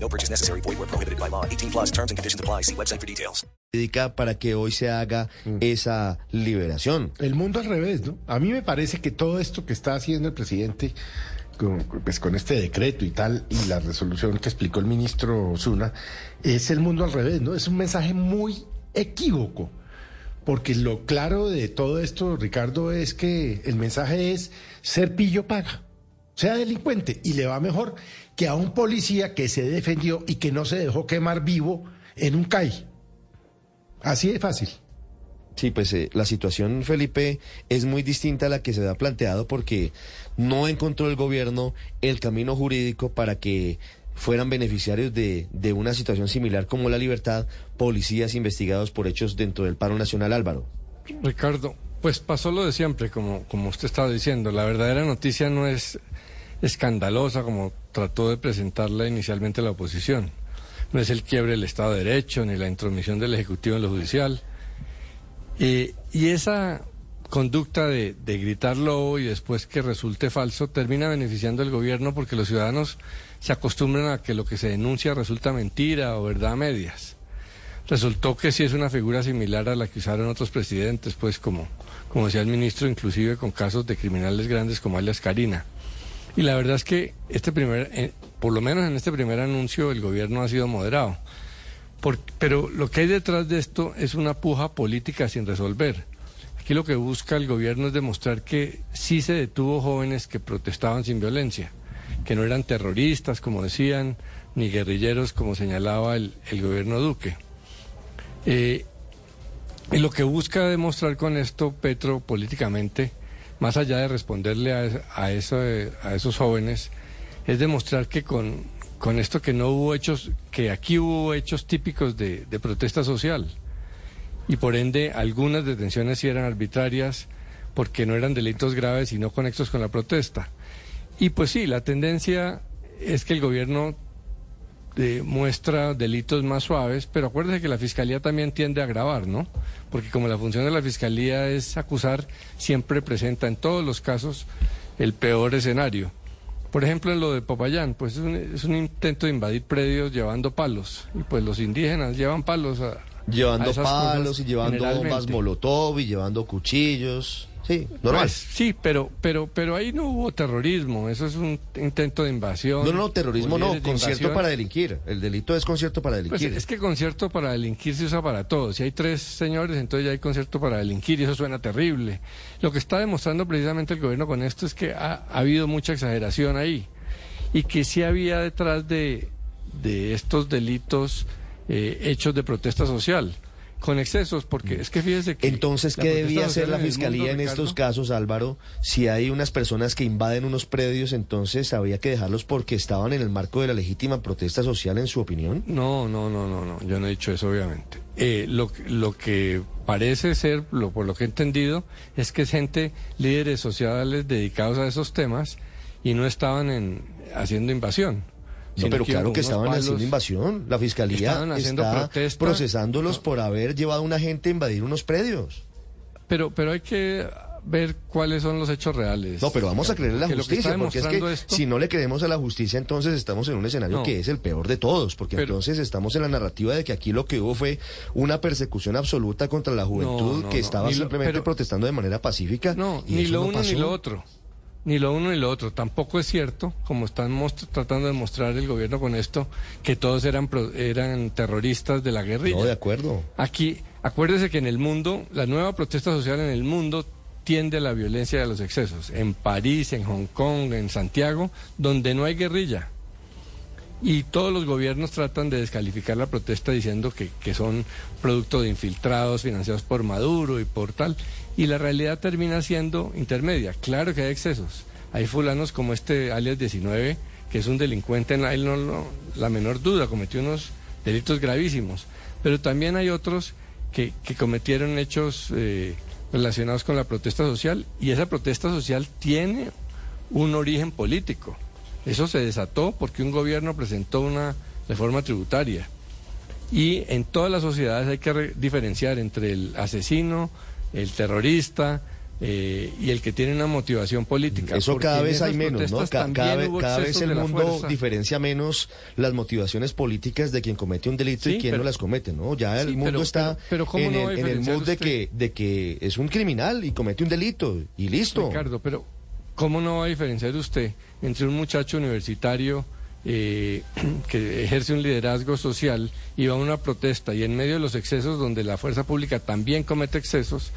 No purchase necessary. Void where prohibited by law. 18 plus terms and conditions apply. See website for details. Para que hoy se haga esa liberación. El mundo al revés, ¿no? A mí me parece que todo esto que está haciendo el presidente con, pues, con este decreto y tal, y la resolución que explicó el ministro Zuna, es el mundo al revés, ¿no? Es un mensaje muy equívoco. Porque lo claro de todo esto, Ricardo, es que el mensaje es ser pillo paga, sea delincuente, y le va mejor que a un policía que se defendió y que no se dejó quemar vivo en un CAI. Así de fácil. Sí, pues eh, la situación, Felipe, es muy distinta a la que se ha planteado porque no encontró el gobierno el camino jurídico para que fueran beneficiarios de, de una situación similar como la libertad policías investigados por hechos dentro del paro nacional Álvaro. Ricardo, pues pasó lo de siempre, como, como usted estaba diciendo. La verdadera noticia no es escandalosa como trató de presentarla inicialmente la oposición. No es el quiebre del Estado de Derecho ni la intromisión del Ejecutivo en lo judicial. y esa conducta de, de gritarlo y después que resulte falso termina beneficiando al gobierno porque los ciudadanos se acostumbran a que lo que se denuncia resulta mentira o verdad a medias. Resultó que sí es una figura similar a la que usaron otros presidentes, pues como, como decía el ministro, inclusive con casos de criminales grandes como alias Karina. Y la verdad es que este primer, eh, por lo menos en este primer anuncio, el gobierno ha sido moderado. Por, pero lo que hay detrás de esto es una puja política sin resolver. Aquí lo que busca el gobierno es demostrar que sí se detuvo jóvenes que protestaban sin violencia, que no eran terroristas, como decían, ni guerrilleros, como señalaba el, gobierno Duque. Eh, y lo que busca demostrar con esto Petro políticamente más allá de responderle a, a, eso, a esos jóvenes, es demostrar que con, con esto que no hubo hechos, que aquí hubo hechos típicos de, de protesta social. Y por ende, algunas detenciones sí eran arbitrarias porque no eran delitos graves y no conexos con la protesta. Y pues sí, la tendencia es que el gobierno eh, muestra delitos más suaves, pero acuérdese que la fiscalía también tiende a agravar, ¿no? Porque como la función de la fiscalía es acusar, siempre presenta en todos los casos el peor escenario. Por ejemplo, en lo de Popayán, pues es un, es un intento de invadir predios llevando palos. Y pues los indígenas llevan palos a. Llevando palos y llevando bombas molotov y llevando cuchillos. Sí, normal. Pues, sí, pero, pero, pero ahí no hubo terrorismo, eso es un intento de invasión. No, no, terrorismo no, concierto para delinquir. El delito es concierto para delinquir. Pues es que concierto para delinquir se usa para todo. Si hay tres señores, entonces ya hay concierto para delinquir y eso suena terrible. Lo que está demostrando precisamente el gobierno con esto es que ha, ha habido mucha exageración ahí y que sí había detrás de, de estos delitos eh, hechos de protesta social con excesos, porque es que fíjese que... Entonces, ¿qué debía hacer la Fiscalía en, estos casos, Álvaro? Si hay unas personas que invaden unos predios, entonces habría que dejarlos porque estaban en el marco de la legítima protesta social, en su opinión. No, no, no, no, no, yo no he dicho eso, obviamente. Eh, lo, lo que parece ser, lo, por lo que he entendido, es que es gente, líderes sociales dedicados a esos temas y no estaban en, haciendo invasión. No, pero claro que estaban haciendo invasión. La fiscalía está procesándolos por haber llevado a una gente a invadir unos predios. Pero, pero hay que ver cuáles son los hechos reales. No, pero vamos a creerle a la justicia, porque es que si no le creemos a la justicia, entonces estamos en un escenario que es el peor de todos, porque entonces estamos en la narrativa de que aquí lo que hubo fue una persecución absoluta contra la juventud que estaba simplemente protestando de manera pacífica. No, ni lo uno ni lo otro ni lo uno ni lo otro. Tampoco es cierto, como están tratando de mostrar el gobierno con esto, que todos eran, eran terroristas de la guerrilla. No, de acuerdo. Aquí, acuérdese que en el mundo, la nueva protesta social en el mundo tiende a la violencia y a los excesos. En París, en Hong Kong, en Santiago, donde no hay guerrilla. Y todos los gobiernos tratan de descalificar la protesta diciendo que, que son producto de infiltrados financiados por Maduro y por tal y la realidad termina siendo intermedia. Claro que hay excesos. Hay fulanos como este alias 19, que es un delincuente, en la, no, la menor duda, cometió unos delitos gravísimos. pero también hay otros que, que cometieron hechos eh, relacionados con la protesta social y esa protesta social tiene un origen político. Eso se desató porque un gobierno presentó una reforma tributaria. Y en todas las sociedades hay que diferenciar entre el asesino, el terrorista, eh, y el que tiene una motivación política. Eso cada vez hay menos, ¿no? cada, vez, el mundo diferencia menos las motivaciones políticas de quien comete un delito y quien no las comete, ¿no? Ya el mundo está en, el, mood de que, de que es un criminal y comete un delito y listo. Ricardo, pero ¿cómo no va a diferenciar usted entre un muchacho universitario eh, que ejerce un liderazgo social y va a una protesta y en medio de los excesos donde la fuerza pública también comete excesos,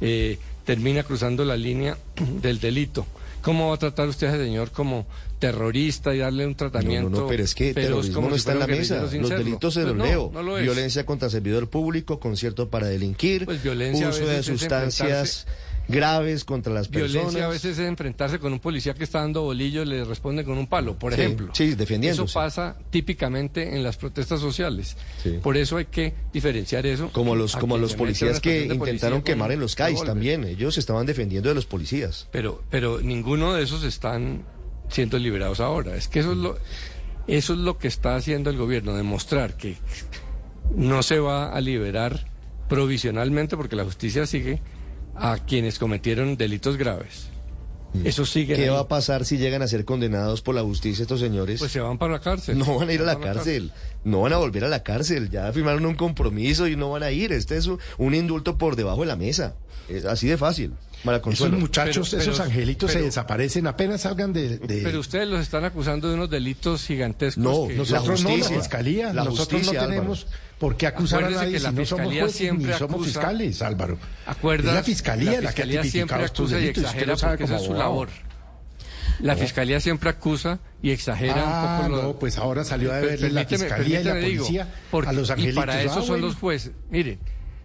eh, termina cruzando la línea del delito. ¿Cómo va a tratar usted a ese señor como terrorista y darle un tratamiento? No, no, pero es que terrorismo no está en la mesa. Los delitos se pues los leo. violencia contra servidor público, concierto para delinquir, pues uso de sustancias graves contra las personas. Violencia a veces es enfrentarse con un policía que está dando bolillo y le responde con un palo, por ejemplo. Sí, defendiendo. Eso pasa típicamente en las protestas sociales. Por eso hay que diferenciar eso. Como los, como los policías que intentaron quemar en los CAIs también. Ellos estaban defendiendo de los policías. Pero, pero ninguno de esos están siendo liberados ahora. Es que eso es lo, eso es lo que está haciendo el gobierno, demostrar que no se va a liberar provisionalmente porque la justicia sigue a quienes cometieron delitos graves. Mm. Eso sigue. ¿Qué va a pasar si llegan a ser condenados por la justicia estos señores? Pues se van para la cárcel. No van a ir a la cárcel. No van a volver a la cárcel. Ya firmaron un compromiso y no van a ir. Este es un indulto por debajo de la mesa. Es así de fácil. Esos muchachos, esos angelitos se desaparecen apenas salgan de, Pero ustedes los están acusando de unos delitos gigantescos. No, nosotros no, la fiscalía. nosotros no tenemos por qué acusar a nadie si no somos jueces ni somos fiscales, Álvaro. Acuerda, la fiscalía la, que ha siempre acusa y exagera porque esa es su labor. La fiscalía siempre acusa y exagera ah, un poco. No, pues ahora salió a ver la fiscalía y la policía a los angelitos. Y para eso ah, son los jueces. Miren,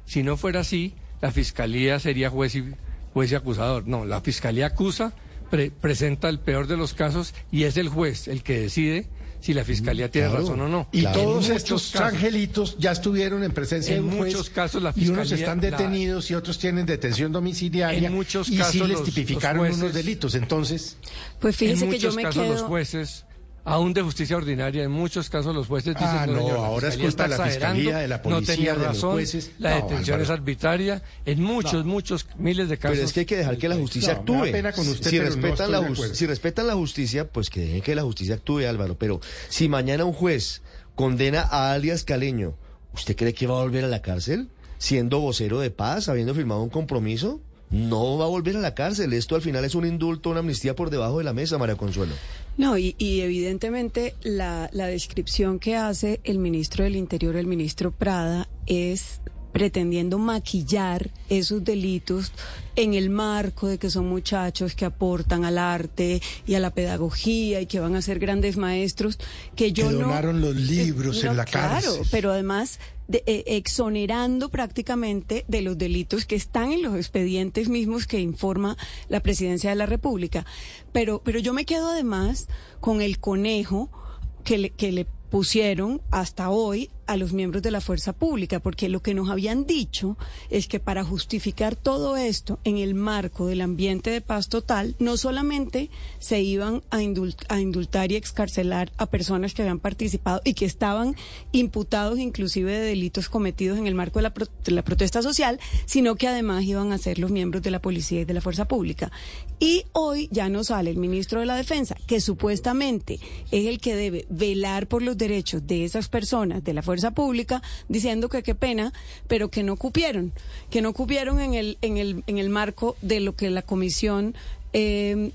si no fuera así, la fiscalía sería juez y juez y acusador. No, la fiscalía acusa, presenta el peor de los casos y es el juez el que decide si la fiscalía tiene razón o no. Y todos estos angelitos ya estuvieron en presencia de un juez. muchos casos la fiscalía, y unos están detenidos y otros tienen detención domiciliaria. En muchos y casos sí les tipificaron unos delitos. Entonces, pues fíjese que yo me casos los jueces aún de justicia ordinaria. En muchos casos los jueces dicen ah, no, ahora es culpa de la fiscalía, de la policía, no tenía razón, de los jueces. La detención es arbitraria. En muchos, muchos miles de casos. Pero es que hay que dejar que la justicia actúe. si, respetan la si respetan la justicia, pues que dejen que la justicia actúe, Álvaro. Pero si mañana un juez condena a alias Caleño, ¿usted cree que va a volver a la cárcel? Siendo vocero de paz, habiendo firmado un compromiso no va a volver a la cárcel. Esto al final es un indulto, una amnistía por debajo de la mesa, María Consuelo. No, y, evidentemente la, la descripción que hace el ministro del Interior, el ministro Prada, es pretendiendo maquillar esos delitos en el marco de que son muchachos que aportan al arte y a la pedagogía y que van a ser grandes maestros, que yo que donaron los libros en la cárcel. Claro, pero además eh, exonerando prácticamente de los delitos que están en los expedientes mismos que informa la Presidencia de la República. Pero, pero yo me quedo además con el conejo que le, que le pusieron hasta hoy a los miembros de la fuerza pública, porque lo que nos habían dicho es que para justificar todo esto en el marco del ambiente de paz total, no solamente se iban a, indultar y excarcelar a personas que habían participado y que estaban imputados inclusive de delitos cometidos en el marco de la, de la protesta social, sino que además iban a ser los miembros de la policía y de la fuerza pública. Y hoy ya no sale el ministro de la Defensa, que supuestamente es el que debe velar por los derechos de esas personas de la fuerza fuerza pública diciendo que qué pena, pero que no cupieron, que no cupieron en el, en el, en el marco de lo que la comisión eh,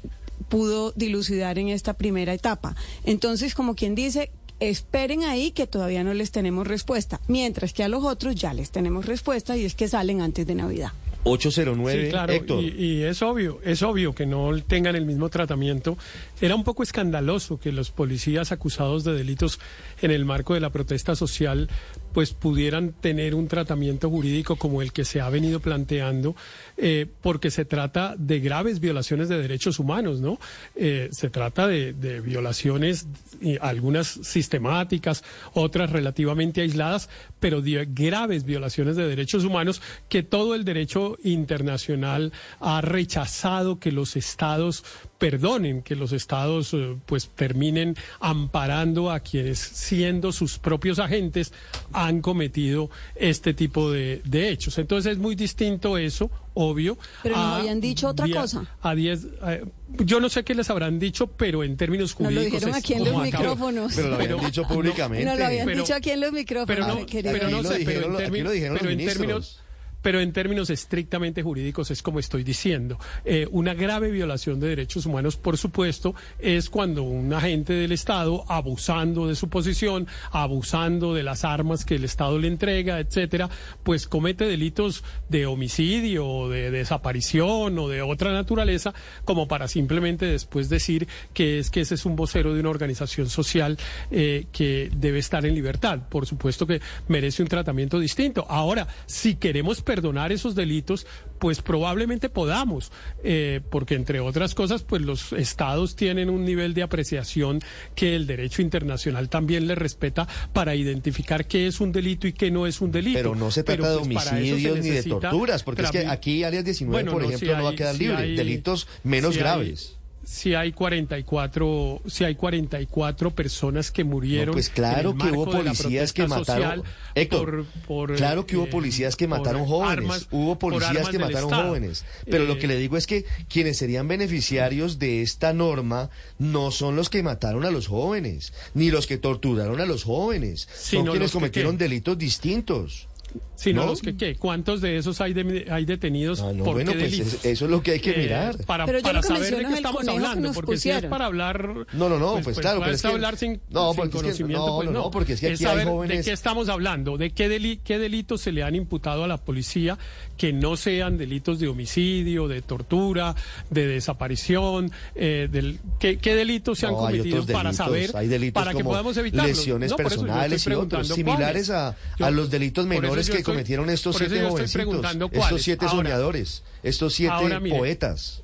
pudo dilucidar en esta primera etapa. Entonces, como quien dice, esperen ahí que todavía no les tenemos respuesta, mientras que a los otros ya les tenemos respuesta y es que salen antes de Navidad. 809, sí, claro, Y, es obvio, es obvio que no tengan el mismo tratamiento. Era un poco escandaloso que los policías acusados de delitos en el marco de la protesta social pues pudieran tener un tratamiento jurídico como el que se ha venido planteando, eh, porque se trata de graves violaciones de derechos humanos, ¿no? Eh, se trata de, violaciones, y algunas sistemáticas, otras relativamente aisladas, pero de graves violaciones de derechos humanos que todo el derecho internacional ha rechazado que los estados perdonen, que los estados eh, pues terminen amparando a quienes siendo sus propios agentes han cometido este tipo de, de hechos. Entonces es muy distinto eso, obvio. Pero nos a habían dicho otra cosa. A 10, eh, yo no sé qué les habrán dicho, pero en términos Nos lo jurídicos. dijeron es aquí en los micrófonos. Pero lo habían dicho no, públicamente. Nos lo habían Pero- dicho aquí en los micrófonos. pero no, pero no lo sé, pero en, términos- lo pero en términos, estrictamente jurídicos es como estoy diciendo. Eh, una grave violación de derechos humanos, por supuesto, es cuando un agente del Estado, abusando de su posición, abusando de las armas que el Estado le entrega, etcétera, pues comete delitos de homicidio de desaparición o de otra naturaleza, como para simplemente después decir que es que ese es un vocero de una organización social eh, que debe estar en libertad. Por supuesto que merece un tratamiento distinto. Ahora, si queremos perdonar esos delitos, pues probablemente podamos, eh, porque entre otras cosas, pues los estados tienen un nivel de apreciación que el derecho internacional también le respeta para identificar qué es un delito y qué no es un delito. Pero no se trata de pues, homicidios ni de torturas, porque es que aquí alias 19, Bueno, por no, ejemplo, no va a quedar libre. hay- Delitos menos hay- graves. Si hay 44, si hay 44 personas que murieron. No, pues claro que hubo policías que mataron. Héctor, por- por, claro que hubo eh, policías que mataron jóvenes. armas- hubo policías que mataron Estado. jóvenes. Pero lo Eh, que le digo es que quienes serían beneficiarios de esta norma no son los que mataron a los jóvenes, ni los que torturaron a los jóvenes. Sino son quienes que cometieron delitos distintos. Sino ¿no? los que, ¿qué? ¿Cuántos de esos hay, de- hay detenidos Ah, no, por bueno, qué pues delitos? es- eso es lo que hay que Eh, mirar. Para, Pero yo para que saber de qué es estamos hablando, porque si es para hablar... No, no, no, pues claro, pero es que- hablar sin, no, sin porque es que- conocimiento, no, pues no, no. no, porque es que aquí hay saber jóvenes- ¿De qué estamos hablando? ¿De qué, deli- qué delitos se le han imputado a la policía que no sean delitos de homicidio, de tortura, de desaparición? eh, del, ¿qué, qué delitos se han No, hay cometido otros para delitos, saber, hay delitos para que como podamos evitarlos? lesiones personales y otros similares a, a los delitos menores yo que estoy- cometieron estos siete jovencitos, estos siete Ahora- soñadores, estos siete Ahora, mire. poetas.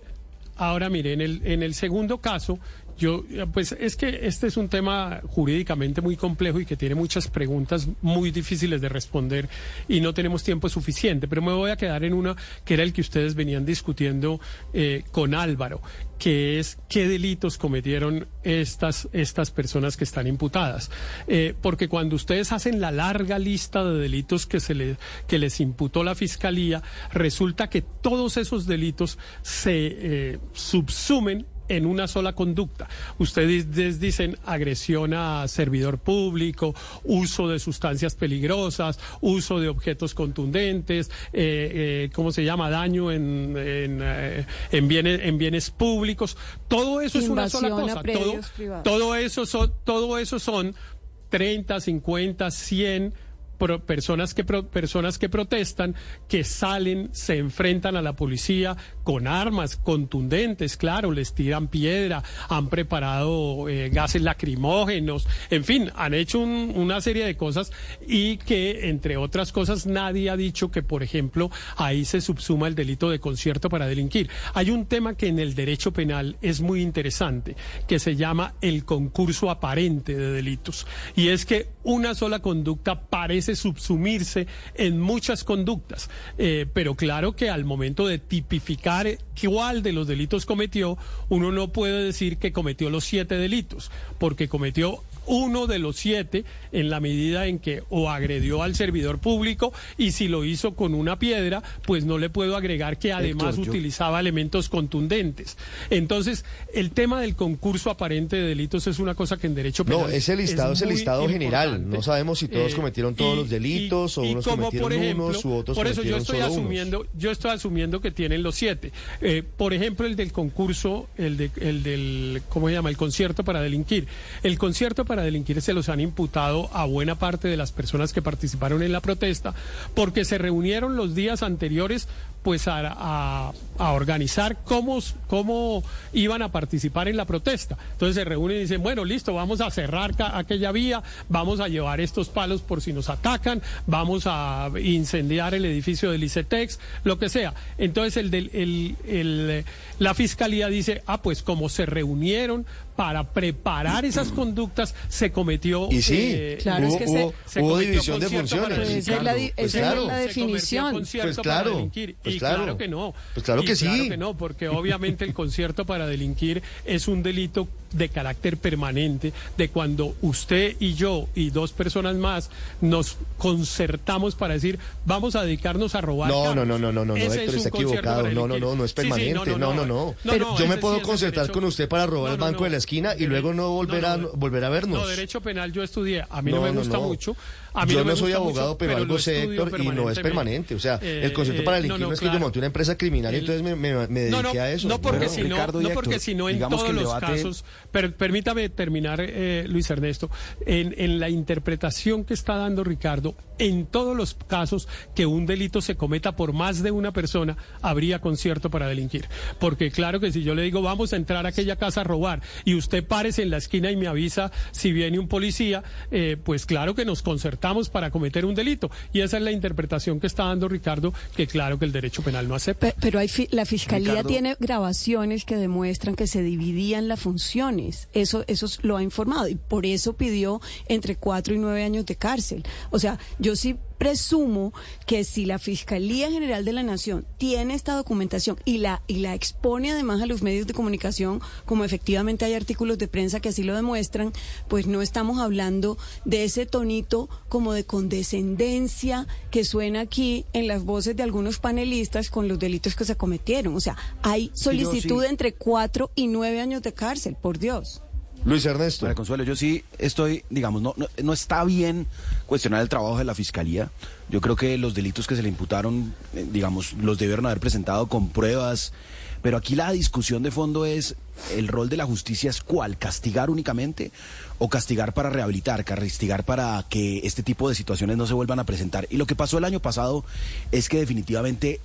Ahora, mire, en el, en el segundo caso, yo, pues es que este es un tema jurídicamente muy complejo y que tiene muchas preguntas muy difíciles de responder y no tenemos tiempo suficiente, pero me voy a quedar en una que era el que ustedes venían discutiendo eh, con Álvaro, que es qué delitos cometieron estas, estas personas que están imputadas. Eh, porque cuando ustedes hacen la larga lista de delitos que, se le, que les imputó la Fiscalía, resulta que todos esos delitos se eh, subsumen en una sola conducta. Ustedes dicen agresión a servidor público, uso de sustancias peligrosas, uso de objetos contundentes, eh, eh, ¿cómo se llama? Daño en, en, eh, en bienes, en bienes públicos. Todo eso es una sola cosa. Todo, todo, eso son, todo eso son 30, 50, 100 personas que personas que protestan, que salen, se enfrentan a la policía con armas contundentes, claro, les tiran piedra, han preparado eh, gases lacrimógenos, en fin, han hecho un- una serie de cosas y que, entre otras cosas, nadie ha dicho que, por ejemplo, ahí se subsuma el delito de concierto para delinquir. Hay un tema que en el derecho penal es muy interesante, que se llama el concurso aparente de delitos. Y es que una sola conducta parece subsumirse en muchas conductas. Eh, pero claro que al momento de tipificar cuál de los delitos cometió, uno no puede decir que cometió los siete delitos, porque cometió uno de los siete en la medida en que o agredió al servidor público y si lo hizo con una piedra, pues no le puedo agregar que además Héctor, yo- utilizaba elementos contundentes. Entonces, el tema del concurso aparente de delitos es una cosa que en derecho penal No, ese listado es, el muy listado general. importante. No sabemos si todos Eh, cometieron todos y- los delitos y- o unos como, cometieron por ejemplo, unos u otros Por eso yo estoy unos. asumiendo, yo estoy asumiendo que tienen los siete. Eh, por ejemplo, el del concurso, el de, el del, ¿cómo se llama? El concierto para delinquir. El concierto para para delinquir se los han imputado a buena parte de las personas que participaron en la protesta, porque se reunieron los días anteriores pues a, organizar cómo, cómo iban a participar en la protesta. Entonces se reúnen y dicen, bueno, listo, vamos a cerrar aquella vía, vamos a llevar estos palos por si nos atacan, vamos a incendiar el edificio del ICETEX, lo que sea. Entonces la fiscalía dice, ah, pues como se reunieron para preparar esas conductas se cometió y sí eh, claro hubo, es que hubo, se, hubo división de funciones. pues esa es la, di, pues esa claro. es la definición. pues claro pues y claro. claro que no. Pues claro y que sí. claro que no porque obviamente el concierto para delinquir es un delito de carácter permanente de cuando usted y yo y dos personas más nos concertamos para decir vamos a dedicarnos a robar no carros. no no no no no Ese Héctor es está equivocado. No no no no es permanente Sí, sí, no no no, Pero yo me puedo concertar con usted para robar No, el banco no. de la esquina y luego no volver a no, volver a vernos No, derecho penal yo estudié. A mí no, No, me no, gusta no. mucho. A mí yo no, soy abogado, mucho, pero, algo sé, Héctor, y no es permanente. O sea, el concepto Eh, para eh, delinquir no, no, no, es que yo monté una empresa criminal y entonces me, me, me No, dediqué no, a eso. no porque si no, Ricardo y no Héctor, porque si no en todos los debate- casos, pero permítame terminar, eh, Luis Ernesto, en, en la interpretación que está dando Ricardo, en todos los casos que un delito se cometa por más de una persona, habría concierto para delinquir. Porque claro que si yo le digo vamos a entrar a aquella casa a robar y usted párese en la esquina y me avisa si viene un policía, eh, pues claro que nos concertamos para cometer un delito. Y esa es la interpretación que está dando Ricardo, que claro que el derecho penal no acepta. Pe- Pero hay fi- la fiscalía Ricardo. tiene grabaciones que demuestran que se dividían las funciones. Eso, eso lo ha informado y por eso pidió entre cuatro y nueve años de cárcel. O sea, yo sí presumo que si la Fiscalía General de la Nación tiene esta documentación y la y la expone además a los medios de comunicación, como efectivamente hay artículos de prensa que así lo demuestran, pues no estamos hablando de ese tonito como de condescendencia que suena aquí en las voces de algunos panelistas con los delitos que se cometieron. O sea, hay solicitud sí. entre cuatro y nueve años de cárcel, por Dios. Luis Ernesto. María Consuelo, yo sí estoy, digamos, no está bien cuestionar el trabajo de la fiscalía. Yo creo que los delitos que se le imputaron, eh, digamos, los debieron haber presentado con pruebas. Pero aquí la discusión de fondo es el rol de la justicia es cuál, castigar únicamente o castigar para rehabilitar, castigar para que este tipo de situaciones no se vuelvan a presentar. Y lo que pasó el año pasado es que definitivamente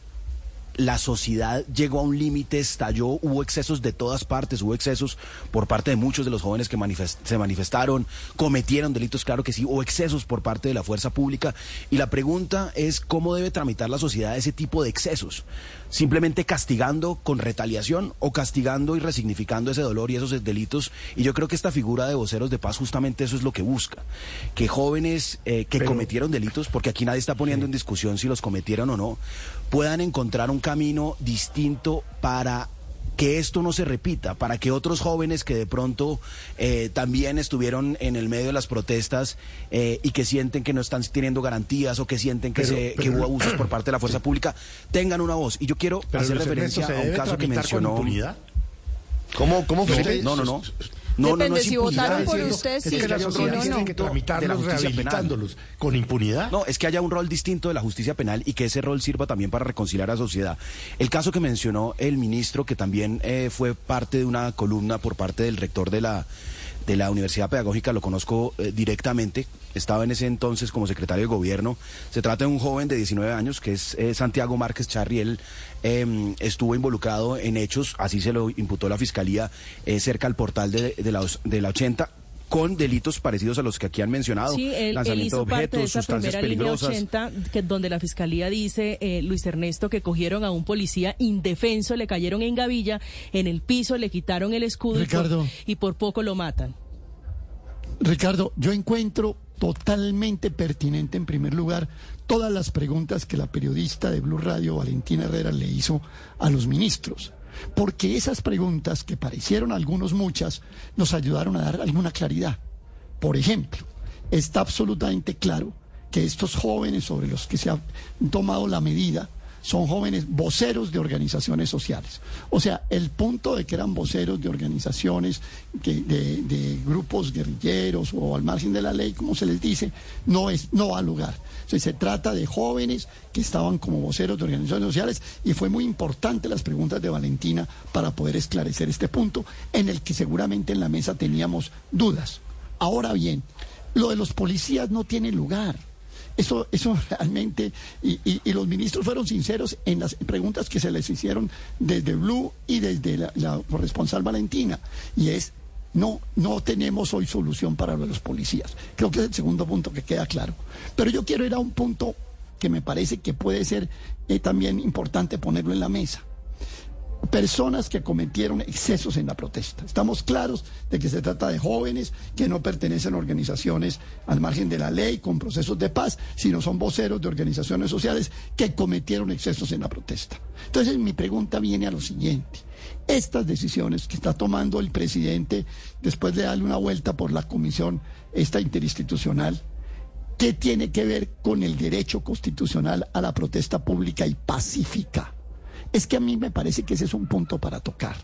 la sociedad llegó a un límite, estalló, hubo excesos de todas partes, hubo excesos por parte de muchos de los jóvenes que manifest- se manifestaron, cometieron delitos, claro que sí, hubo excesos por parte de la fuerza pública. Y la pregunta es cómo debe tramitar la sociedad ese tipo de excesos. Simplemente castigando con retaliación o castigando y resignificando ese dolor y esos delitos. Y yo creo que esta figura de voceros de paz justamente eso es lo que busca. Que jóvenes eh, que Pero- cometieron delitos, porque aquí nadie está poniendo en discusión si los cometieron o no, puedan encontrar un camino distinto para que esto no se repita, para que otros jóvenes que de pronto eh, también estuvieron en el medio de las protestas eh, y que sienten que no están teniendo garantías o que sienten que, Pero- se, que hubo abusos por parte de la fuerza pública, tengan una voz. Y yo quiero hacer referencia ¿se a un caso que mencionó. ¿Cómo, cómo? No, no, no. No, no, no Depende es si impunidad. votaron por usted, que sí, sociedad no, tiene no. que distinto de la tramitarlos justicia penal. con impunidad. No, es que haya un rol distinto de la justicia penal y que ese rol sirva también para reconciliar a la sociedad. El caso que mencionó el ministro, que también eh, fue parte de una columna por parte del rector de la, de la Universidad Pedagógica, lo conozco eh, directamente, estaba en ese entonces como secretario de gobierno. Se trata de un joven de 19 años que es eh, Santiago Márquez Charri. Él eh, estuvo involucrado en hechos, así se lo imputó la fiscalía, eh, cerca al portal de, de la, de la 80 con delitos parecidos a los que aquí han mencionado. Sí, él, él lanzamiento hizo de parte objetos, de esa sustancias primera línea peligrosas. 80, que, donde la fiscalía dice, eh, Luis Ernesto, que cogieron a un policía indefenso, le cayeron en gavilla, en el piso, le quitaron el escudo y por, y por poco lo matan. Ricardo, yo encuentro totalmente pertinente, en primer lugar, todas las preguntas que la periodista de Blue Radio, Valentina Herrera, le hizo a los ministros. Porque esas preguntas, que parecieron algunos muchas, nos ayudaron a dar alguna claridad. Por ejemplo, está absolutamente claro que estos jóvenes sobre los que se ha tomado la medida son jóvenes voceros de organizaciones sociales. O sea, el punto de que eran voceros de organizaciones, de, grupos guerrilleros o al margen de la ley, como se les dice, no, es, no lugar. Se trata de jóvenes que estaban como voceros de organizaciones sociales y fue muy importante las preguntas de Valentina para poder esclarecer este punto en el que seguramente en la mesa teníamos dudas. Ahora bien, lo de los policías no tiene lugar. Eso, eso realmente, y, y- los ministros fueron sinceros en las preguntas que se les hicieron desde Blue y desde la, la corresponsal Valentina, y es, no, no tenemos hoy solución para los policías. Creo que es el segundo punto que queda claro. Pero yo quiero ir a un punto que me parece que puede ser eh, también importante ponerlo en la mesa personas que cometieron excesos en la protesta. Estamos claros de que se trata de jóvenes que no pertenecen a organizaciones al margen de la ley con procesos de paz, sino son voceros de organizaciones sociales que cometieron excesos en la protesta. Entonces mi pregunta viene a lo siguiente. Estas decisiones que está tomando el presidente después de darle una vuelta por la comisión esta interinstitucional, ¿qué tiene que ver con el derecho constitucional a la protesta pública y pacífica? Es que a mí me parece que ese es un punto para tocar.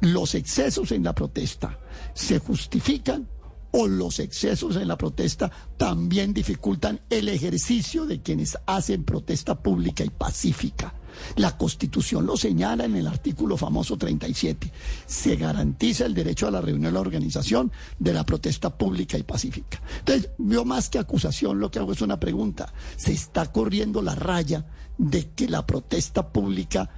¿Los excesos en la protesta se justifican o los excesos en la protesta también dificultan el ejercicio de quienes hacen protesta pública y pacífica? La Constitución lo señala en el artículo famoso 37. Se garantiza el derecho a la reunión y la organización de la protesta pública y pacífica. Entonces, yo más que acusación lo que hago es una pregunta. ¿Se está corriendo la raya de que la protesta pública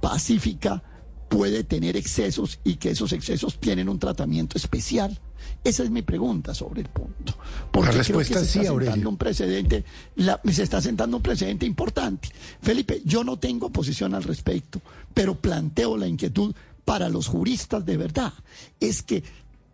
pacífica puede tener excesos y que esos excesos tienen un tratamiento especial? Esa es mi pregunta sobre el punto. Porque La creo que respuesta se es sí, está Aurelio. sentando un precedente, la- se está sentando un precedente importante. Felipe, yo no tengo posición al respecto, pero planteo la inquietud para los juristas de verdad. Es que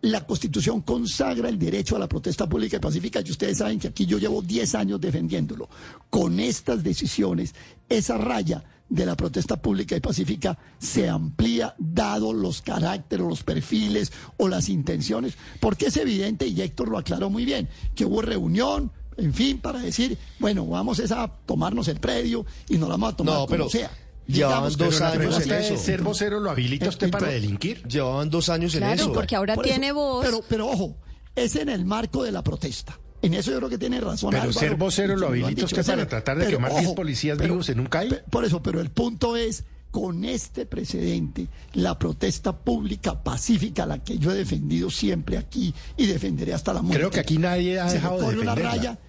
la Constitución consagra el derecho a la protesta pública y pacífica y ustedes saben que aquí yo llevo 10 años defendiéndolo. Con estas decisiones, esa raya de la protesta pública y pacífica se amplía dado los caracteres, los perfiles o las intenciones, porque es evidente, y Héctor lo aclaró muy bien, que hubo reunión, en fin, para decir, bueno, vamos es a tomarnos el predio y nos lo vamos a tomar No, como pero sea. Llevaban dos pero años en ¿Usted es- eso. ser vocero lo habilita usted para el- delinquir? Llevaban dos años en Claro, eso. porque ahora Por eso, tiene voz. Pero, pero ojo, es en el marco de la protesta. En eso yo creo que tiene razón. Pero Álvaro, ser vocero lo habilita usted para tratar de pero, quemar 10 policías vivos en un CAI. Por eso, pero el punto es, con este precedente, la protesta pública pacífica, la que yo he defendido siempre aquí y defenderé hasta la muerte. Creo que aquí nadie ha se dejado de una raya,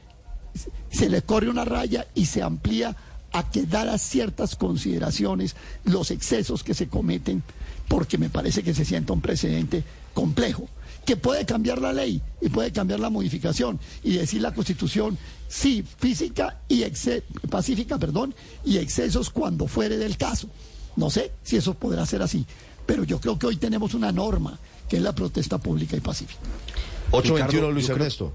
se le corre una raya y se amplía a que dadas ciertas consideraciones los excesos que se cometen, porque me parece que se sienta un precedente complejo, que puede cambiar la ley y puede cambiar la modificación y decir la Constitución, sí, física y exce- pacífica, perdón, y excesos cuando fuere del caso. No sé si eso podrá ser así, pero yo creo que hoy tenemos una norma que es la protesta pública y pacífica. 821 Ricardo, Luis Ernesto.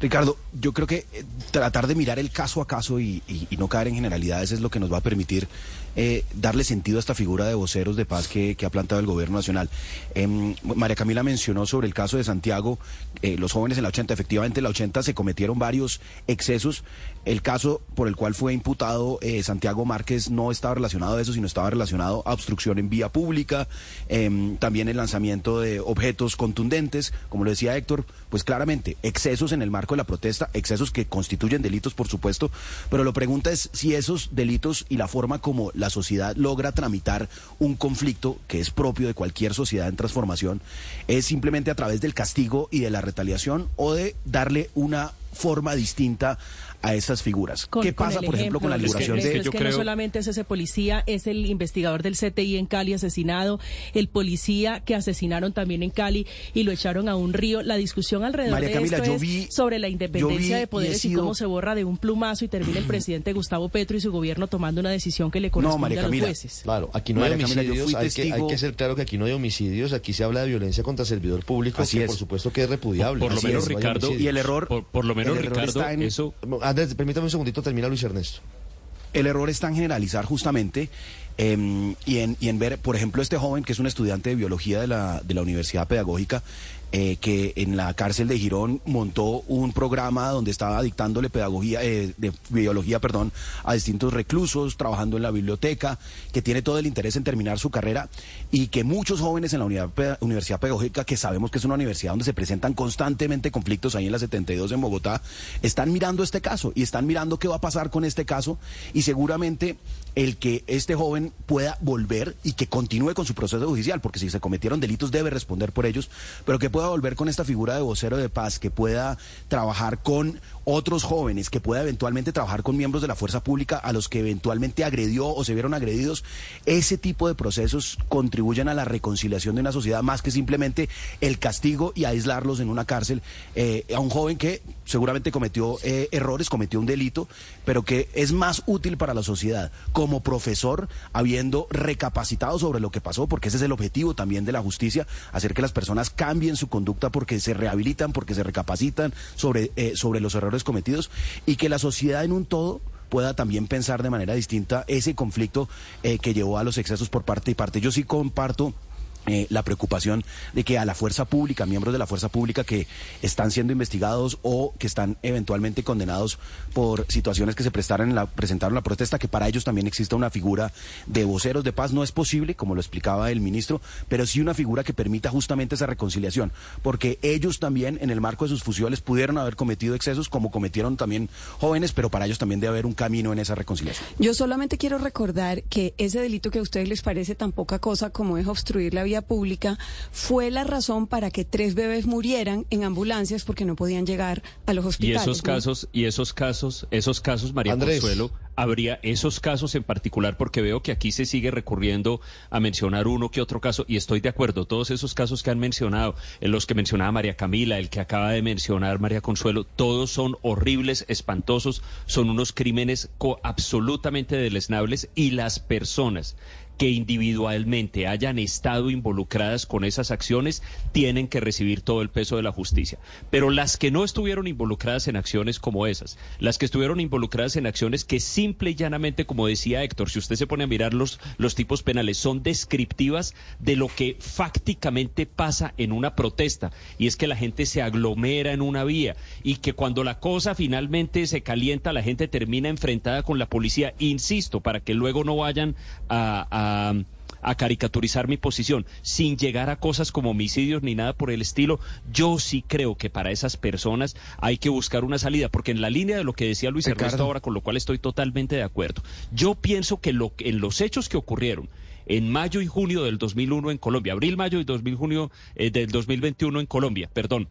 Ricardo, yo creo que eh, tratar de mirar el caso a caso y, no caer en generalidades es lo que nos va a permitir eh, darle sentido a esta figura de voceros de paz que, que ha plantado el gobierno nacional. Em, María Camila mencionó sobre el caso de Santiago, eh, los jóvenes en la 80, efectivamente en la 80 se cometieron varios excesos. El caso por el cual fue imputado eh, Santiago Márquez no estaba relacionado a eso, sino estaba relacionado a obstrucción en vía pública, em, también el lanzamiento de objetos contundentes, como lo decía Héctor, pues claramente excesos en el marco de la protesta, excesos que constituyen delitos, por supuesto, pero lo pregunta es si esos delitos y la forma como la sociedad logra tramitar un conflicto que es propio de cualquier sociedad en transformación es simplemente a través del castigo y de la retaliación o de darle una forma distinta a esas figuras. Con- ¿Qué pasa, por ejemplo, con la liberación de... es yo que no creo- solamente es ese policía, es el investigador del CTI en Cali asesinado, el policía que asesinaron también en Cali y lo echaron a un río. La discusión alrededor María de Camila, esto yo es vi- sobre la independencia vi de poderes y, sido- cómo se borra de un plumazo y termina el presidente Gustavo Petro y su gobierno tomando una decisión que le corresponde María a los Camila. jueces. Claro, aquí no hay María Camila, yo homicidios, fui hay que, hay testigo- que ser claro que aquí no hay homicidios, aquí se habla de violencia contra servidor público, Así que es. por supuesto que es repudiable. Por lo menos, es, no Ricardo. Y el error... Por, por lo menos, el error Ricardo, está en- eso Andrés, permítame un segundito, termina Luis Ernesto. El error está en generalizar justamente em, y, en, ver, por ejemplo, este joven que es un estudiante de biología de la Universidad Pedagógica, eh, que en la cárcel de Girón montó un programa donde estaba dictándole pedagogía, eh, de biología, perdón, a distintos reclusos, trabajando en la biblioteca, que tiene todo el interés en terminar su carrera y que muchos jóvenes en la Universidad Pedagógica, que sabemos que es una universidad donde se presentan constantemente conflictos ahí en la 72 en Bogotá, están mirando este caso y están mirando qué va a pasar con este caso y seguramente el que este joven pueda volver y que continúe con su proceso judicial, porque si se cometieron delitos debe responder por ellos, pero que pueda volver con esta figura de vocero de paz, que pueda trabajar con otros jóvenes, que pueda eventualmente trabajar con miembros de la fuerza pública a los que eventualmente agredió o se vieron agredidos, ese tipo de procesos contribuyen a la reconciliación de una sociedad más que simplemente el castigo y aislarlos en una cárcel eh, a un joven que seguramente cometió eh, errores, cometió un delito, pero que es más útil para la sociedad como profesor, habiendo recapacitado sobre lo que pasó, porque ese es el objetivo también de la justicia, hacer que las personas cambien su conducta porque se rehabilitan, porque se recapacitan sobre, eh, sobre los errores cometidos y que la sociedad en un todo pueda también pensar de manera distinta ese conflicto eh, que llevó a los excesos por parte y parte. Yo sí comparto eh, la preocupación de que a la fuerza pública, miembros de la fuerza pública que están siendo investigados o que están eventualmente condenados por situaciones que se prestaron en la, presentaron la protesta, que para ellos también exista una figura de voceros de paz. No es posible, como lo explicaba el ministro, pero sí una figura que permita justamente esa reconciliación, porque ellos también, en el marco de sus fusiones, pudieron haber cometido excesos, como cometieron también jóvenes, pero para ellos también debe haber un camino en esa reconciliación. Yo solamente quiero recordar que ese delito que a ustedes les parece tan poca cosa como es obstruir la vía pública fue la razón para que tres bebés murieran en ambulancias porque no podían llegar a los Y hospitales. esos ¿no? casos, y esos casos, esos casos, María Andrés. Consuelo, habría esos casos en particular, porque veo que aquí se sigue recurriendo a mencionar uno que otro caso, y estoy de acuerdo, todos esos casos que han mencionado, en los que mencionaba María Camila, el que acaba de mencionar María Consuelo, todos son horribles, espantosos, son unos crímenes co- absolutamente deleznables, y las personas que individualmente hayan estado involucradas con esas acciones tienen que recibir todo el peso de la justicia. Pero las que no estuvieron involucradas en acciones como esas, las que estuvieron involucradas en acciones que simple y llanamente, como decía Héctor, si usted se pone a mirar los, los tipos penales, son descriptivas de lo que fácticamente pasa en una protesta. Y es que la gente se aglomera en una vía y que cuando la cosa finalmente se calienta, la gente termina enfrentada con la policía, insisto, para que luego no vayan a, a- a caricaturizar mi posición, sin llegar a cosas como homicidios ni nada por el estilo, yo sí creo que para esas personas hay que buscar una salida, porque en la línea de lo que decía Luis Ricardo. Ernesto ahora, con lo cual estoy totalmente de acuerdo, yo pienso que lo, en los hechos que ocurrieron en mayo y junio del 2001 en Colombia, abril, mayo y 2000, junio eh, del 2021 en Colombia, perdón,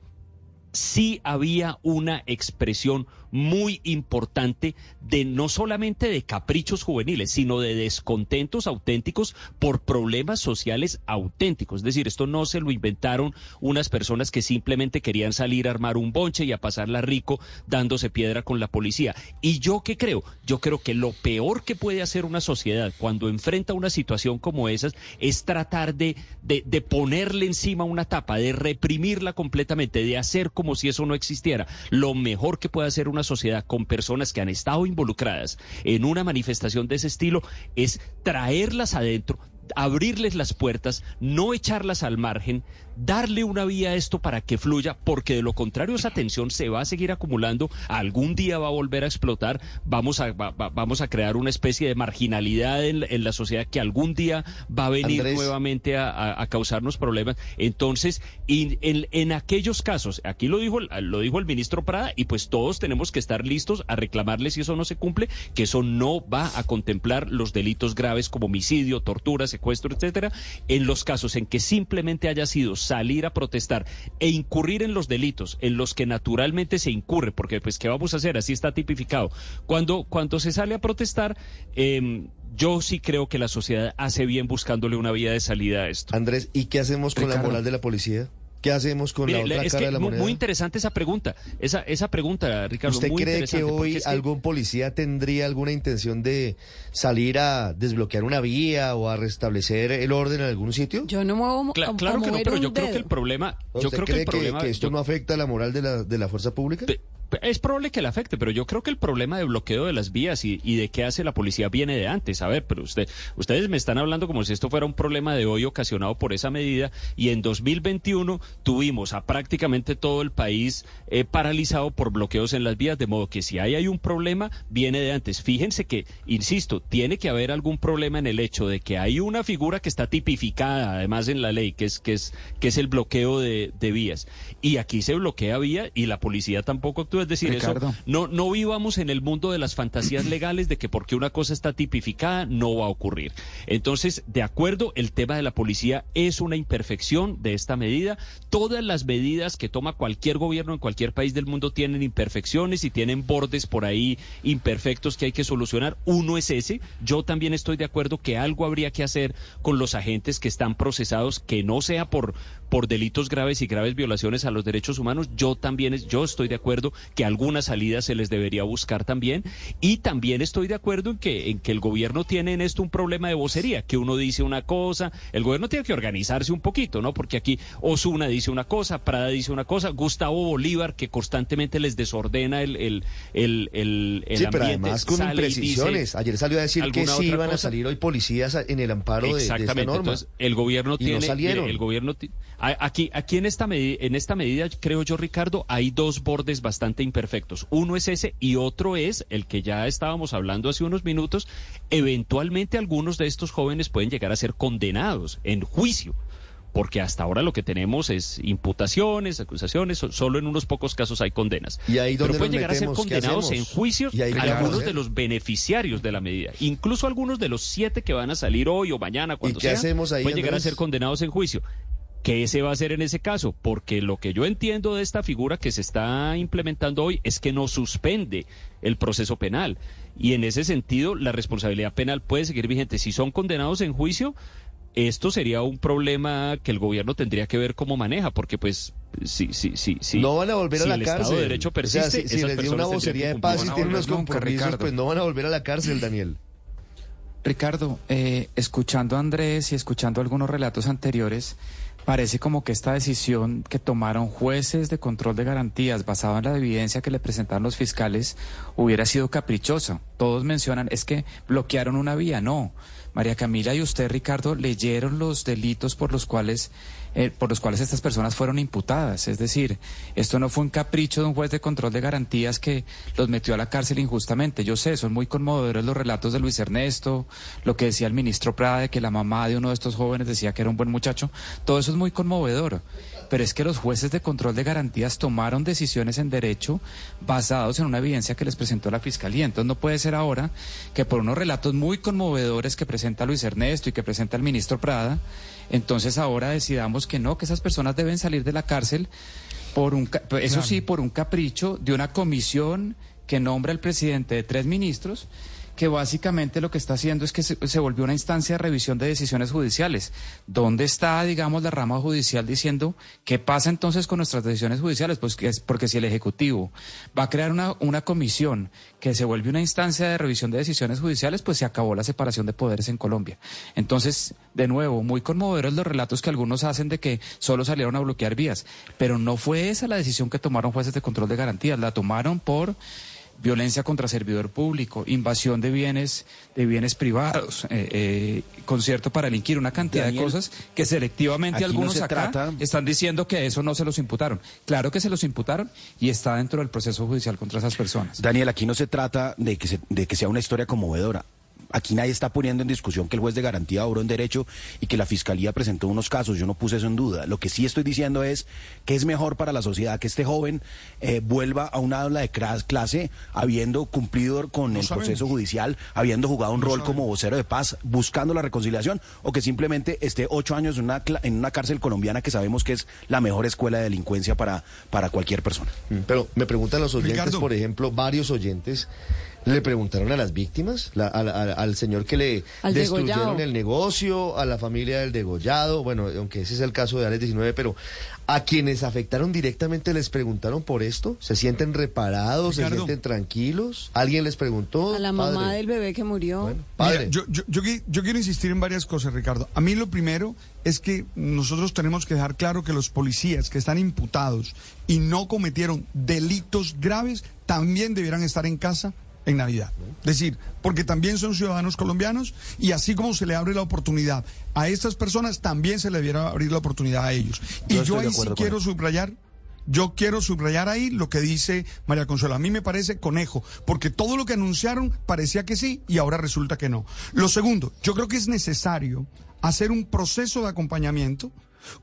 sí había una expresión muy importante de no solamente de caprichos juveniles, sino de descontentos auténticos por problemas sociales auténticos. Es decir, esto no se lo inventaron unas personas que simplemente querían salir a armar un bonche y a pasarla rico dándose piedra con la policía. ¿Y yo qué creo? Yo creo que lo peor que puede hacer una sociedad cuando enfrenta una situación como esas es tratar de, de, de ponerle encima una tapa, de reprimirla completamente, de hacer como si eso no existiera. Lo mejor que puede hacer una sociedad con personas que han estado involucradas en una manifestación de ese estilo es traerlas adentro, abrirles las puertas, no echarlas al margen, darle una vía a esto para que fluya, porque de lo contrario esa tensión se va a seguir acumulando, algún día va a volver a explotar, vamos a, va- va- vamos a crear una especie de marginalidad en, en la sociedad que algún día va a venir Andrés. nuevamente a, a- a causarnos problemas. Entonces, y en, en aquellos casos, aquí lo dijo, lo dijo el ministro Prada, y pues todos tenemos que estar listos a reclamarle si eso no se cumple, que eso no va a contemplar los delitos graves como homicidio, tortura, secuestro, etcétera, en los casos en que simplemente haya sido salir a protestar e incurrir en los delitos en los que naturalmente se incurre, porque pues qué vamos a hacer, así está tipificado. Cuando cuando se sale a protestar, em, yo sí creo que la sociedad hace bien buscándole una vía de salida a esto. Andrés, ¿y qué hacemos con la moral de la policía? ¿Qué hacemos con Mire, la otra es cara que de la moneda? muy interesante esa pregunta, esa esa pregunta, Ricardo. ¿Usted muy cree que hoy es que- algún policía tendría alguna intención de salir a desbloquear una vía o a restablecer el orden en algún sitio? Yo no muevo Cla- a- a claro que no, pero un yo creo que el problema, yo ¿Usted creo que cree el problema, que esto yo- no afecta la moral de la, de la fuerza pública? Pe- Es probable que le afecte, pero yo creo que el problema de bloqueo de las vías y, de qué hace la policía viene de antes. A ver, pero usted, ustedes me están hablando como si esto fuera un problema de hoy ocasionado por esa medida y en 2021 tuvimos a prácticamente todo el país eh, paralizado por bloqueos en las vías, de modo que si ahí hay un problema, viene de antes. Fíjense que, insisto, tiene que haber algún problema en el hecho de que hay una figura que está tipificada además en la ley, que es, que es, que es el bloqueo de, de vías. Y aquí se bloquea vía y la policía tampoco actúa. Es decir, Ricardo. eso no, no vivamos en el mundo de las fantasías legales de que porque una cosa está tipificada no va a ocurrir. Entonces, de acuerdo, el tema de la policía es una imperfección de esta medida. Todas las medidas que toma cualquier gobierno en cualquier país del mundo tienen imperfecciones y tienen bordes por ahí imperfectos que hay que solucionar. Uno es ese. Yo también estoy de acuerdo que algo habría que hacer con los agentes que están procesados, que no sea por, por delitos graves y graves violaciones a los derechos humanos. Yo también es, yo estoy de acuerdo que alguna salida se les debería buscar también. Y también estoy de acuerdo en que, en que el gobierno tiene en esto un problema de vocería, que uno dice una cosa, el gobierno tiene que organizarse un poquito, ¿no? Porque aquí Osuna dice una cosa, Prada dice una cosa, Gustavo Bolívar, que constantemente les desordena el, el, el, el, el Sí, pero ambiente, además con imprecisiones. Ayer salió a decir que sí iban a salir hoy policías en el amparo de- de, esta norma. Entonces, el gobierno Y no tiene. salieron. mire, el gobierno aquí, aquí en esta medida, en esta medida, creo yo, Ricardo, hay dos bordes bastante imperfectos. Uno es ese y otro es el que ya estábamos hablando hace unos minutos. Eventualmente, algunos de estos jóvenes pueden llegar a ser condenados en juicio. Porque hasta ahora lo que tenemos es imputaciones, acusaciones, so- solo en unos pocos casos hay condenas. ¿Y ahí Pero pueden llegar a ser condenados en juicios ¿Y a algunos de los beneficiarios de la medida. Incluso algunos de los siete que van a salir hoy o mañana, cuando qué sea, hacemos ahí, pueden llegar a ser condenados en juicio. ¿Qué se va a hacer en ese caso? Porque lo que yo entiendo de esta figura que se está implementando hoy es que no suspende el proceso penal. Y en ese sentido, la responsabilidad penal puede seguir vigente. Si son condenados en juicio, esto sería un problema que el gobierno tendría que ver cómo maneja, porque pues sí, sí, sí, sí. No van a volver si a la el cárcel. Estado de Derecho o persiste, sea, si, si les dio una vocería de paz y tienen unos compromisos, pues no van a volver a la cárcel, Daniel. Ricardo, eh, escuchando a Andrés y escuchando algunos relatos anteriores, parece como que esta decisión que tomaron jueces de control de garantías basada en la evidencia que le presentaron los fiscales hubiera sido caprichosa. Todos mencionan, es que bloquearon una vía. No. María Camila y usted, Ricardo, leyeron los delitos por los cuales eh, por los cuales estas personas fueron imputadas. Es decir, esto no fue un capricho de un juez de control de garantías que los metió a la cárcel injustamente. Yo sé, son muy conmovedores los relatos de Luis Ernesto, lo que decía el ministro Prada de que la mamá de uno de estos jóvenes decía que era un buen muchacho. Todo eso es muy conmovedor. Pero es que los jueces de control de garantías tomaron decisiones en derecho basados en una evidencia que les presentó la fiscalía. Entonces no puede ser ahora que por unos relatos muy conmovedores que presenta Luis Ernesto y que presenta el ministro Prada, entonces ahora decidamos que no, que esas personas deben salir de la cárcel por un, eso sí, por un capricho de una comisión que nombra el presidente de tres ministros que básicamente lo que está haciendo es que se, volvió una instancia de revisión de decisiones judiciales. ¿Dónde está, digamos, la rama judicial diciendo qué pasa entonces con nuestras decisiones judiciales? Pues que es porque si el Ejecutivo va a crear una, una comisión que se vuelve una instancia de revisión de decisiones judiciales, pues se acabó la separación de poderes en Colombia. Entonces, de nuevo, muy conmovedores los relatos que algunos hacen de que solo salieron a bloquear vías, pero no fue esa la decisión que tomaron jueces de control de garantías, la tomaron por violencia contra servidor público, invasión de bienes, de bienes privados, eh, eh, concierto para delinquir, una cantidad Daniel, de cosas que selectivamente no algunos se acá trata- están diciendo que eso no se los imputaron. Claro que se los imputaron y está dentro del proceso judicial contra esas personas. Daniel, aquí no se trata de que, se- de que sea una historia conmovedora. Aquí nadie está poniendo en discusión que el juez de garantía obró en derecho y que la fiscalía presentó unos casos. Yo no puse eso en duda. Lo que sí estoy diciendo es que es mejor para la sociedad que este joven eh, vuelva a una aula de clase habiendo cumplido con el sabemos. proceso judicial, habiendo jugado un No rol sabemos. como vocero de paz, buscando la reconciliación, o que simplemente esté ocho años en una, cla- en una cárcel colombiana que sabemos que es la mejor escuela de delincuencia para, para cualquier persona. Pero me preguntan los oyentes, Ricardo. por ejemplo, varios oyentes, ¿le preguntaron a las víctimas? La- al, al- al señor que le Al destruyeron degollado. el negocio, a la familia del degollado, bueno, aunque ese es el caso de Alex 19, pero a quienes afectaron directamente les preguntaron por esto, ¿se sienten reparados, se sienten tranquilos? ¿Alguien les preguntó? A la mamá Padre. del bebé que murió. Mira, yo, yo, yo yo quiero insistir en varias cosas, Ricardo. A mí lo primero es que nosotros tenemos que dejar claro que los policías que están imputados y no cometieron delitos graves también debieran estar en casa en Navidad. Es decir, porque también son ciudadanos colombianos y así como se le abre la oportunidad a estas personas, también se le debiera abrir la oportunidad a ellos. Yo y yo ahí sí quiero subrayar yo quiero subrayar ahí lo que dice María Consuelo. A mí me parece conejo, porque todo lo que anunciaron parecía que sí y ahora resulta que no. Lo segundo, yo creo que es necesario hacer un proceso de acompañamiento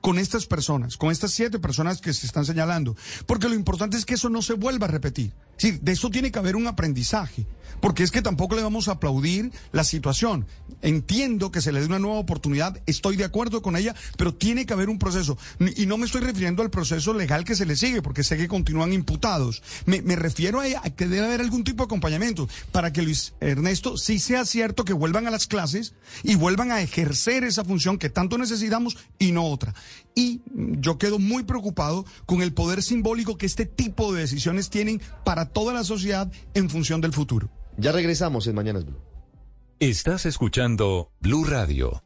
con estas personas, con estas siete personas que se están señalando, porque lo importante es que eso no se vuelva a repetir. Sí, de eso tiene que haber un aprendizaje, porque es que tampoco le vamos a aplaudir la situación. Entiendo que se le dé una nueva oportunidad, estoy de acuerdo con ella, pero tiene que haber un proceso. Y no me estoy refiriendo al proceso legal que se le sigue, porque sé que continúan imputados. Me, refiero a, a, que debe haber algún tipo de acompañamiento para que Luis Ernesto sí sea cierto que vuelvan a las clases y vuelvan a ejercer esa función que tanto necesitamos y no otra. Y yo quedo muy preocupado con el poder simbólico que este tipo de decisiones tienen para toda la sociedad en función del futuro. Ya regresamos en Mañanas Blue. Estás escuchando Blue Radio.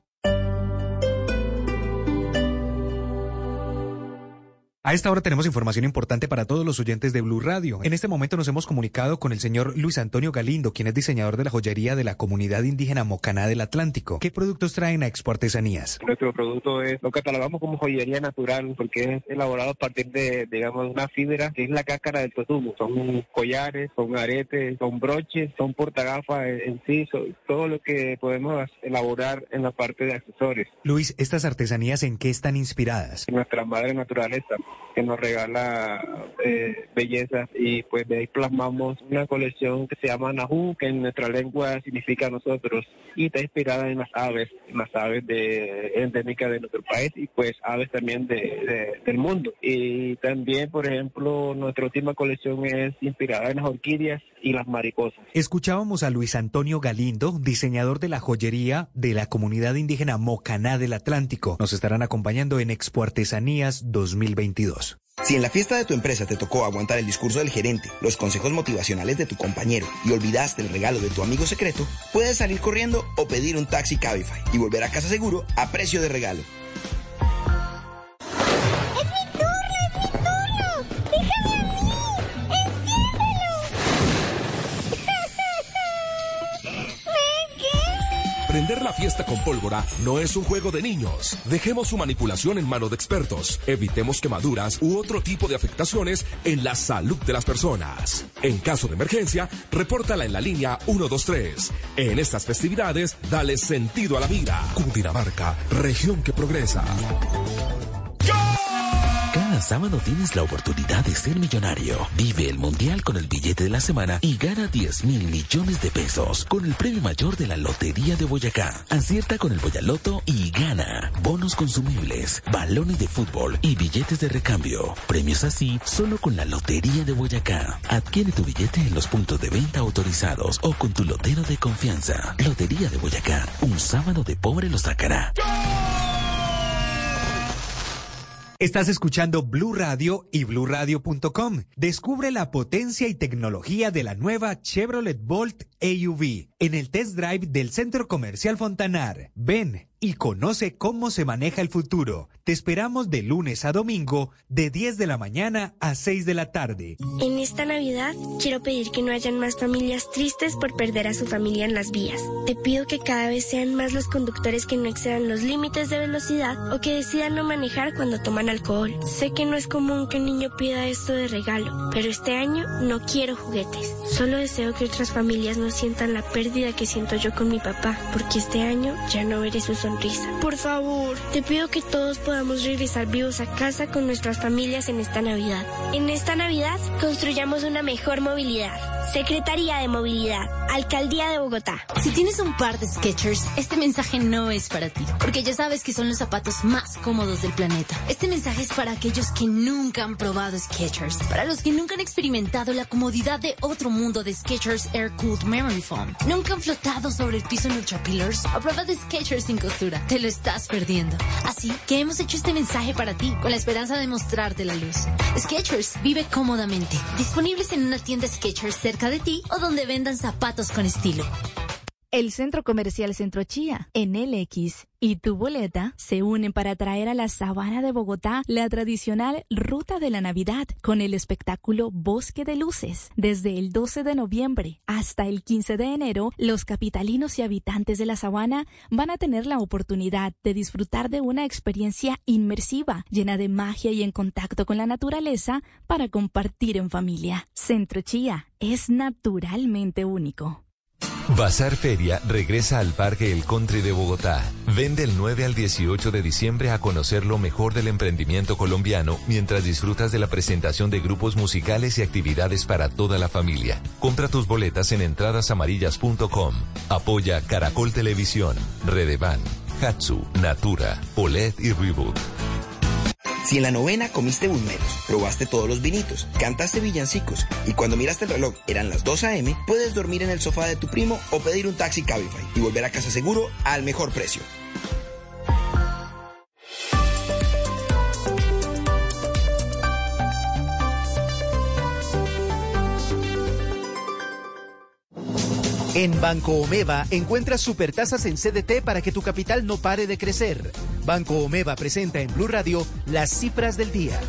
A esta hora tenemos información importante para todos los oyentes de Blue Radio. En este momento nos hemos comunicado con el señor Luis Antonio Galindo, quien es diseñador de la joyería de la comunidad indígena Mocaná del Atlántico. ¿Qué productos traen a Expo Artesanías? Nuestro producto es, lo catalogamos como joyería natural porque es elaborado a partir de, digamos, una fibra que es la cáscara del totumo. Son collares, son aretes, son broches, son portagafas en sí, todo lo que podemos elaborar en la parte de accesorios. Luis, ¿estas artesanías en qué están inspiradas? Nuestra madre naturaleza que nos regala eh, belleza y pues de ahí plasmamos una colección que se llama Nahu, que en nuestra lengua significa nosotros y está inspirada en las aves, las aves de endémicas de nuestro país y pues aves también de, del mundo. Y también, por ejemplo, nuestra última colección es inspirada en las orquídeas y las mariposas. Escuchábamos a Luis Antonio Galindo, diseñador de la joyería de la comunidad indígena Mocaná del Atlántico. Nos estarán acompañando en Expo Artesanías 2022. Si en la fiesta de tu empresa te tocó aguantar el discurso del gerente, los consejos motivacionales de tu compañero y olvidaste el regalo de tu amigo secreto, puedes salir corriendo o pedir un taxi Cabify y volver a casa seguro a precio de regalo. Prender la fiesta con pólvora no es un juego de niños. Dejemos su manipulación en manos de expertos. Evitemos quemaduras u otro tipo de afectaciones en la salud de las personas. En caso de emergencia, repórtala en la línea 123. En estas festividades, dale sentido a la vida. Cundinamarca, región que progresa. Sábado tienes la oportunidad de ser millonario. Vive el mundial con el billete de la semana y gana 10 mil millones de pesos con el premio mayor de la Lotería de Boyacá. Acierta con el Boyaloto y gana bonos consumibles, balones de fútbol y billetes de recambio. Premios así solo con la Lotería de Boyacá. Adquiere tu billete en los puntos de venta autorizados o con tu lotero de confianza. Lotería de Boyacá. Un sábado de pobre lo sacará. Estás escuchando Blue Radio y bluradio.com. Descubre la potencia y tecnología de la nueva Chevrolet Bolt AUV en el test drive del Centro Comercial Fontanar. Ven y conoce cómo se maneja el futuro. Te esperamos de lunes a domingo, de 10 de la mañana a 6 de la tarde. En esta Navidad quiero pedir que no hayan más familias tristes por perder a su familia en las vías. Te pido que cada vez sean más los conductores que no excedan los límites de velocidad o que decidan no manejar cuando toman alcohol. Sé que no es común que un niño pida esto de regalo, pero este año no quiero juguetes. Solo deseo que otras familias no sientan la pérdida que siento yo con mi papá, porque este año ya no veré su sonrisa. Por favor, te pido que todos podamos regresar vivos a casa con nuestras familias en esta Navidad. En esta Navidad construyamos una mejor movilidad. Secretaría de Movilidad, Alcaldía de Bogotá. Si tienes un par de Sketchers, este mensaje no es para ti, porque ya sabes que son los zapatos más cómodos del planeta. Este mensaje es para aquellos que nunca han probado Sketchers, para los que nunca han experimentado la comodidad de otro mundo de Sketchers Air Cooled Memory Foam, nunca han flotado sobre el piso en Ultra Pillars o prueba de Sketchers sin Te lo estás perdiendo. Así que hemos hecho este mensaje para ti, con la esperanza de mostrarte la luz. Sketchers vive cómodamente. Disponibles en una tienda Sketchers cerca de ti o donde vendan zapatos con estilo. El Centro Comercial Centro Chía, en LX y tu boleta se unen para traer a la Sabana de Bogotá la tradicional Ruta de la Navidad con el espectáculo Bosque de Luces. Desde el 12 de noviembre hasta el 15 de enero, los capitalinos y habitantes de la Sabana van a tener la oportunidad de disfrutar de una experiencia inmersiva, llena de magia y en contacto con la naturaleza para compartir en familia. Centro Chía es naturalmente único. Bazar Feria regresa al Parque El Country de Bogotá. Vende el 9 al 18 de diciembre a conocer lo mejor del emprendimiento colombiano mientras disfrutas de la presentación de grupos musicales y actividades para toda la familia. Compra tus boletas en entradasamarillas.com. Apoya Caracol Televisión, Redevan, Hatsu, Natura, OLED y Reboot. Si en la novena comiste bulmeros, probaste todos los vinitos, cantaste villancicos y cuando miraste el reloj eran las 2 a.m., puedes dormir en el sofá de tu primo o pedir un taxi Cabify y volver a casa seguro al mejor precio. En Banco Omeva encuentras supertasas en CDT para que tu capital no pare de crecer. Banco Omeva presenta en Blue Radio las cifras del día.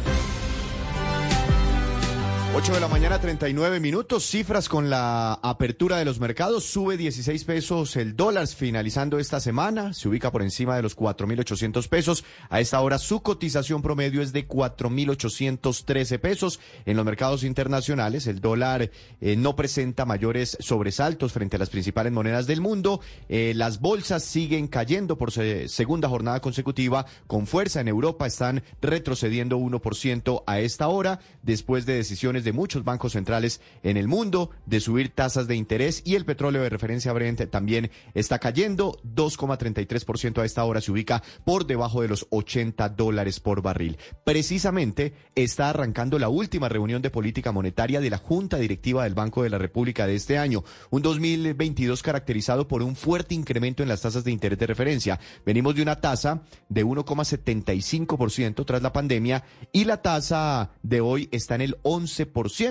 8 de la mañana, 39 minutos. Cifras con la apertura de los mercados. Sube 16 pesos el dólar finalizando esta semana. Se ubica por encima de los 4.800 pesos. A esta hora su cotización promedio es de 4.813 pesos. En los mercados internacionales el dólar eh, no presenta mayores sobresaltos frente a las principales monedas del mundo. Eh, las bolsas siguen cayendo por segunda jornada consecutiva con fuerza. En Europa están retrocediendo 1% a esta hora después de decisiones de muchos bancos centrales en el mundo de subir tasas de interés y el petróleo de referencia Brent también está cayendo 2,33% a esta hora se ubica por debajo de los 80 dólares por barril. Precisamente está arrancando la última reunión de política monetaria de la Junta Directiva del Banco de la República de este año, un 2022 caracterizado por un fuerte incremento en las tasas de interés de referencia. Venimos de una tasa de 1,75% tras la pandemia y la tasa de hoy está en el 11%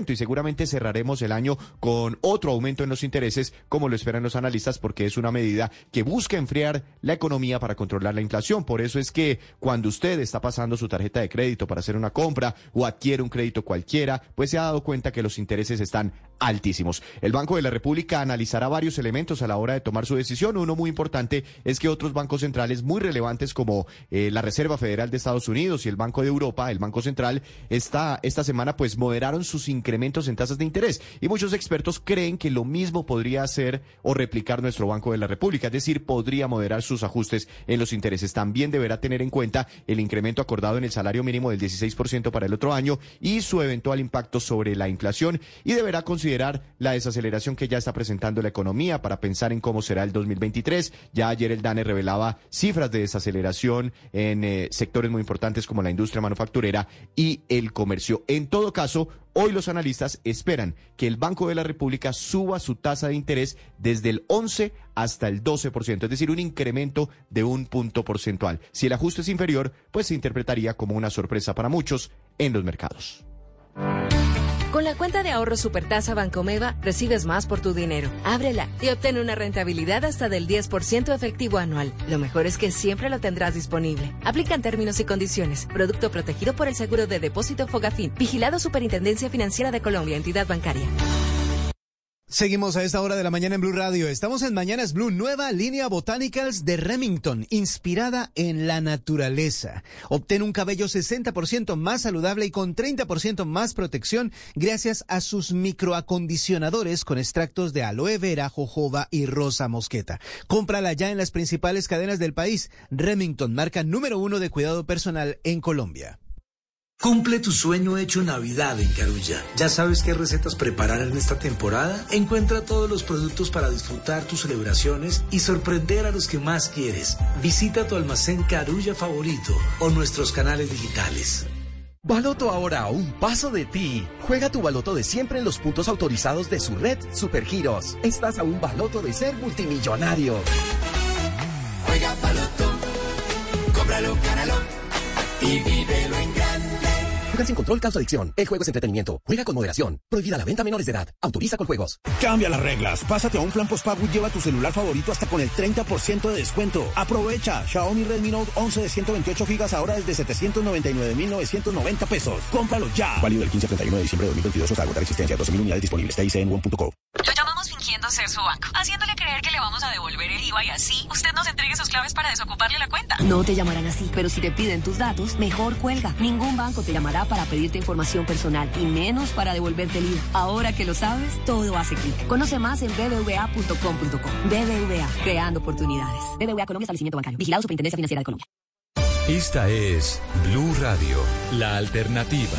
y seguramente cerraremos el año con otro aumento en los intereses, como lo esperan los analistas, porque es una medida que busca enfriar la economía para controlar la inflación. Por eso es que cuando usted está pasando su tarjeta de crédito para hacer una compra o adquiere un crédito cualquiera, pues se ha dado cuenta que los intereses están altísimos. El Banco de la República analizará varios elementos a la hora de tomar su decisión. Uno muy importante es que otros bancos centrales muy relevantes como eh, la Reserva Federal de Estados Unidos y el Banco de Europa, el Banco Central, esta, esta semana pues moderaron sus incrementos en tasas de interés. Y muchos expertos creen que lo mismo podría hacer o replicar nuestro Banco de la República, es decir, podría moderar sus ajustes en los intereses. También deberá tener en cuenta el incremento acordado en el salario mínimo del 16% para el otro año y su eventual impacto sobre la inflación y deberá considerar la desaceleración que ya está presentando la economía para pensar en cómo será el 2023. Ya ayer el DANE revelaba cifras de desaceleración en eh, sectores muy importantes como la industria manufacturera y el comercio. En todo caso, Hoy los analistas esperan que el Banco de la República suba su tasa de interés desde el 11 hasta el 12%, es decir, un incremento de un punto porcentual. Si el ajuste es inferior, pues se interpretaría como una sorpresa para muchos en los mercados. Con la cuenta de ahorro Supertasa Bancomeva recibes más por tu dinero. Ábrela y obtén una rentabilidad hasta del 10% efectivo anual. Lo mejor es que siempre lo tendrás disponible. Aplican términos y condiciones. Producto protegido por el Seguro de Depósito Fogafín. Vigilado Superintendencia Financiera de Colombia, entidad bancaria. Seguimos a esta hora de la mañana en Blue Radio. Estamos en Mañanas Blue, nueva línea Botanicals de Remington, inspirada en la naturaleza. Obtén un cabello 60% más saludable y con 30% más protección gracias a sus microacondicionadores con extractos de aloe vera, jojoba y rosa mosqueta. Cómprala ya en las principales cadenas del país. Remington, marca número uno de cuidado personal en Colombia. Cumple tu sueño hecho Navidad en Carulla. ¿Ya sabes qué recetas preparar en esta temporada? Encuentra todos los productos para disfrutar tus celebraciones y sorprender a los que más quieres. Visita tu almacén Carulla favorito o nuestros canales digitales. Baloto ahora a un paso de ti. Juega tu baloto de siempre en los puntos autorizados de su red Supergiros. Estás a un baloto de ser multimillonario. Juega baloto, cómpralo, gánalo y grande. Juega sin control, causa adicción. El juego es entretenimiento. Juega con moderación. Prohibida la venta a menores de edad. Autoriza con juegos. Cambia las reglas. Pásate a un plan postpago y lleva tu celular favorito hasta con el 30% de descuento. Aprovecha. Xiaomi Redmi Note 11 de 128 gigas ahora desde 799.990 pesos. Cómpralo ya. Válido del 15 al 31 de diciembre de 2022 hasta agotar existencia. 12.000 unidades disponibles. TIC en one.co. Lo llamamos fingiendo fingiendo ser su banco, haciéndole creer que le vamos a devolver el IVA y así usted nos entregue sus claves para desocuparle la cuenta. No te llamarán así, pero si te piden tus datos, mejor cuelga. Ningún banco te llamará para pedirte información personal y menos para devolverte el IVA. Ahora que lo sabes, todo hace clic. Conoce más en bbva.com.co. BBVA, creando oportunidades. BBVA Colombia Establecimiento Bancario. Vigilado Superintendencia Financiera de Colombia. Esta es Blue Radio, la alternativa.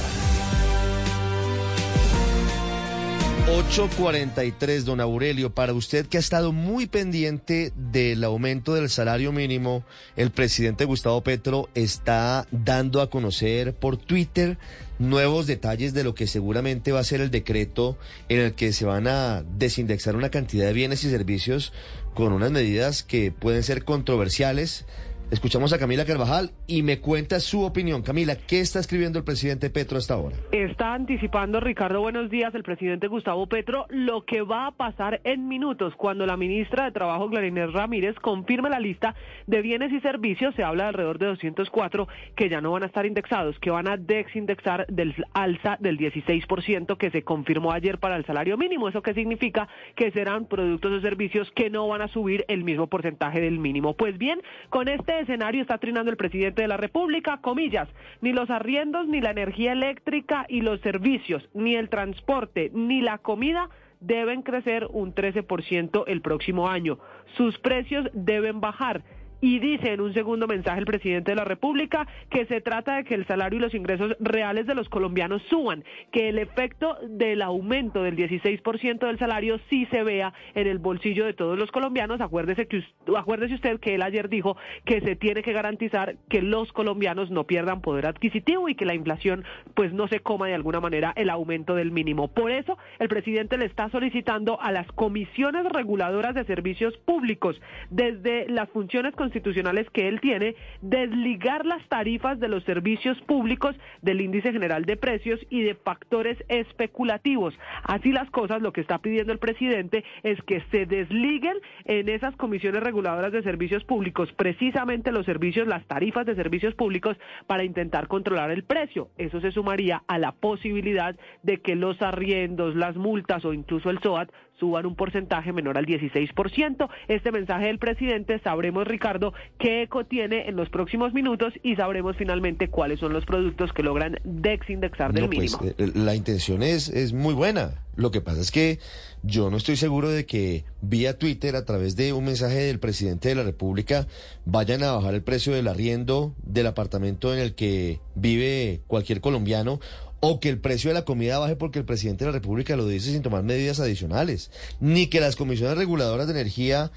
843, don Aurelio, para usted que ha estado muy pendiente del aumento del salario mínimo, el presidente Gustavo Petro está dando a conocer por Twitter nuevos detalles de lo que seguramente va a ser el decreto en el que se van a desindexar una cantidad de bienes y servicios con unas medidas que pueden ser controversiales Escuchamos a Camila Carvajal y me cuenta su opinión. Camila, ¿qué está escribiendo el presidente Petro hasta ahora? Está anticipando, Ricardo, buenos días, el presidente Gustavo Petro, lo que va a pasar en minutos cuando la ministra de Trabajo, Clarinés Ramírez, confirme la lista de bienes y servicios. Se habla de alrededor de 204 que ya no van a estar indexados, que van a desindexar del alza del 16% que se confirmó ayer para el salario mínimo. ¿Eso qué significa? Que serán productos o servicios que no van a subir el mismo porcentaje del mínimo. Pues bien, con este escenario está trinando el presidente de la República, comillas, ni los arriendos, ni la energía eléctrica y los servicios, ni el transporte, ni la comida deben crecer un 13% el próximo año. Sus precios deben bajar y dice en un segundo mensaje el presidente de la República que se trata de que el salario y los ingresos reales de los colombianos suban, que el efecto del aumento del 16% del salario sí se vea en el bolsillo de todos los colombianos. Acuérdese, que, acuérdese usted que él ayer dijo que se tiene que garantizar que los colombianos no pierdan poder adquisitivo y que la inflación pues no se coma de alguna manera el aumento del mínimo. Por eso el presidente le está solicitando a las comisiones reguladoras de servicios públicos desde las funciones constitucionales que él tiene, desligar las tarifas de los servicios públicos del índice general de precios y de factores especulativos. Así las cosas, lo que está pidiendo el presidente es que se desliguen en esas comisiones reguladoras de servicios públicos precisamente los servicios, las tarifas de servicios públicos para intentar controlar el precio. Eso se sumaría a la posibilidad de que los arriendos, las multas o incluso el SOAT suban un porcentaje menor al 16%. Este mensaje del presidente, sabremos, Ricardo, qué eco tiene en los próximos minutos y sabremos finalmente cuáles son los productos que logran desindexar del no, pues, mínimo. eh, la intención es, es muy buena. Lo que pasa es que yo no estoy seguro de que vía Twitter, a través de un mensaje del presidente de la República, vayan a bajar el precio del arriendo del apartamento en el que vive cualquier colombiano o que el precio de la comida baje porque el presidente de la República lo dice sin tomar medidas adicionales, ni que las comisiones reguladoras de energía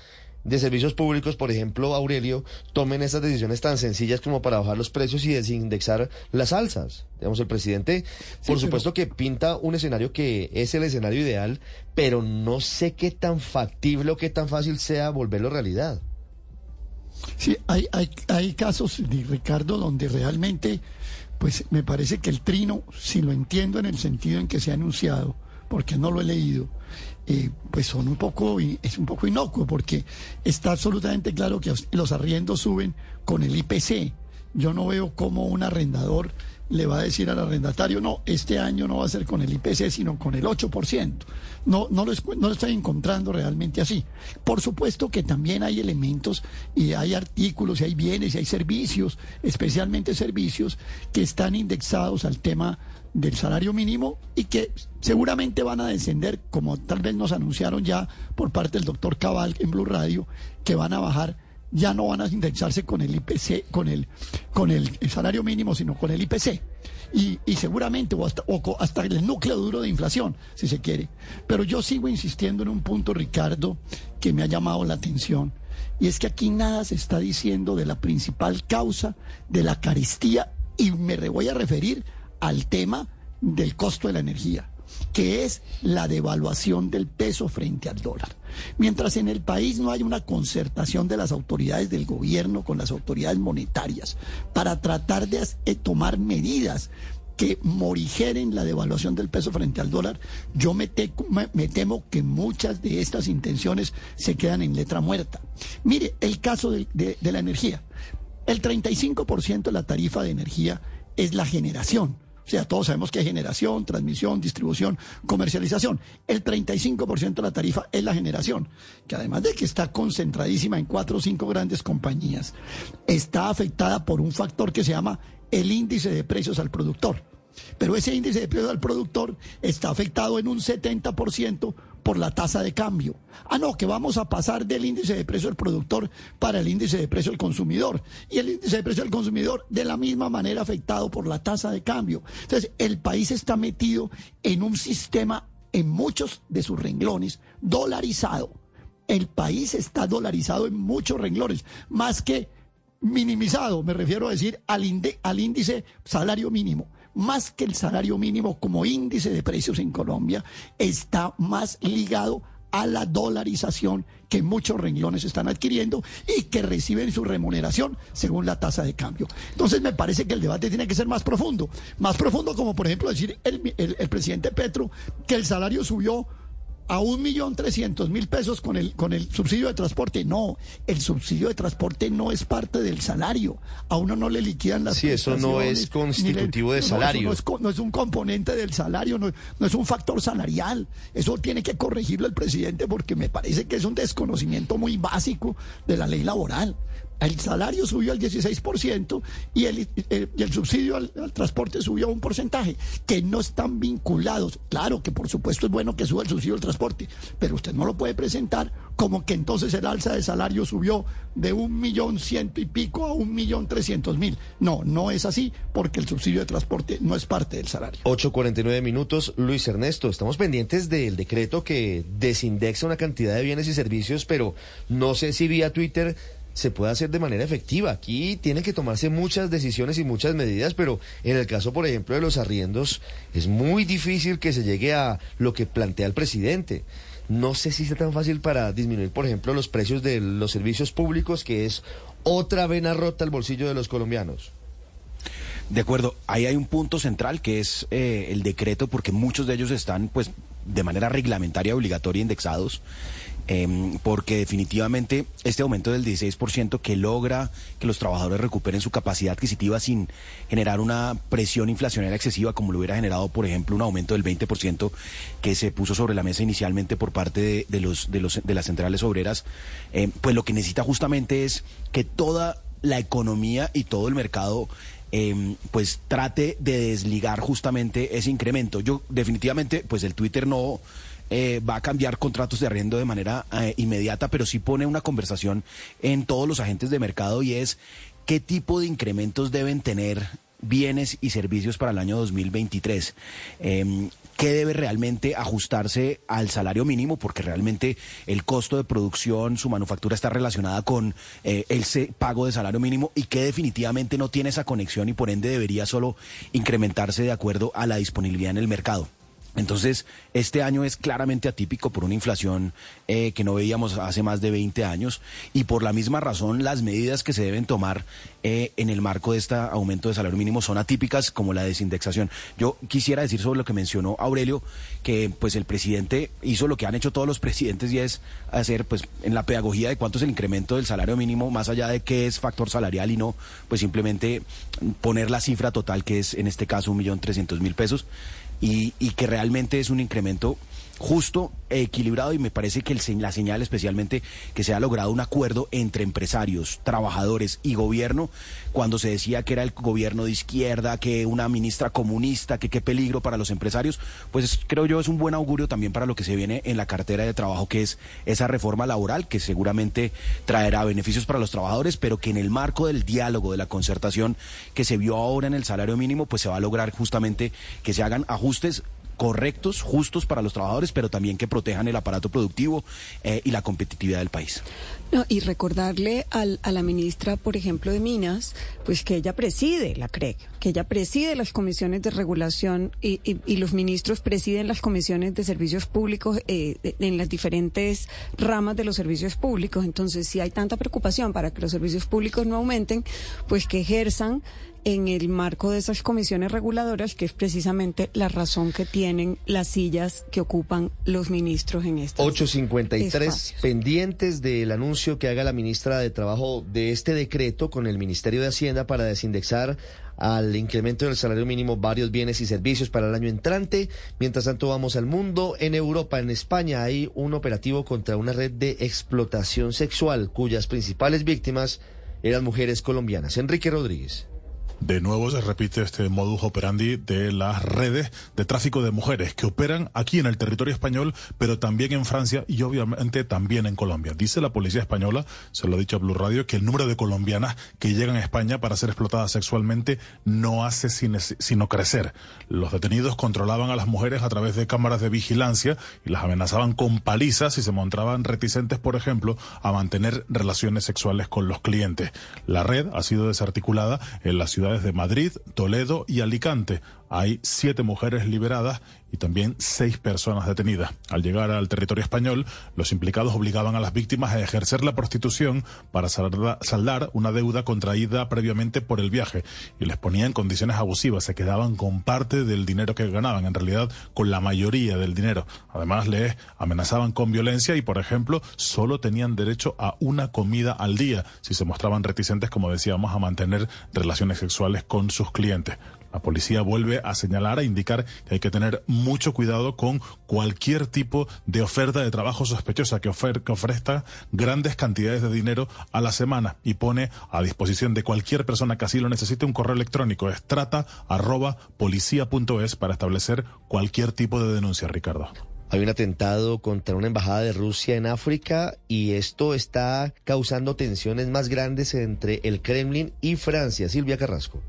de servicios públicos, por ejemplo, Aurelio, tomen esas decisiones tan sencillas como para bajar los precios y desindexar las alzas. Digamos, el presidente, por supuesto que pinta un escenario que es el escenario ideal, pero no sé qué tan factible o qué tan fácil sea volverlo realidad. Sí, hay, hay, hay casos, Ricardo, donde realmente, pues me parece que el trino, si lo entiendo en el sentido en que se ha anunciado, porque no lo he leído, eh, pues son un poco, es un poco inocuo, porque está absolutamente claro que los arriendos suben con el IPC. Yo no veo cómo un arrendador le va a decir al arrendatario, no, este año no va a ser con el IPC, sino con el 8%. No, no, lo, no lo estoy encontrando realmente así. Por supuesto que también hay elementos y hay artículos y hay bienes y hay servicios, especialmente servicios, que están indexados al tema del salario mínimo y que seguramente van a descender, como tal vez nos anunciaron ya por parte del doctor Cabal en Blue Radio, que van a bajar ya no van a indexarse con el IPC, con el, con el, salario mínimo, sino con el IPC. Y, y seguramente, o hasta, o hasta el núcleo duro de inflación, si se quiere. Pero yo sigo insistiendo en un punto, Ricardo, que me ha llamado la atención. Y es que aquí nada se está diciendo de la principal causa de la carestía, y me voy a referir al tema del costo de la energía que es la devaluación del peso frente al dólar. Mientras en el país no hay una concertación de las autoridades del gobierno con las autoridades monetarias para tratar de tomar medidas que morigeren la devaluación del peso frente al dólar, yo me, temo que muchas de estas intenciones se quedan en letra muerta. Mire, el caso de, de la energía. El 35% de la tarifa de energía es la generación O sea, todos sabemos que generación, transmisión, distribución, comercialización. El 35% de la tarifa es la generación, que además de que está concentradísima en cuatro o cinco grandes compañías, está afectada por un factor que se llama el índice de precios al productor. Pero ese índice de precios al productor está afectado en un 70% por la tasa de cambio. Ah, no, que vamos a pasar del índice de precio del productor para el índice de precio del consumidor. Y el índice de precio del consumidor de la misma manera afectado por la tasa de cambio. Entonces, el país está metido en un sistema, en muchos de sus renglones, dolarizado. El país está dolarizado en muchos renglones, más que minimizado, me refiero a decir al, al índice salario mínimo más que el salario mínimo como índice de precios en Colombia, está más ligado a la dolarización que muchos renglones están adquiriendo y que reciben su remuneración según la tasa de cambio. Entonces me parece que el debate tiene que ser más profundo, más profundo como por ejemplo decir el, el presidente Petro que el salario subió a un millón trescientos mil pesos con el, con el subsidio de transporte. No, el subsidio de transporte no es parte del salario. A uno no le liquidan las Sí, eso no es constitutivo de salario. No, es, no, es, un componente del salario, no, no es un factor salarial. Eso tiene que corregirlo el presidente porque me parece que es un desconocimiento muy básico de la ley laboral el salario subió al 16% y el, eh, el subsidio al, transporte subió a un porcentaje, que no están vinculados. Claro que por supuesto es bueno que suba el subsidio al transporte, pero usted no lo puede presentar como que entonces el alza de salario subió de un millón ciento y pico a un millón trescientos mil. No, no es así, porque el subsidio de transporte no es parte del salario. 8.49 minutos, Luis Ernesto, estamos pendientes del decreto que desindexa una cantidad de bienes y servicios, pero no sé si vía Twitter se puede hacer de manera efectiva. Aquí tienen que tomarse muchas decisiones y muchas medidas, pero en el caso, por ejemplo, de los arriendos, es muy difícil que se llegue a lo que plantea el presidente. No sé si sea tan fácil para disminuir, por ejemplo, los precios de los servicios públicos, que es otra vena rota al bolsillo de los colombianos. De acuerdo, ahí hay un punto central que es eh, el decreto, porque muchos de ellos están, pues, de manera reglamentaria obligatoria indexados. Em, porque definitivamente este aumento del 16% que logra que los trabajadores recuperen su capacidad adquisitiva sin generar una presión inflacionaria excesiva como lo hubiera generado, por ejemplo, un aumento del 20% que se puso sobre la mesa inicialmente por parte de, los, de, los, de las centrales obreras, em, pues lo que necesita justamente es que toda la economía y todo el mercado em, pues trate de desligar justamente ese incremento. Yo definitivamente, pues el Twitter no eh, va a cambiar contratos de arriendo de manera eh, inmediata, pero sí pone una conversación en todos los agentes de mercado y es qué tipo de incrementos deben tener bienes y servicios para el año 2023. Em, ¿Qué debe realmente ajustarse al salario mínimo? Porque realmente el costo de producción, su manufactura está relacionada con eh, el pago de salario mínimo y que definitivamente no tiene esa conexión y por ende debería solo incrementarse de acuerdo a la disponibilidad en el mercado. Entonces, este año es claramente atípico por una inflación eh, que no veíamos hace más de 20 años y por la misma razón las medidas que se deben tomar eh, en el marco de este aumento de salario mínimo son atípicas como la desindexación. Yo quisiera decir sobre lo que mencionó Aurelio que pues el presidente hizo lo que han hecho todos los presidentes y es hacer pues en la pedagogía de cuánto es el incremento del salario mínimo más allá de qué es factor salarial y no pues simplemente poner la cifra total que es en este caso un millón trescientos mil pesos y, y que realmente es un incremento justo, equilibrado y me parece que la señal especialmente que se ha logrado un acuerdo entre empresarios, trabajadores y gobierno cuando se decía que era el gobierno de izquierda, que una ministra comunista, que qué peligro para los empresarios, pues creo yo es un buen augurio también para lo que se viene en la cartera de trabajo que es esa reforma laboral que seguramente traerá beneficios para los trabajadores, pero que en el marco del diálogo, de la concertación que se vio ahora en el salario mínimo, pues se va a lograr justamente que se hagan ajustes correctos, justos para los trabajadores, pero también que protejan el aparato productivo eh, y la competitividad del país. Y recordarle al, a la ministra, por ejemplo, de Minas, pues que ella preside la CREG, que ella preside las comisiones de regulación y, y, los ministros presiden las comisiones de servicios públicos eh, en las diferentes ramas de los servicios públicos. Entonces, si hay tanta preocupación para que los servicios públicos no aumenten, pues que ejerzan en el marco de esas comisiones reguladoras, que es precisamente la razón que tienen las sillas que ocupan los ministros en este 853 pendientes del anuncio que haga la ministra de Trabajo de este decreto con el Ministerio de Hacienda para desindexar al incremento del salario mínimo varios bienes y servicios para el año entrante. Mientras tanto, vamos al mundo. En Europa, en España, hay un operativo contra una red de explotación sexual cuyas principales víctimas eran mujeres colombianas. Enrique Rodríguez. De nuevo se repite este modus operandi de las redes de tráfico de mujeres que operan aquí en el territorio español, pero también en Francia y obviamente también en Colombia. Dice la policía española, se lo ha dicho a Blue Radio, que el número de colombianas que llegan a España para ser explotadas sexualmente no hace sino crecer. Los detenidos controlaban a las mujeres a través de cámaras de vigilancia y las amenazaban con palizas si se mostraban reticentes, por ejemplo, a mantener relaciones sexuales con los clientes. La red ha sido desarticulada en la ciudad de Madrid, Toledo y Alicante. Hay siete mujeres liberadas y también seis personas detenidas. Al llegar al territorio español, los implicados obligaban a las víctimas a ejercer la prostitución para saldar una deuda contraída previamente por el viaje y les ponían condiciones abusivas. Se quedaban con parte del dinero que ganaban, en realidad con la mayoría del dinero. Además, les amenazaban con violencia y, por ejemplo, solo tenían derecho a una comida al día si se mostraban reticentes, como decíamos, a mantener relaciones sexuales con sus clientes. La policía vuelve a señalar, a indicar que hay que tener mucho cuidado con cualquier tipo de oferta de trabajo sospechosa que, ofrezca grandes cantidades de dinero a la semana y pone a disposición de cualquier persona que así lo necesite un correo electrónico arroba para establecer cualquier tipo de denuncia, Ricardo. Hay un atentado contra una embajada de Rusia en África y esto está causando tensiones más grandes entre el Kremlin y Francia. Silvia Carrasco.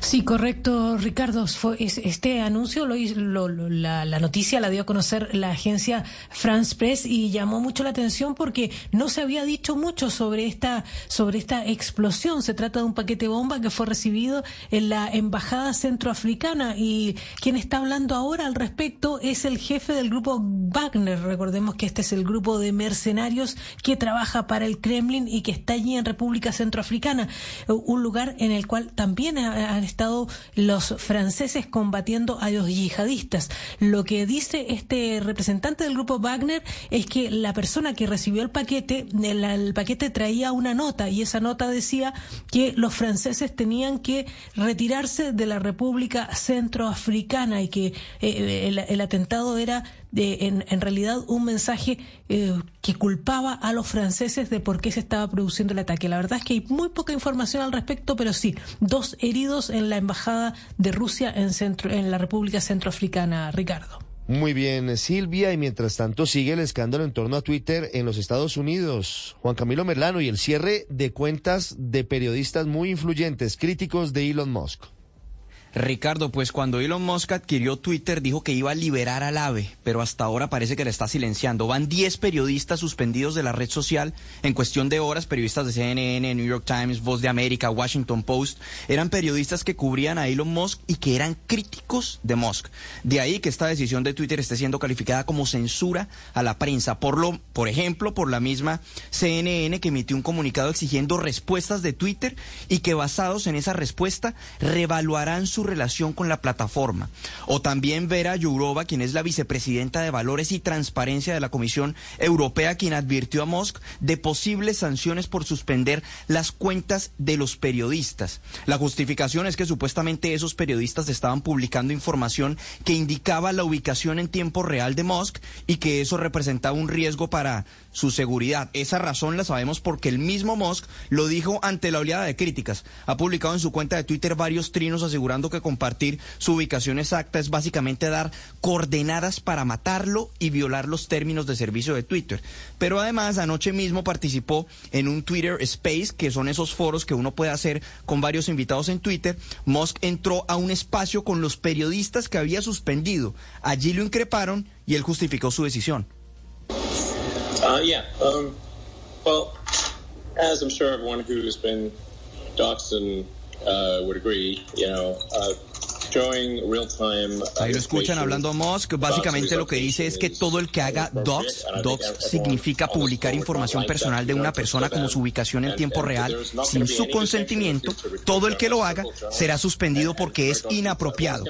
Sí, correcto, Ricardo. este anuncio, lo, la, noticia la dio a conocer la agencia France Press y llamó mucho la atención porque no se había dicho mucho sobre esta, sobre esta explosión. Se trata de un paquete bomba que fue recibido en la embajada centroafricana y quien está hablando ahora al respecto es el jefe del grupo Wagner. Recordemos que este es el grupo de mercenarios que trabaja para el Kremlin y que está allí en República Centroafricana, un lugar en el cual también han estado los franceses combatiendo a los yihadistas. Lo que dice este representante del grupo Wagner es que la persona que recibió el paquete, el, paquete traía una nota y esa nota decía que los franceses tenían que retirarse de la República Centroafricana y que eh, el atentado era de, en, en, realidad un mensaje eh, que culpaba a los franceses de por qué se estaba produciendo el ataque. La verdad es que hay muy poca información al respecto, pero sí, dos heridos en la embajada de Rusia en, centro, en la República Centroafricana, Ricardo. Muy bien, Silvia, y mientras tanto sigue el escándalo en torno a Twitter en los Estados Unidos. Juan Camilo Merlano y el cierre de cuentas de periodistas muy influyentes, críticos de Elon Musk. Ricardo, pues cuando Elon Musk adquirió Twitter dijo que iba a liberar al AVE, pero hasta ahora parece que la está silenciando. Van 10 periodistas suspendidos de la red social en cuestión de horas, periodistas de CNN, New York Times, Voz de América, Washington Post. Eran periodistas que cubrían a Elon Musk y que eran críticos de Musk. De ahí que esta decisión de Twitter esté siendo calificada como censura a la prensa. Por, lo, por ejemplo, por la misma CNN que emitió un comunicado exigiendo respuestas de Twitter y que basados en esa respuesta revaluarán su su relación con la plataforma. O también Vera Yurova, quien es la vicepresidenta de Valores y Transparencia de la Comisión Europea, quien advirtió a Musk de posibles sanciones por suspender las cuentas de los periodistas. La justificación es que supuestamente esos periodistas estaban publicando información que indicaba la ubicación en tiempo real de Musk y que eso representaba un riesgo para su seguridad. Esa razón la sabemos porque el mismo Musk lo dijo ante la oleada de críticas. Ha publicado en su cuenta de Twitter varios trinos asegurando que compartir su ubicación exacta es básicamente dar coordenadas para matarlo y violar los términos de servicio de Twitter. Pero además anoche mismo participó en un Twitter Space, que son esos foros que uno puede hacer con varios invitados en Twitter. Musk entró a un espacio con los periodistas que había suspendido. Allí lo increparon y él justificó su decisión. Uh, yeah. Um, well, as I'm sure everyone who's been doxxed uh, would agree, you know, uh, Ahí lo escuchan hablando Musk. Básicamente lo que dice es que todo el que haga docs, docs significa publicar información personal de una persona como su ubicación en tiempo real sin su consentimiento, todo el que lo haga será suspendido porque es inapropiado.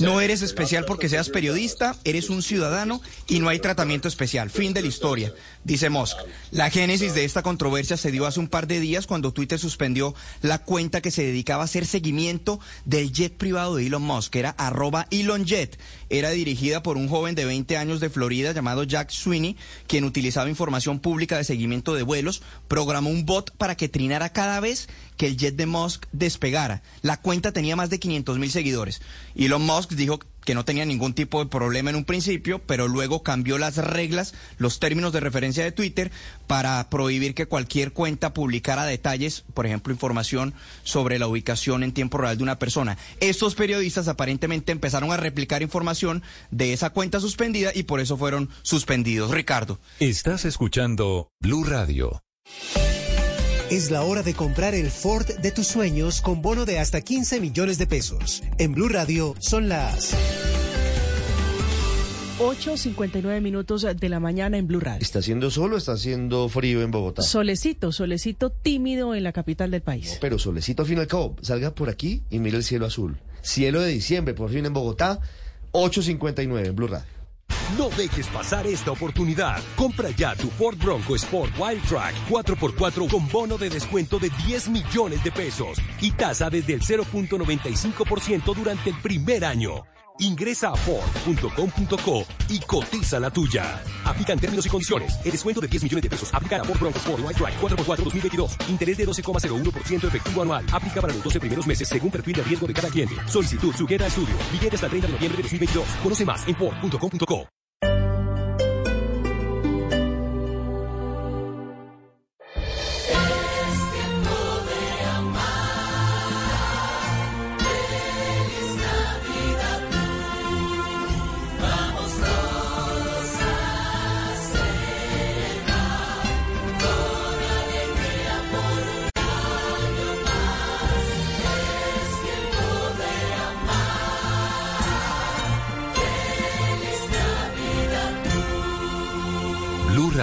No eres especial porque seas periodista, eres un ciudadano y no hay tratamiento especial. Fin de la historia, dice Musk. La génesis de esta controversia se dio hace un par de días cuando Twitter suspendió la cuenta que se dedicaba a hacer seguimiento del jet privado de Elon Musk, que era arroba ElonJet. Era dirigida por un joven de 20 años de Florida llamado Jack Sweeney, quien utilizaba información pública de seguimiento de vuelos, programó un bot para que trinara cada vez que el jet de Musk despegara. La cuenta tenía más de 500 mil seguidores. Elon Musk dijo que no tenía ningún tipo de problema en un principio, pero luego cambió las reglas, los términos de referencia de Twitter para prohibir que cualquier cuenta publicara detalles, por ejemplo, información sobre la ubicación en tiempo real de una persona. Estos periodistas aparentemente empezaron a replicar información de esa cuenta suspendida y por eso fueron suspendidos. Ricardo. Estás escuchando Blue Radio. Es la hora de comprar el Ford de tus sueños con bono de hasta 15 millones de pesos. En Blue Radio son las 8.59 minutos de la mañana en Blue Radio. ¿Está haciendo solo está haciendo frío en Bogotá? Solecito, solecito tímido en la capital del país. pero solecito al fin y al cabo, salga por aquí y mire el cielo azul. Cielo de diciembre, por fin en Bogotá, 8.59 en Blue Radio. No dejes pasar esta oportunidad. Compra ya tu Ford Bronco Sport Wild Track 4x4 con bono de descuento de 10 millones de pesos y tasa desde el 0.95% durante el primer año. Ingresa a Ford.com.co y cotiza la tuya. Aplican términos y condiciones. El descuento de 10 millones de pesos aplica a Ford Bronco Sport Wild Drive 4x4 2022. Interés de 12,01% efectivo anual. Aplica para los 12 primeros meses según perfil de riesgo de cada cliente. Solicitud sujeta a estudio. Billete hasta el 30 de noviembre de 2022. Conoce más en Ford.com.co.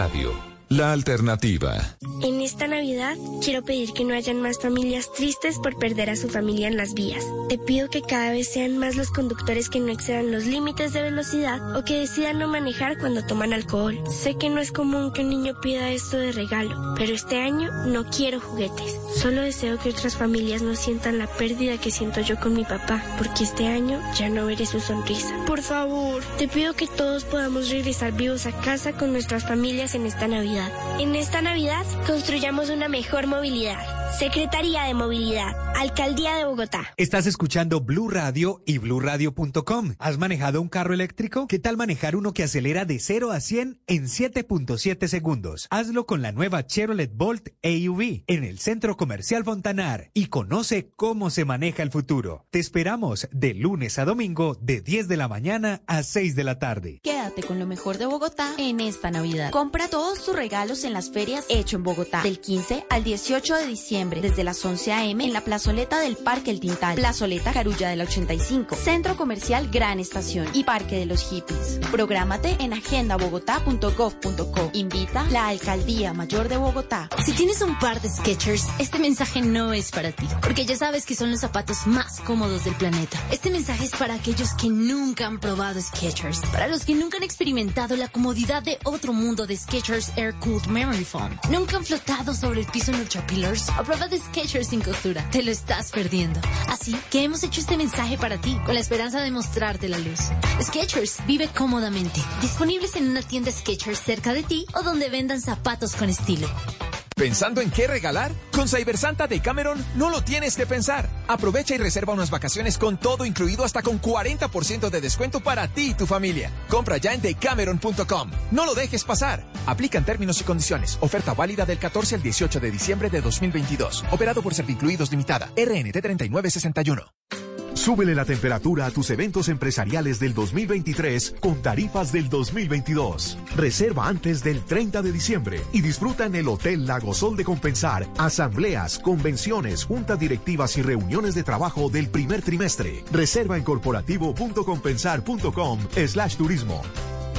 Radio, la alternativa. En esta Navidad quiero pedir que no hayan más familias tristes por perder a su familia en las vías. Te pido que cada vez sean más los conductores que no excedan los límites de velocidad o que decidan no manejar cuando toman alcohol. Sé que no es común que un niño pida esto de regalo, pero este año no quiero juguetes. Solo deseo que otras familias no sientan la pérdida que siento yo con mi papá, porque este año ya no veré su sonrisa. Por favor, te pido que todos podamos regresar vivos a casa con nuestras familias en esta Navidad. En esta Navidad, construyamos una mejor movilidad. Secretaría de Movilidad, Alcaldía de Bogotá. Estás escuchando Blue Radio y bluradio.com. ¿Has manejado un carro eléctrico? ¿Qué tal manejar uno que acelera de 0 a 100 en 7.7 segundos? Hazlo con la nueva Chevrolet Bolt AUV en el Centro Comercial Fontanar y conoce cómo se maneja el futuro. Te esperamos de lunes a domingo de 10 de la mañana a 6 de la tarde. Quédate con lo mejor de Bogotá en esta Navidad. Compra todos tus regalos en las ferias Hecho en Bogotá del 15 al 18 de diciembre desde las 11 a.m. en la plazoleta del Parque El Tintal, plazoleta Carulla de la 85, Centro Comercial Gran Estación y Parque de los Hippies. Prográmate en agendabogotá.gov.co. Invita la Alcaldía Mayor de Bogotá. Si tienes un par de Skechers, este mensaje no es para ti, porque ya sabes que son los zapatos más cómodos del planeta. Este mensaje es para aquellos que nunca han probado Skechers, para los que nunca han experimentado la comodidad de otro mundo de Skechers Air Cooled Memory Foam, nunca han flotado sobre el piso en Ultra Pillars prueba de Skechers sin costura. Te lo estás perdiendo. Así que hemos hecho este mensaje para ti, con la esperanza de mostrarte la luz. Skechers vive cómodamente. Disponibles en una tienda Skechers cerca de ti o donde vendan zapatos con estilo. ¿Pensando en qué regalar? Con Cybersanta de Cameron no lo tienes que pensar. Aprovecha y reserva unas vacaciones con todo incluido hasta con 40% de descuento para ti y tu familia. Compra ya en decameron.com. No lo dejes pasar. Aplican términos y condiciones. Oferta válida del 14 al 18 de diciembre de 2022. Operado por Servincluidos Limitada. RNT 3961. Súbele la temperatura a tus eventos empresariales del 2023 con tarifas del 2022. Reserva antes del 30 de diciembre y disfruta en el Hotel Lago Sol de Compensar asambleas, convenciones, juntas directivas y reuniones de trabajo del primer trimestre. Reserva en corporativo.compensar.com slash turismo.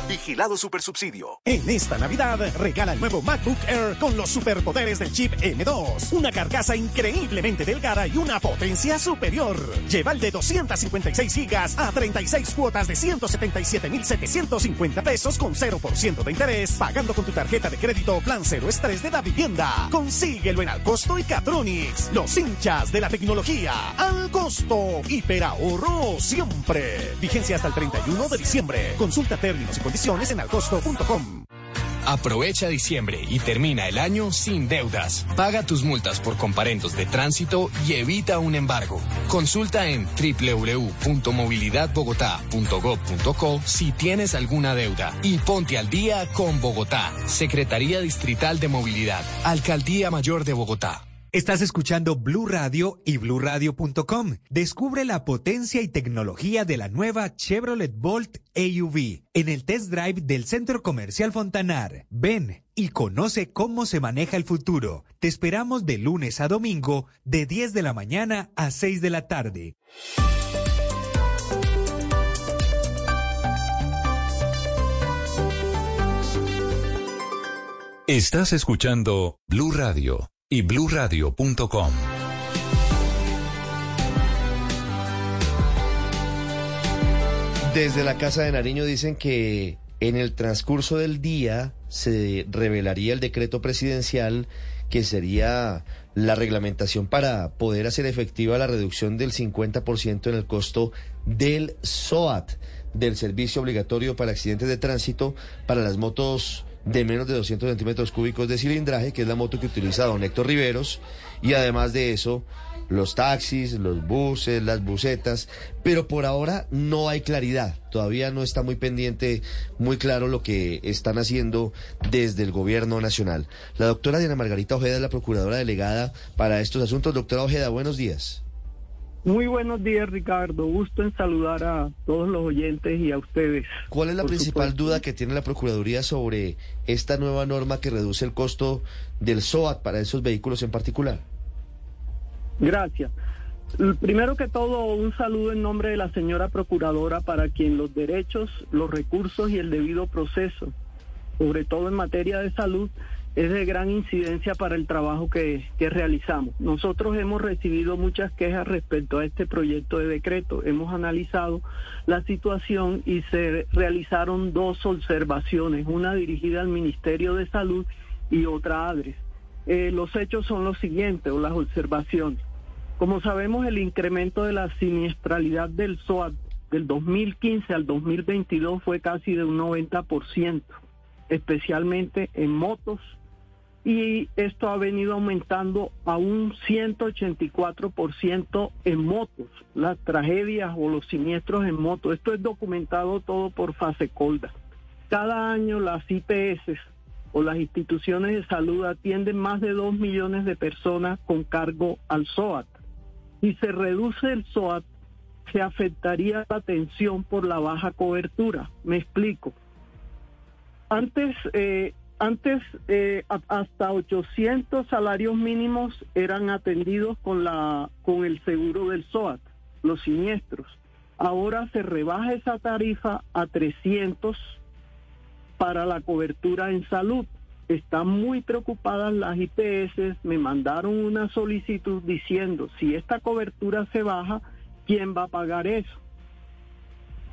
Vigilado Supersubsidio. En esta Navidad, regala el nuevo MacBook Air con los superpoderes del chip M2. Una carcasa increíblemente delgada y una potencia superior. Lleva el de 256 gigas a 36 cuotas de 177,750 pesos con 0% de interés, pagando con tu tarjeta de crédito Plan Cero Estrés de la vivienda. Consíguelo en Alcosto y Catronics. Los hinchas de la tecnología. Al costo. Hiperahorro siempre. Vigencia hasta el 31 de diciembre. Consulta términos y condiciones en. Aprovecha diciembre y termina el año sin deudas. Paga tus multas por comparendos de tránsito y evita un embargo. Consulta en www.movilidadbogotá.gov.co si tienes alguna deuda y ponte al día con Bogotá. Secretaría Distrital de Movilidad. Alcaldía Mayor de Bogotá. Estás escuchando Blue Radio y bluradio.com. Descubre la potencia y tecnología de la nueva Chevrolet Bolt AUV en el test drive del Centro Comercial Fontanar. Ven y conoce cómo se maneja el futuro. Te esperamos de lunes a domingo de 10 de la mañana a 6 de la tarde. Estás escuchando Blue Radio y bluradio.com. Desde la Casa de Nariño dicen que en el transcurso del día se revelaría el decreto presidencial que sería la reglamentación para poder hacer efectiva la reducción del 50% en el costo del SOAT, del servicio obligatorio para accidentes de tránsito para las motos de menos de 200 centímetros cúbicos de cilindraje, que es la moto que utiliza don Héctor Riveros, y además de eso, los taxis, los buses, las busetas, pero por ahora no hay claridad, todavía no está muy pendiente, muy claro lo que están haciendo desde el gobierno nacional. La doctora Diana Margarita Ojeda es la procuradora delegada para estos asuntos. Doctora Ojeda, buenos días. Muy buenos días, Ricardo. Gusto en saludar a todos los oyentes y a ustedes. ¿Cuál es la principal supuesto. duda que tiene la Procuraduría sobre esta nueva norma que reduce el costo del SOAT para esos vehículos en particular? Gracias. Primero que todo, un saludo en nombre de la señora Procuradora para quien los derechos, los recursos y el debido proceso, sobre todo en materia de salud, es de gran incidencia para el trabajo que, que realizamos. Nosotros hemos recibido muchas quejas respecto a este proyecto de decreto. Hemos analizado la situación y se realizaron dos observaciones, una dirigida al Ministerio de Salud y otra a ADRES. Eh, los hechos son los siguientes, o las observaciones. Como sabemos, el incremento de la siniestralidad del SOAT del 2015 al 2022 fue casi de un 90%, especialmente en motos, y esto ha venido aumentando a un 184% en motos, las tragedias o los siniestros en motos. Esto es documentado todo por Fasecolda. Cada año las IPS o las instituciones de salud atienden más de 2 millones de personas con cargo al SOAT. Si se reduce el SOAT, se afectaría la atención por la baja cobertura. Me explico. Antes, eh, antes eh, hasta 800 salarios mínimos eran atendidos con la con el seguro del SOAT, los siniestros. Ahora se rebaja esa tarifa a 300 para la cobertura en salud. Están muy preocupadas las IPS, me mandaron una solicitud diciendo, si esta cobertura se baja, ¿quién va a pagar eso?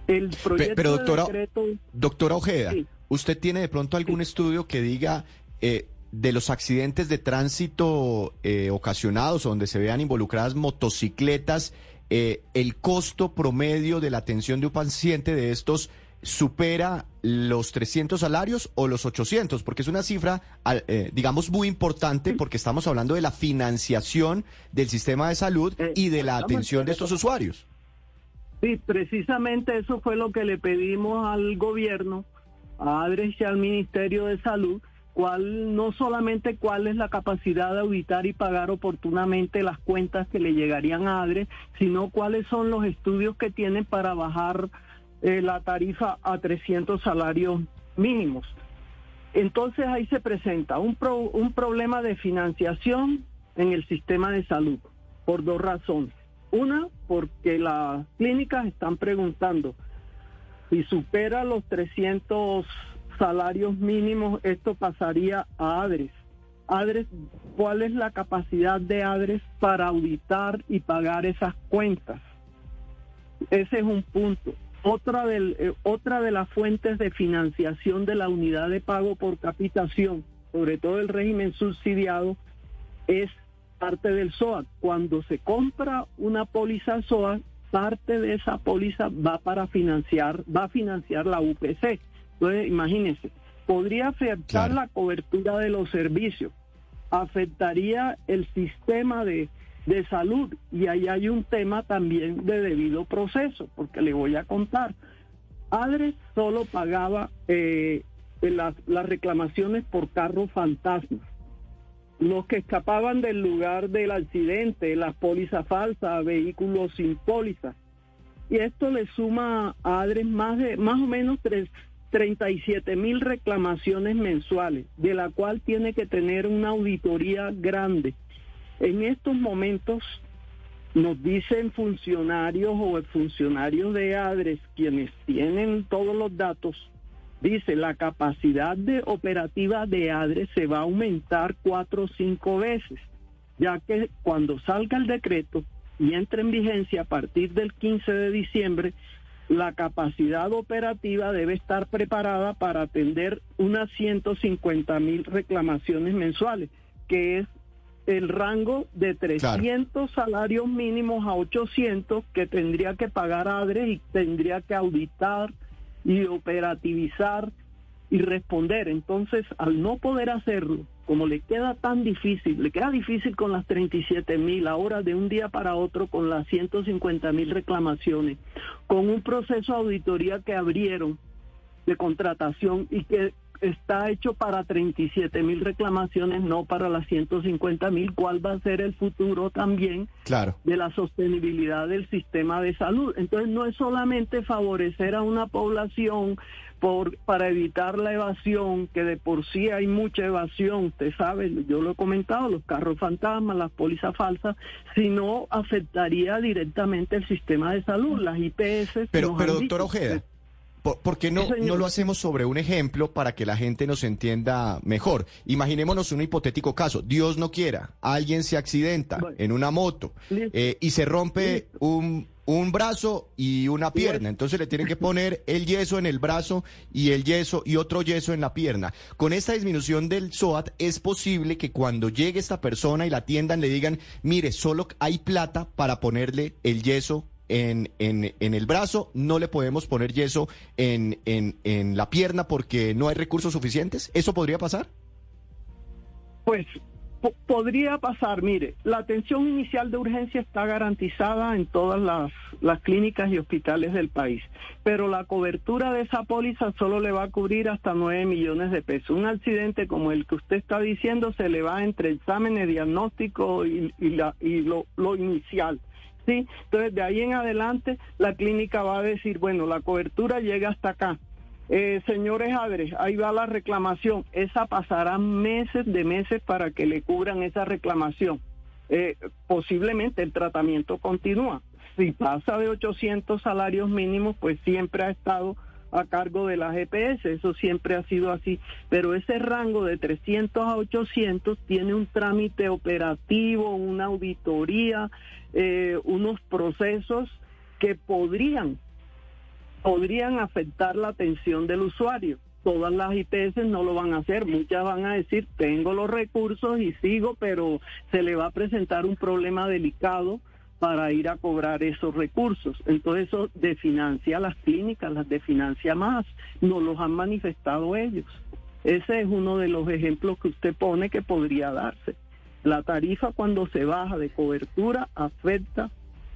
El proyecto pero, de doctora- decreto... Doctora Ojeda, Sí. ¿Usted tiene de pronto algún estudio que diga eh, de los accidentes de tránsito eh, ocasionados o donde se vean involucradas motocicletas, eh, el costo promedio de la atención de un paciente de estos supera los 300 salarios o los 800? Porque es una cifra, eh, digamos, muy importante porque estamos hablando de la financiación del sistema de salud y de la atención de estos usuarios. Sí, precisamente eso fue lo que le pedimos al gobierno, a ADRES y al Ministerio de Salud, cuál no solamente cuál es la capacidad de auditar y pagar oportunamente las cuentas que le llegarían a ADRE, sino cuáles son los estudios que tienen para bajar eh, la tarifa a 300 salarios mínimos. Entonces ahí se presenta un, pro- un problema de financiación en el sistema de salud por dos razones. Una, porque las clínicas están preguntando si supera los 300 salarios mínimos, esto pasaría a ADRES. ADRES, ¿cuál es la capacidad de ADRES para auditar y pagar esas cuentas? Ese es un punto. Eh, otra de las fuentes de financiación de la unidad de pago por capitación, sobre todo el régimen subsidiado, es parte del SOAT. Cuando se compra una póliza SOAT, parte de esa póliza va para financiar, va a financiar la UPC. Entonces, imagínense, podría afectar la cobertura de los servicios, afectaría el sistema de, de salud y ahí hay un tema también de debido proceso, porque le voy a contar. ADRES solo pagaba eh, las, las reclamaciones por carros fantasmas los que escapaban del lugar del accidente, las pólizas falsas, vehículos sin póliza. Y esto le suma a ADRES más, de, más o menos tres, 37 mil reclamaciones mensuales, de la cual tiene que tener una auditoría grande. En estos momentos nos dicen funcionarios o funcionarios de ADRES, quienes tienen todos los datos, dice la capacidad de operativa de ADRE se va a aumentar cuatro o cinco veces, ya que cuando salga el decreto y entre en vigencia a partir del 15 de diciembre, la capacidad operativa debe estar preparada para atender unas 150 mil reclamaciones mensuales, que es el rango de 300 salarios mínimos a 800 que tendría que pagar ADRE y tendría que auditar y operativizar y responder. Entonces, al no poder hacerlo, como le queda tan difícil, le queda difícil con las 37 mil, ahora de un día para otro con las 150 mil reclamaciones, con un proceso de auditoría que abrieron de contratación y que está hecho para 37 mil reclamaciones, no para las 150 mil, cuál va a ser el futuro también Claro. de la sostenibilidad del sistema de salud. Entonces no es solamente favorecer a una población por para evitar la evasión, que de por sí hay mucha evasión, usted sabe, yo lo he comentado, los carros fantasmas, las pólizas falsas, sino afectaría directamente el sistema de salud, las IPS. Pero, pero doctor Ojeda, ¿por, por qué no, no lo hacemos sobre un ejemplo para que la gente nos entienda mejor? Imaginémonos un hipotético caso. Dios no quiera, alguien se accidenta en una moto eh, y se rompe un, un brazo y una pierna. Entonces le tienen que poner el yeso en el brazo y el yeso y otro yeso en la pierna. Con esta disminución del SOAT es posible que cuando llegue esta persona y la atiendan le digan, mire, solo hay plata para ponerle el yeso en, en, en el brazo, no le podemos poner yeso en, en, en la pierna porque no hay recursos suficientes. ¿Eso podría pasar? Pues po- podría pasar, mire, la atención inicial de urgencia está garantizada en todas las, las clínicas y hospitales del país, pero la cobertura de esa póliza solo le va a cubrir hasta 9 millones de pesos. Un accidente como el que usted está diciendo se le va entre exámenes, diagnóstico y, y, la, y lo, lo inicial. ¿Sí? Entonces, de ahí en adelante, la clínica va a decir, bueno, la cobertura llega hasta acá. Eh, señores Adres, ahí va la reclamación. Esa pasará meses de meses para que le cubran esa reclamación. Eh, posiblemente el tratamiento continúa. Si pasa de 800 salarios mínimos, pues siempre ha estado a cargo de la GPS, eso siempre ha sido así, pero ese rango de 300 a 800 tiene un trámite operativo, una auditoría, eh, unos procesos que podrían podrían afectar la atención del usuario. Todas las IPS no lo van a hacer, muchas van a decir, tengo los recursos y sigo, pero se le va a presentar un problema delicado para ir a cobrar esos recursos. Entonces eso definancia las clínicas, las definancia más, nos los han manifestado ellos. Ese es uno de los ejemplos que usted pone que podría darse. La tarifa cuando se baja de cobertura afecta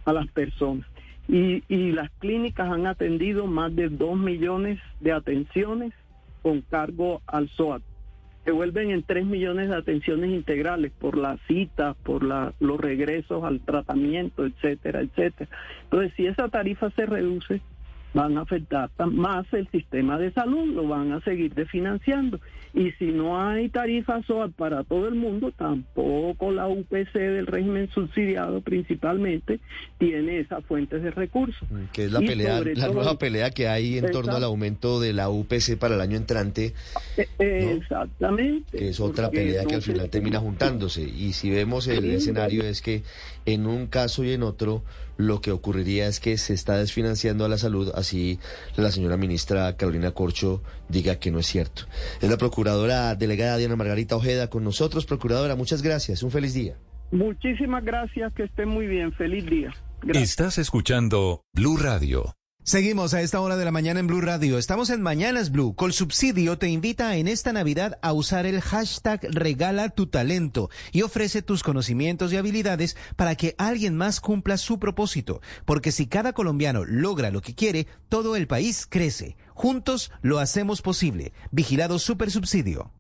a las personas. Y, y las clínicas han atendido más de dos millones de atenciones con cargo al SOAT. Se vuelven en 3 millones de atenciones integrales por las citas, por la, los regresos al tratamiento, etcétera, etcétera. Entonces, si esa tarifa se reduce, van a afectar más el sistema de salud, lo van a seguir desfinanciando. Y si no hay tarifa SOAT para todo el mundo, tampoco la UPC del régimen subsidiado principalmente tiene esas fuentes de recursos. Mm, Que es la Y pelea, la nueva pelea que hay en torno al aumento de la UPC para el año entrante, Eh, Exactamente. que es otra pelea que no al final termina juntándose. Y si vemos el escenario es que en un caso y en otro lo que ocurriría es que se está desfinanciando a la salud, así la señora ministra Carolina Corcho diga que no es cierto. Es la procuradora delegada Diana Margarita Ojeda con nosotros. Procuradora, muchas gracias. Un feliz día. Muchísimas gracias, que estén muy bien. Feliz día. Estás escuchando Blue Radio. Seguimos a esta hora de la mañana en Blue Radio. Estamos en Mañanas Blue. Colsubsidio te invita en esta Navidad a usar el hashtag Regala tu talento y ofrece tus conocimientos y habilidades para que alguien más cumpla su propósito. Porque si cada colombiano logra lo que quiere, todo el país crece. Juntos lo hacemos posible. Vigilado Super Subsidio.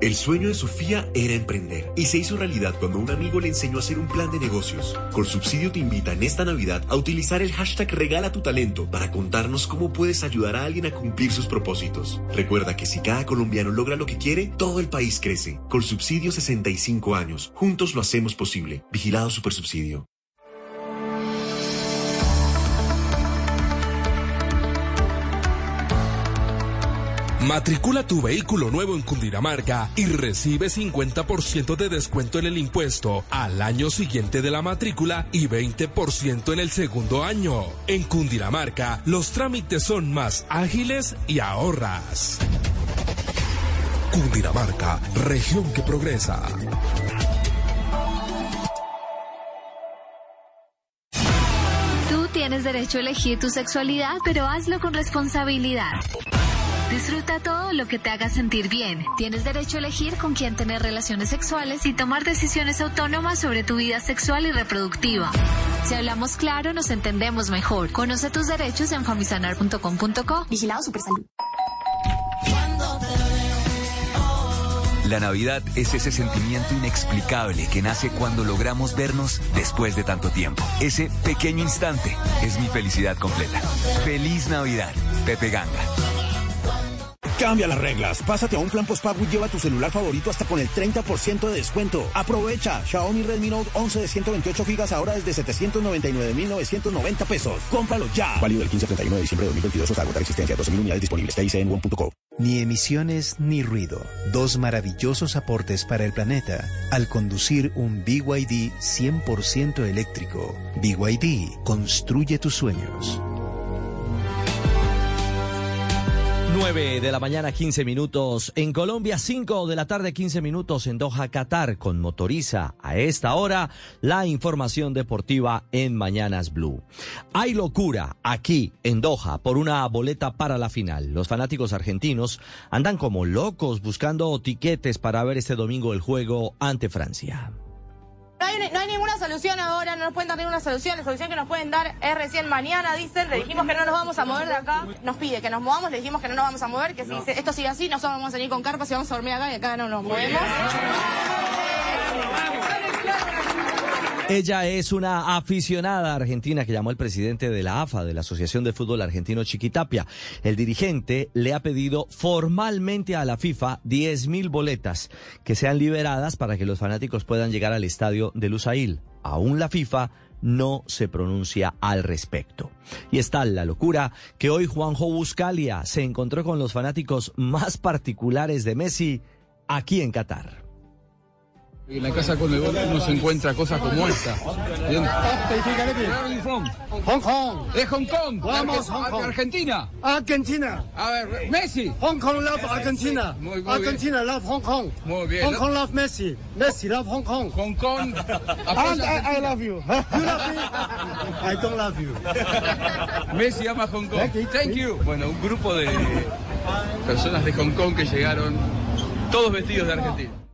El sueño de Sofía era emprender y se hizo realidad cuando un amigo le enseñó a hacer un plan de negocios. Subsidio te invita en esta Navidad a utilizar el hashtag Regala tu talento para contarnos cómo puedes ayudar a alguien a cumplir sus propósitos. Recuerda que si cada colombiano logra lo que quiere, todo el país crece. Subsidio 65 años. Juntos lo hacemos posible. Vigilado Supersubsidio. Matricula tu vehículo nuevo en Cundinamarca y recibe 50% de descuento en el impuesto al año siguiente de la matrícula y 20% en el segundo año. En Cundinamarca, los trámites son más ágiles y ahorras. Cundinamarca, región que progresa. Tú tienes derecho a elegir tu sexualidad, pero hazlo con responsabilidad. Disfruta todo lo que te haga sentir bien. Tienes derecho a elegir con quién tener relaciones sexuales y tomar decisiones autónomas sobre tu vida sexual y reproductiva. Si hablamos claro, nos entendemos mejor. Conoce tus derechos en famisanar.com.co. Vigilado Supersalud. La Navidad es ese sentimiento inexplicable que nace cuando logramos vernos después de tanto tiempo. Ese pequeño instante es mi felicidad completa. Feliz Navidad, Pepe Ganga. Cambia las reglas. Pásate a un plan postpago y lleva tu celular favorito hasta con el 30% de descuento. Aprovecha. Xiaomi Redmi Note 11 de 128 gigas ahora desde 799.990 pesos. Cómpralo ya. Válido del 15 al 31 de diciembre de 2022 hasta agotar existencia. 12.000 unidades disponibles. En one.co. Ni emisiones ni ruido. Dos maravillosos aportes para el planeta al conducir un BYD 100% eléctrico. BYD construye tus sueños. 9 de la mañana, 15 minutos. En Colombia, 5 de la tarde, 15 minutos. En Doha, Qatar, con Motoriza. A esta hora, la información deportiva en Mañanas Blue. Hay locura aquí, en Doha, por una boleta para la final. Los fanáticos argentinos andan como locos buscando tiquetes para ver este domingo el juego ante Francia. No hay, no hay ninguna solución ahora, no nos pueden dar ninguna solución. La solución que nos pueden dar es recién mañana, dicen. Le dijimos que no nos vamos a mover de acá. Nos pide que nos movamos, le dijimos que no nos vamos a mover, que si esto sigue así, nosotros vamos a salir con carpas y vamos a dormir acá y acá no nos movemos. Ella es una aficionada argentina que llamó al presidente de la AFA, de la Asociación de Fútbol Argentino Chiquitapia. El dirigente le ha pedido formalmente a la FIFA 10.000 boletas que sean liberadas para que los fanáticos puedan llegar al estadio de Lusail. Aún la FIFA no se pronuncia al respecto. Y está la locura que hoy Juanjo Buscalia se encontró con los fanáticos más particulares de Messi aquí en Qatar. En la casa con el uno se encuentra cosas como esta. Bien. Hong Kong. De Hong Kong. Vamos, Hong Kong. Argentina. Argentina. A ver, Messi. Hong Kong love Argentina. Muy, muy Argentina love Hong Kong. Muy bien. Hong Kong love Messi. Messi love Hong Kong. Hong Kong. And I, I love you. You love me? I don't love you. Messi ama Hong Kong. Thank you. Bueno, un grupo de personas de Hong Kong que llegaron todos vestidos de Argentina.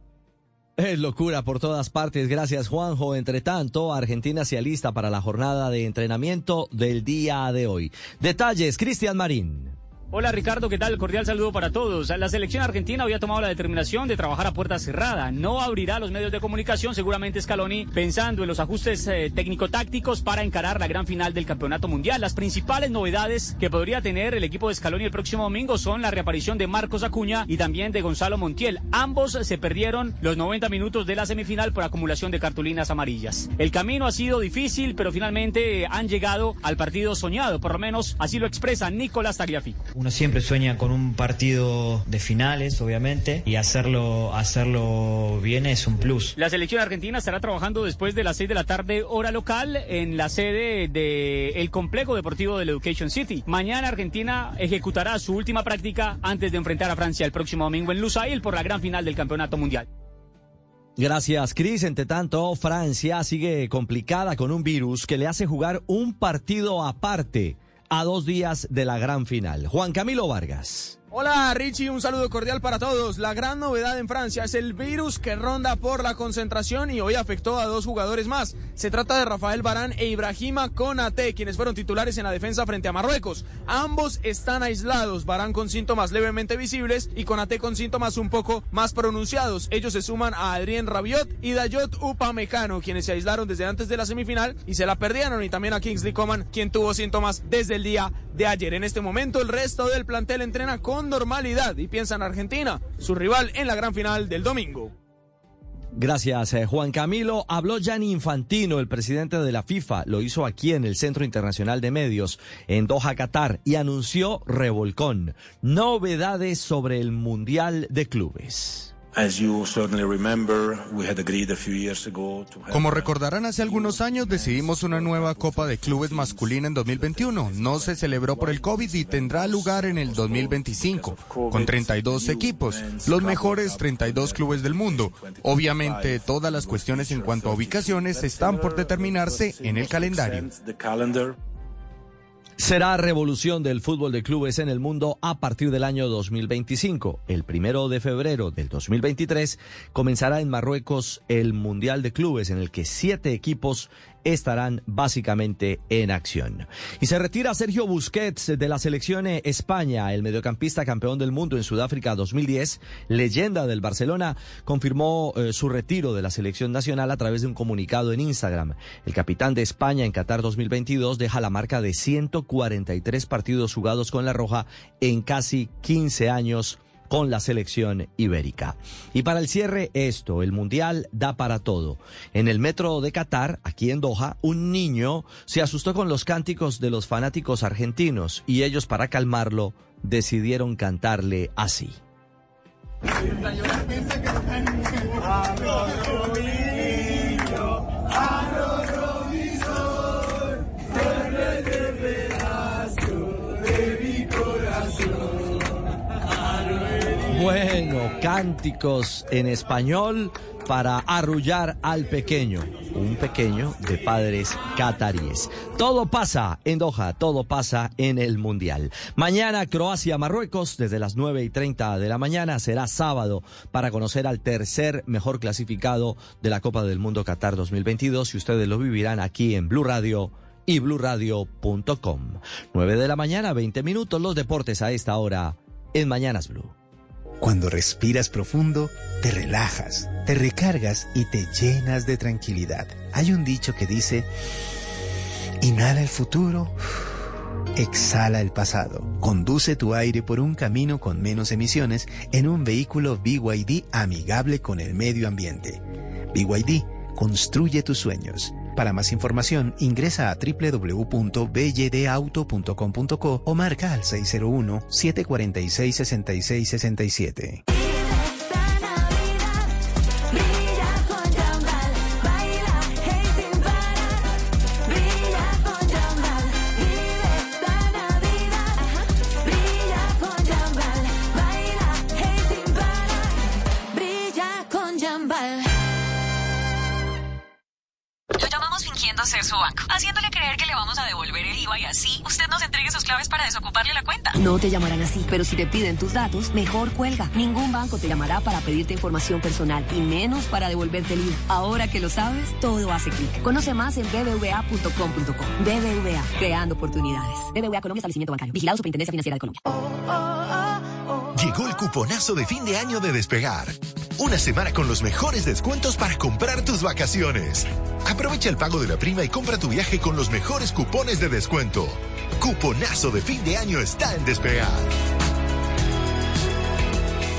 Es locura por todas partes. Gracias, Juanjo. Entre tanto, Argentina se alista para la jornada de entrenamiento del día de hoy. Detalles, Cristian Marín. Hola Ricardo, ¿qué tal? Cordial saludo para todos. La selección argentina había tomado la determinación de trabajar a puerta cerrada. No abrirá los medios de comunicación, seguramente Scaloni, pensando en los ajustes eh, técnico-tácticos para encarar la gran final del Campeonato Mundial. Las principales novedades que podría tener el equipo de Scaloni el próximo domingo son la reaparición de Marcos Acuña y también de Gonzalo Montiel. Ambos se perdieron los 90 minutos de la semifinal por acumulación de cartulinas amarillas. El camino ha sido difícil, pero finalmente han llegado al partido soñado, por lo menos así lo expresa Nicolás Tagliafico. Uno siempre sueña con un partido de finales, obviamente, y hacerlo, hacerlo bien es un plus. La selección argentina estará trabajando después de las 6 de la tarde hora local en la sede del complejo deportivo del Education City. Mañana Argentina ejecutará su última práctica antes de enfrentar a Francia el próximo domingo en Lusail por la gran final del Campeonato Mundial. Gracias, Cris. Entre tanto, Francia sigue complicada con un virus que le hace jugar un partido aparte a dos días de la gran final. Juan Camilo Vargas. Hola Richie, un saludo cordial para todos. La gran novedad en Francia es el virus que ronda por la concentración y hoy afectó a dos jugadores más. Se trata de Rafael Barán e Ibrahima Konate, quienes fueron titulares en la defensa frente a Marruecos. Ambos están aislados, Barán con síntomas levemente visibles y Konate con síntomas un poco más pronunciados. Ellos se suman a Adrien Rabiot y Dayot Upamecano, quienes se aislaron desde antes de la semifinal y se la perdieron, y también a Kingsley Coman, quien tuvo síntomas desde el día de ayer. En este momento el resto del plantel entrena con normalidad y piensa en Argentina, su rival en la gran final del domingo. Gracias, eh, Juan Camilo. Habló Gianni Infantino, el presidente de la FIFA. Lo hizo aquí en el Centro Internacional de Medios, en Doha, Qatar, y anunció revolcón. Novedades sobre el Mundial de Clubes. Como recordarán, hace algunos años decidimos una nueva Copa de Clubes masculina en 2021. No se celebró por el COVID y tendrá lugar en el 2025, con 32 equipos, los mejores 32 clubes del mundo. Obviamente, todas las cuestiones en cuanto a ubicaciones están por determinarse en el calendario. Será revolución del fútbol de clubes en el mundo a partir del año 2025. El primero de febrero del 2023 comenzará en Marruecos el Mundial de Clubes en el que siete equipos estarán básicamente en acción. Y se retira Sergio Busquets de la selección España, el mediocampista campeón del mundo en Sudáfrica 2010, leyenda del Barcelona, confirmó eh, su retiro de la selección nacional a través de un comunicado en Instagram. El capitán de España en Qatar 2022 deja la marca de 143 partidos jugados con la Roja en casi 15 años con la selección ibérica. Y para el cierre, esto, el Mundial da para todo. En el metro de Qatar, aquí en Doha, un niño se asustó con los cánticos de los fanáticos argentinos y ellos para calmarlo decidieron cantarle así. Bueno, cánticos en español para arrullar al pequeño, un pequeño de padres cataríes. Todo pasa en Doha, todo pasa en el Mundial. Mañana Croacia-Marruecos desde las 9 y 30 de la mañana será sábado para conocer al tercer mejor clasificado de la Copa del Mundo Qatar 2022 y ustedes lo vivirán aquí en Blue Radio y bluradio.com. 9 de la mañana, 20 minutos, los deportes a esta hora en Mañanas Blue. Cuando respiras profundo, te relajas, te recargas y te llenas de tranquilidad. Hay un dicho que dice, inhala el futuro, exhala el pasado. Conduce tu aire por un camino con menos emisiones en un vehículo BYD amigable con el medio ambiente. BYD, construye tus sueños. Para más información, ingresa a www.belledeauto.com.co o marca al 601 746 6667 haciéndole creer que le vamos a devolver el IVA y así usted nos entregue sus claves para desocuparle la cuenta. No te llamarán así, pero si te piden tus datos, mejor cuelga. Ningún banco te llamará para pedirte información personal y menos para devolverte el IVA. Ahora que lo sabes, todo hace clic. Conoce más en bbva.com.co. BBVA, creando oportunidades. BBVA Colombia Establecimiento Bancario. Vigilado Superintendencia Financiera de Colombia. Llegó el cuponazo de fin de año de Despegar. Una semana con los mejores descuentos para comprar tus vacaciones. Aprovecha el pago de la prima y compra tu viaje con los mejores cupones de descuento. Cuponazo de fin de año está en Despegar.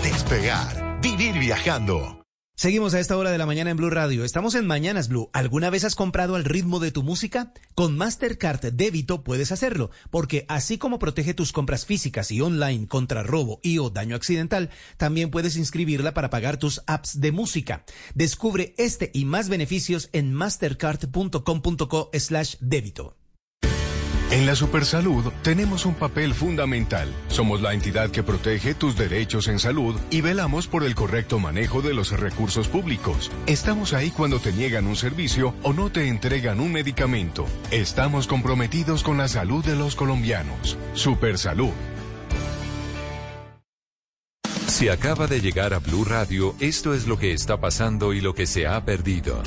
Despegar. Vivir viajando. Seguimos a esta hora de la mañana en Blue Radio. Estamos en Mañanas Blue. ¿Alguna vez has comprado al ritmo de tu música? Con Mastercard Débito puedes hacerlo, porque así como protege tus compras físicas y online contra robo y o daño accidental, también puedes inscribirla para pagar tus apps de música. Descubre este y más beneficios en mastercard.com.co slash débito. En la Supersalud tenemos un papel fundamental. Somos la entidad que protege tus derechos en salud y velamos por el correcto manejo de los recursos públicos. Estamos ahí cuando te niegan un servicio o no te entregan un medicamento. Estamos comprometidos con la salud de los colombianos. Supersalud. Si acaba de llegar a Blue Radio, esto es lo que está pasando y lo que se ha perdido.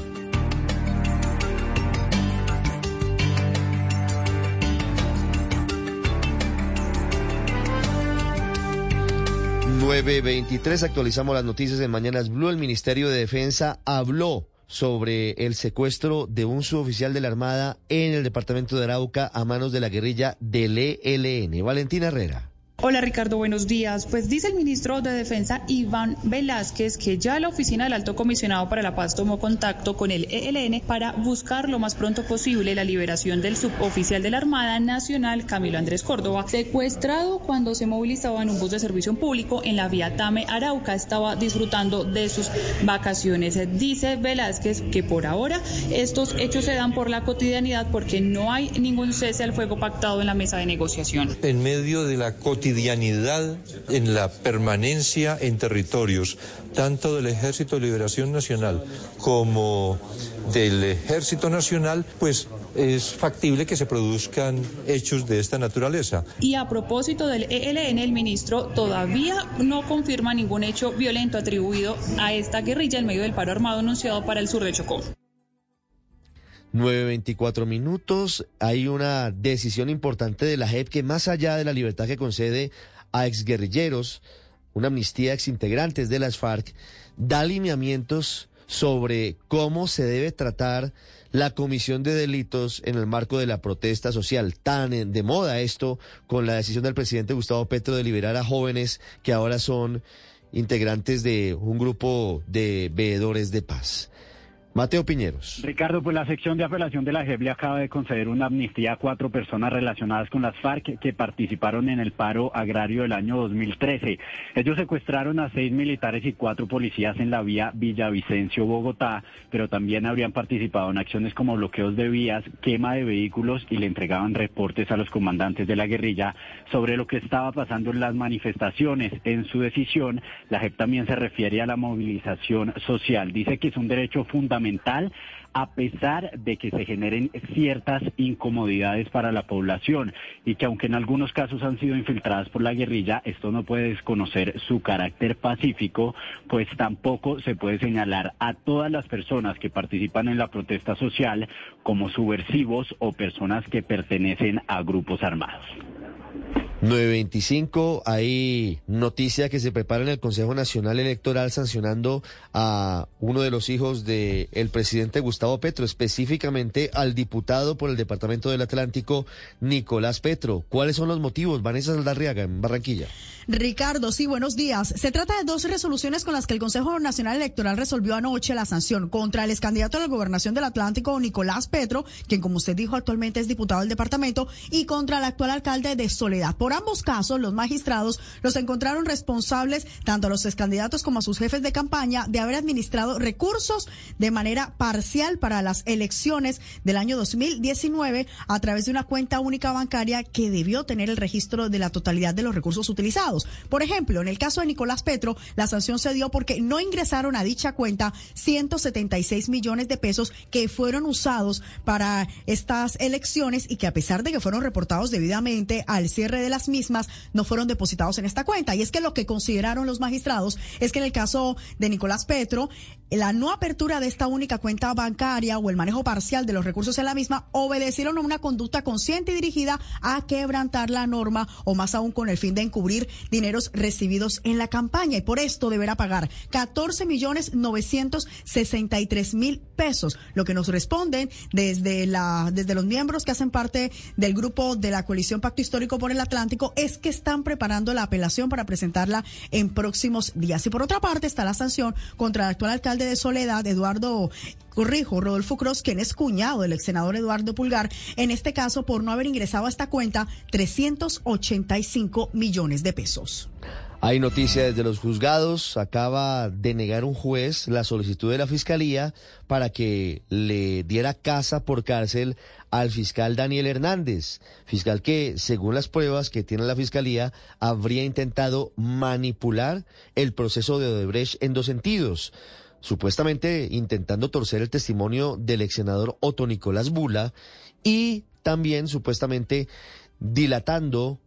923 actualizamos las noticias en Mañanas Blue. El Ministerio de Defensa habló sobre el secuestro de un suboficial de la Armada en el departamento de Arauca a manos de la guerrilla del ELN. Valentina Herrera. Hola Ricardo, buenos días. Pues dice el ministro de Defensa Iván Velázquez que ya la oficina del Alto Comisionado para la Paz tomó contacto con el ELN para buscar lo más pronto posible la liberación del suboficial de la Armada Nacional Camilo Andrés Córdoba, secuestrado cuando se movilizaba en un bus de servicio público en la vía Tame Arauca. Estaba disfrutando de sus vacaciones. Dice Velázquez que por ahora estos hechos se dan por la cotidianidad porque no hay ningún cese al fuego pactado en la mesa de negociación. En medio de la cotidianidad en la permanencia en territorios, tanto del Ejército de Liberación Nacional como del Ejército Nacional, pues es factible que se produzcan hechos de esta naturaleza. Y a propósito del ELN, el ministro todavía no confirma ningún hecho violento atribuido a esta guerrilla en medio del paro armado anunciado para el sur de Chocó. 9.24 minutos. Hay una decisión importante de la JEP que más allá de la libertad que concede a exguerrilleros, una amnistía a exintegrantes de las FARC, da alineamientos sobre cómo se debe tratar la comisión de delitos en el marco de la protesta social. Tan de moda esto con la decisión del presidente Gustavo Petro de liberar a jóvenes que ahora son integrantes de un grupo de veedores de paz. Mateo Piñeros. Ricardo, pues la sección de apelación de la JEP le acaba de conceder una amnistía a cuatro personas relacionadas con las FARC que participaron en el paro agrario del año 2013. Ellos secuestraron a seis militares y cuatro policías en la vía Villavicencio, Bogotá, pero también habrían participado en acciones como bloqueos de vías, quema de vehículos y le entregaban reportes a los comandantes de la guerrilla sobre lo que estaba pasando en las manifestaciones. En su decisión, la JEP también se refiere a la movilización social. Dice que es un derecho fundamental a pesar de que se generen ciertas incomodidades para la población y que aunque en algunos casos han sido infiltradas por la guerrilla, esto no puede desconocer su carácter pacífico, pues tampoco se puede señalar a todas las personas que participan en la protesta social como subversivos o personas que pertenecen a grupos armados. 925, hay noticia que se prepara en el Consejo Nacional Electoral sancionando a uno de los hijos del el presidente Gustavo Petro, específicamente al diputado por el Departamento del Atlántico, Nicolás Petro. ¿Cuáles son los motivos? Vanessa Saldarriaga, en Barranquilla. Ricardo, sí, buenos días. Se trata de dos resoluciones con las que el Consejo Nacional Electoral resolvió anoche la sanción contra el ex candidato a la gobernación del Atlántico, Nicolás Petro, quien como usted dijo actualmente es diputado del departamento, y contra el actual alcalde de Soledad. Por ambos casos, los magistrados los encontraron responsables, tanto a los ex candidatos como a sus jefes de campaña, de haber administrado recursos de manera parcial para las elecciones del año 2019 a través de una cuenta única bancaria que debió tener el registro de la totalidad de los recursos utilizados. Por ejemplo, en el caso de Nicolás Petro, la sanción se dio porque no ingresaron a dicha cuenta 176 millones de pesos que fueron usados para estas elecciones y que a pesar de que fueron reportados debidamente al cierre de las mismas no fueron depositados en esta cuenta. Y es que lo que consideraron los magistrados es que en el caso de Nicolás Petro, la no apertura de esta única cuenta bancaria o el manejo parcial de los recursos en la misma obedecieron a una conducta consciente y dirigida a quebrantar la norma o más aún con el fin de encubrir dineros recibidos en la campaña y por esto deberá pagar 14 millones 963 mil pesos, lo que nos responden desde la desde los miembros que hacen parte del grupo de la coalición Pacto Histórico por el Atlántico es que están preparando la apelación para presentarla en próximos días. Y por otra parte está la sanción contra el actual alcalde de Soledad, Eduardo Corrijo, Rodolfo Cross, quien es cuñado del ex senador Eduardo Pulgar, en este caso por no haber ingresado a esta cuenta 385 millones de pesos. Hay noticia desde los juzgados. Acaba de negar un juez la solicitud de la fiscalía para que le diera casa por cárcel al fiscal Daniel Hernández, fiscal que, según las pruebas que tiene la fiscalía, habría intentado manipular el proceso de Odebrecht en dos sentidos supuestamente intentando torcer el testimonio del ex senador Otto Nicolás Bula y también supuestamente dilatando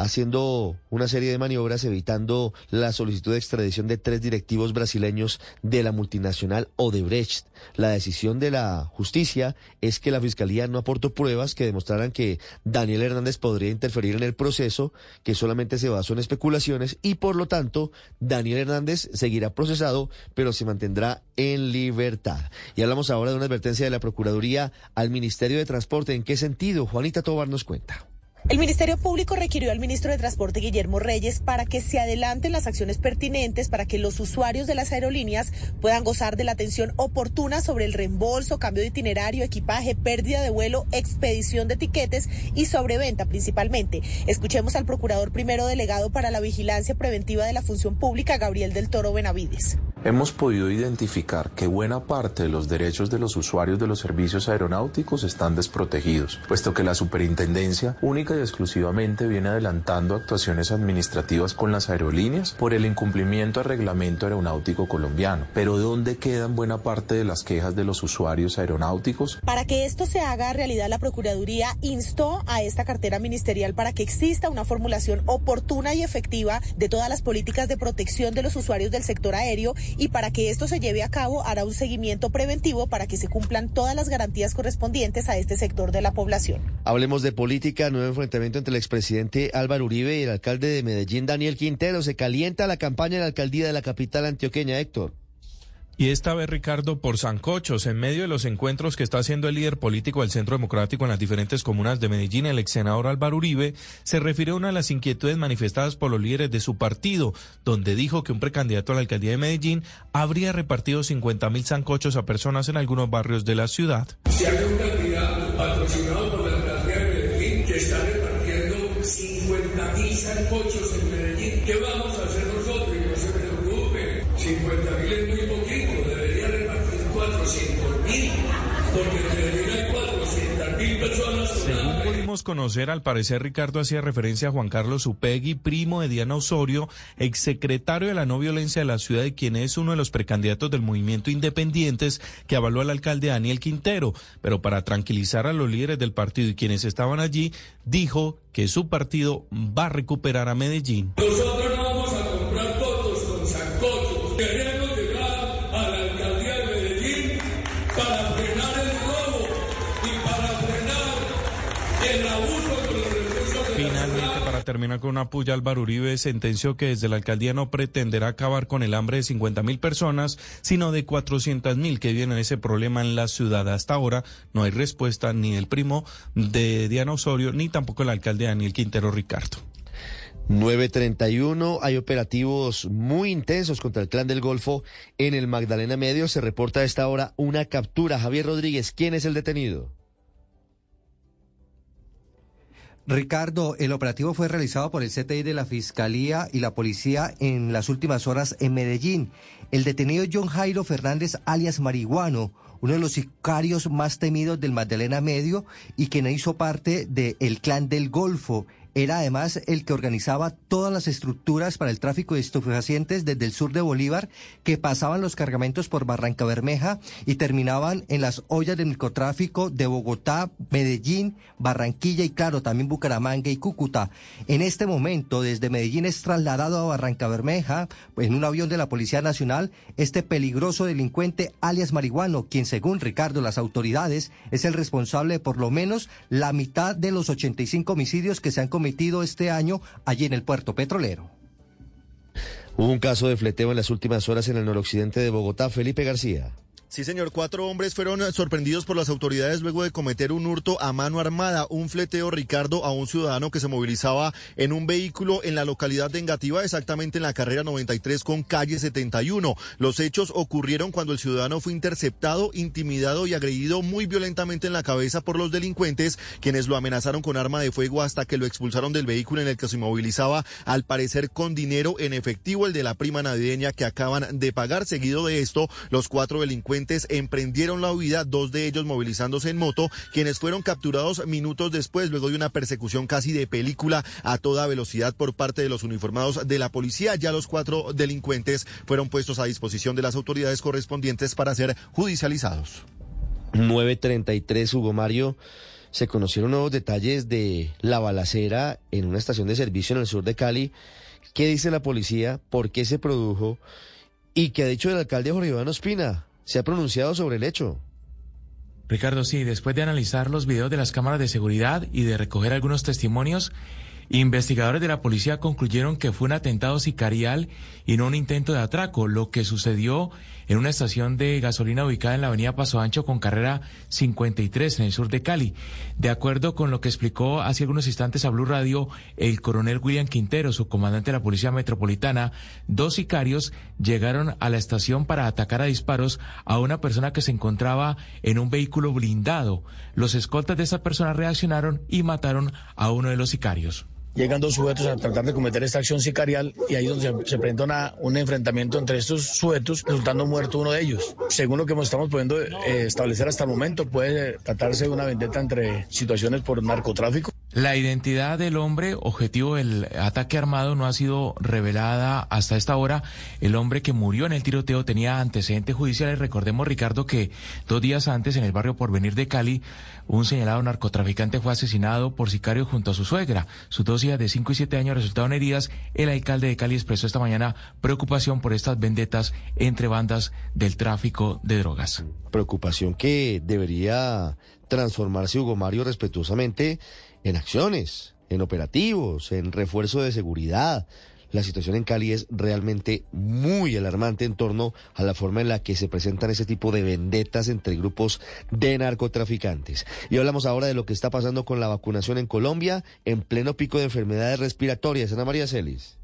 haciendo una serie de maniobras evitando la solicitud de extradición de tres directivos brasileños de la multinacional Odebrecht. La decisión de la justicia es que la fiscalía no aportó pruebas que demostraran que Daniel Hernández podría interferir en el proceso, que solamente se basó en especulaciones y por lo tanto Daniel Hernández seguirá procesado, pero se mantendrá en libertad. Y hablamos ahora de una advertencia de la Procuraduría al Ministerio de Transporte. ¿En qué sentido? Juanita Tobar nos cuenta. El Ministerio Público requirió al ministro de Transporte Guillermo Reyes para que se adelanten las acciones pertinentes para que los usuarios de las aerolíneas puedan gozar de la atención oportuna sobre el reembolso, cambio de itinerario, equipaje, pérdida de vuelo, expedición de tiquetes y sobreventa principalmente. Escuchemos al procurador primero delegado para la vigilancia preventiva de la función pública, Gabriel del Toro Benavides. Hemos podido identificar que buena parte de los derechos de los usuarios de los servicios aeronáuticos están desprotegidos, puesto que la superintendencia única y exclusivamente viene adelantando actuaciones administrativas con las aerolíneas por el incumplimiento al reglamento aeronáutico colombiano. Pero ¿dónde quedan buena parte de las quejas de los usuarios aeronáuticos? Para que esto se haga realidad, la Procuraduría instó a esta cartera ministerial para que exista una formulación oportuna y efectiva de todas las políticas de protección de los usuarios del sector aéreo y para que esto se lleve a cabo hará un seguimiento preventivo para que se cumplan todas las garantías correspondientes a este sector de la población. Hablemos de política, nuevo enfrentamiento entre el expresidente Álvaro Uribe y el alcalde de Medellín, Daniel Quintero. Se calienta la campaña de la alcaldía de la capital antioqueña, Héctor. Y esta vez, Ricardo, por Sancochos, en medio de los encuentros que está haciendo el líder político del Centro Democrático en las diferentes comunas de Medellín, el ex senador Álvaro Uribe, se refirió a una de las inquietudes manifestadas por los líderes de su partido, donde dijo que un precandidato a la alcaldía de Medellín habría repartido 50 mil sancochos a personas en algunos barrios de la ciudad. Si hay un candidato patrocinado por la alcaldía de Medellín que está repartiendo 50 mil conocer, al parecer Ricardo hacía referencia a Juan Carlos Upegui, primo de Diana Osorio, exsecretario de la no violencia de la ciudad y quien es uno de los precandidatos del movimiento Independientes que avaló al alcalde Daniel Quintero. Pero para tranquilizar a los líderes del partido y quienes estaban allí, dijo que su partido va a recuperar a Medellín. Terminar con una puya, Álvaro Uribe sentenció que desde la alcaldía no pretenderá acabar con el hambre de 50 mil personas, sino de 400 mil que viven en ese problema en la ciudad. Hasta ahora no hay respuesta ni del primo de Diana Osorio, ni tampoco el alcalde Daniel Quintero Ricardo. 931, hay operativos muy intensos contra el clan del Golfo en el Magdalena Medio. Se reporta a esta hora una captura. Javier Rodríguez, ¿quién es el detenido? Ricardo, el operativo fue realizado por el CTI de la Fiscalía y la Policía en las últimas horas en Medellín. El detenido John Jairo Fernández, alias Marihuano, uno de los sicarios más temidos del Magdalena Medio y quien hizo parte del clan del Golfo. Era además el que organizaba todas las estructuras para el tráfico de estupefacientes desde el sur de Bolívar, que pasaban los cargamentos por Barranca Bermeja y terminaban en las ollas de narcotráfico de Bogotá, Medellín, Barranquilla y claro, también Bucaramanga y Cúcuta. En este momento, desde Medellín es trasladado a Barranca Bermeja en un avión de la Policía Nacional este peligroso delincuente alias marihuano, quien según Ricardo las autoridades es el responsable de por lo menos la mitad de los 85 homicidios que se han cometido este año allí en el puerto petrolero. Hubo un caso de fleteo en las últimas horas en el noroccidente de Bogotá. Felipe García. Sí, señor. Cuatro hombres fueron sorprendidos por las autoridades luego de cometer un hurto a mano armada, un fleteo, Ricardo, a un ciudadano que se movilizaba en un vehículo en la localidad de Engativá, exactamente en la carrera 93 con calle 71. Los hechos ocurrieron cuando el ciudadano fue interceptado, intimidado y agredido muy violentamente en la cabeza por los delincuentes, quienes lo amenazaron con arma de fuego hasta que lo expulsaron del vehículo en el que se movilizaba, al parecer con dinero en efectivo, el de la prima navideña que acaban de pagar. Seguido de esto, los cuatro delincuentes emprendieron la huida, dos de ellos movilizándose en moto, quienes fueron capturados minutos después, luego de una persecución casi de película a toda velocidad por parte de los uniformados de la policía. Ya los cuatro delincuentes fueron puestos a disposición de las autoridades correspondientes para ser judicializados. 933, Hugo Mario. Se conocieron nuevos detalles de la balacera en una estación de servicio en el sur de Cali. ¿Qué dice la policía? ¿Por qué se produjo? ¿Y qué ha dicho el alcalde Jorge Iván Ospina? Se ha pronunciado sobre el hecho. Ricardo, sí, después de analizar los videos de las cámaras de seguridad y de recoger algunos testimonios, investigadores de la policía concluyeron que fue un atentado sicarial y no un intento de atraco, lo que sucedió en una estación de gasolina ubicada en la avenida Paso Ancho con carrera 53 en el sur de Cali. De acuerdo con lo que explicó hace algunos instantes a Blue Radio el coronel William Quintero, su comandante de la Policía Metropolitana, dos sicarios llegaron a la estación para atacar a disparos a una persona que se encontraba en un vehículo blindado. Los escoltas de esa persona reaccionaron y mataron a uno de los sicarios. Llegan dos sujetos a tratar de cometer esta acción sicarial y ahí donde se, presenta un enfrentamiento entre estos sujetos, resultando muerto uno de ellos. Según lo que estamos pudiendo eh, establecer hasta el momento, puede tratarse de una vendetta entre situaciones por narcotráfico. La identidad del hombre, objetivo del ataque armado, no ha sido revelada hasta esta hora. El hombre que murió en el tiroteo tenía antecedentes judiciales. Recordemos, Ricardo, que dos días antes en el barrio Porvenir de Cali, un señalado narcotraficante fue asesinado por sicario junto a su suegra. Sus dos hijas de 5 y 7 años resultaron heridas. El alcalde de Cali expresó esta mañana preocupación por estas vendetas entre bandas del tráfico de drogas. Preocupación que debería transformarse, Hugo Mario, respetuosamente en acciones, en operativos, en refuerzo de seguridad. La situación en Cali es realmente muy alarmante en torno a la forma en la que se presentan ese tipo de vendetas entre grupos de narcotraficantes. Y hablamos ahora de lo que está pasando con la vacunación en Colombia en pleno pico de enfermedades respiratorias. Ana María Celis.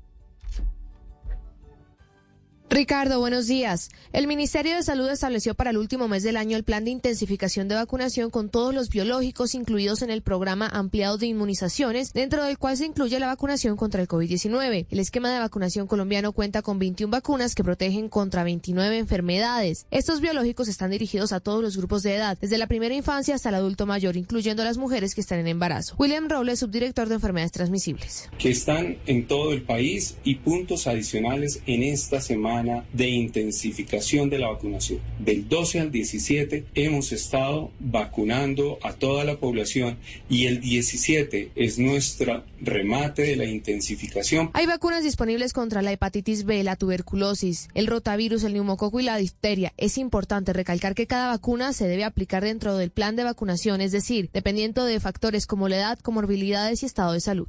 Ricardo, buenos días. El Ministerio de Salud estableció para el último mes del año el plan de intensificación de vacunación con todos los biológicos incluidos en el programa ampliado de inmunizaciones, dentro del cual se incluye la vacunación contra el COVID-19. El esquema de vacunación colombiano cuenta con 21 vacunas que protegen contra 29 enfermedades. Estos biológicos están dirigidos a todos los grupos de edad, desde la primera infancia hasta el adulto mayor, incluyendo a las mujeres que están en embarazo. William Robles, subdirector de enfermedades transmisibles. Que están en todo el país y puntos adicionales en esta semana de intensificación de la vacunación. Del 12 al 17 hemos estado vacunando a toda la población y el 17 es nuestro remate de la intensificación. Hay vacunas disponibles contra la hepatitis B, la tuberculosis, el rotavirus, el neumococo y la difteria. Es importante recalcar que cada vacuna se debe aplicar dentro del plan de vacunación, es decir, dependiendo de factores como la edad, comorbilidades y estado de salud.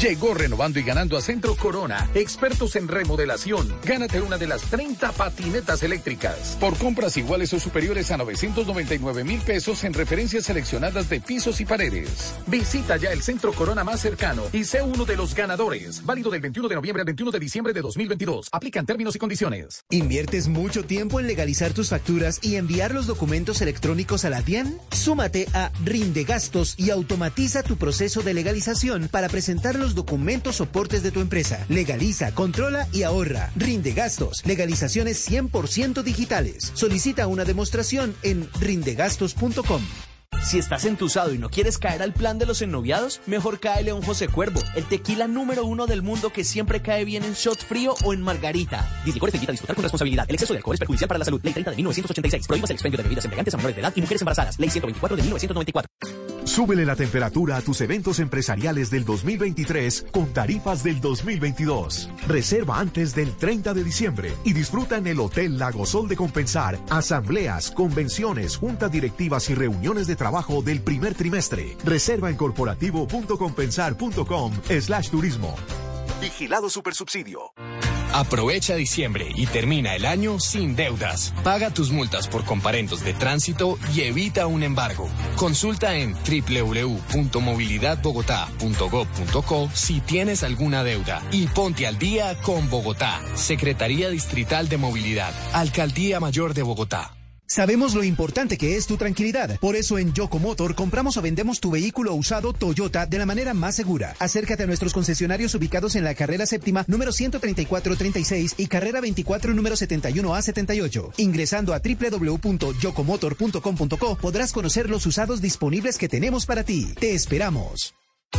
Llegó renovando y ganando a Centro Corona, expertos en remodelación. Gánate una de las 30 patinetas eléctricas. Por compras iguales o superiores a 999 mil pesos en referencias seleccionadas de pisos y paredes. Visita ya el Centro Corona más cercano y sé uno de los ganadores. Válido del 21 de noviembre al 21 de diciembre de 2022. Aplican términos y condiciones. ¿Inviertes mucho tiempo en legalizar tus facturas y enviar los documentos electrónicos a la DIAN? Súmate a Rinde Gastos y automatiza tu proceso de legalización para presentar documentos soportes de tu empresa. Legaliza, controla y ahorra. Rinde gastos. Legalizaciones 100% digitales. Solicita una demostración en rindegastos.com. Si estás entusado y no quieres caer al plan de los ennoviados, mejor cae León José Cuervo, el tequila número uno del mundo que siempre cae bien en shot frío o en margarita. Dislicores te invita a disfrutar con responsabilidad. El exceso de alcohol es perjudicial para la salud. Ley 30 de 1986. Prohíbas el expendio de bebidas embriagantes a menores de edad y mujeres embarazadas. Ley 124 de 1994. Súbele la temperatura a tus eventos empresariales del 2023 con tarifas del 2022. Reserva antes del 30 de diciembre y disfruta en el Hotel Lago Sol de Compensar asambleas, convenciones, juntas directivas y reuniones de trabajo del primer trimestre. Reserva en corporativo.compensar.com slash turismo. Vigilado Supersubsidio. Aprovecha diciembre y termina el año sin deudas. Paga tus multas por comparendos de tránsito y evita un embargo. Consulta en www.movilidadbogotá.gov.co si tienes alguna deuda y ponte al día con Bogotá. Secretaría Distrital de Movilidad. Alcaldía Mayor de Bogotá. Sabemos lo importante que es tu tranquilidad. Por eso en Yocomotor compramos o vendemos tu vehículo usado Toyota de la manera más segura. Acércate a nuestros concesionarios ubicados en la carrera séptima número 13436 y carrera 24 número 71A78. Ingresando a www.yocomotor.com.co podrás conocer los usados disponibles que tenemos para ti. Te esperamos.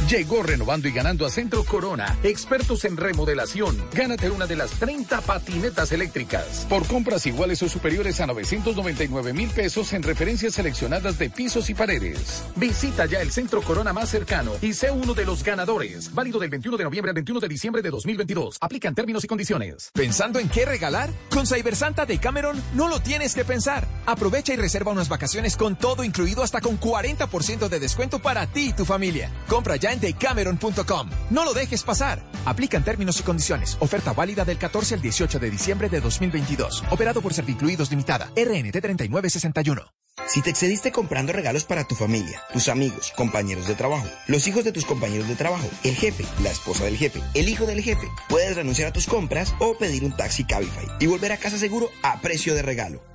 Llegó renovando y ganando a Centro Corona, expertos en remodelación. Gánate una de las 30 patinetas eléctricas. Por compras iguales o superiores a 999 mil pesos en referencias seleccionadas de pisos y paredes. Visita ya el Centro Corona más cercano y sé uno de los ganadores. Válido del 21 de noviembre al 21 de diciembre de 2022. Aplican términos y condiciones. ¿Pensando en qué regalar? Con Cybersanta de Cameron no lo tienes que pensar. Aprovecha y reserva unas vacaciones con todo incluido hasta con 40% de descuento para ti y tu familia. Compra ya decameron.com. No lo dejes pasar. Aplican términos y condiciones. Oferta válida del 14 al 18 de diciembre de 2022. Operado por Servicluidos Limitada. RNT 3961. Si te excediste comprando regalos para tu familia, tus amigos, compañeros de trabajo, los hijos de tus compañeros de trabajo, el jefe, la esposa del jefe, el hijo del jefe, puedes renunciar a tus compras o pedir un taxi Cabify y volver a casa seguro a precio de regalo.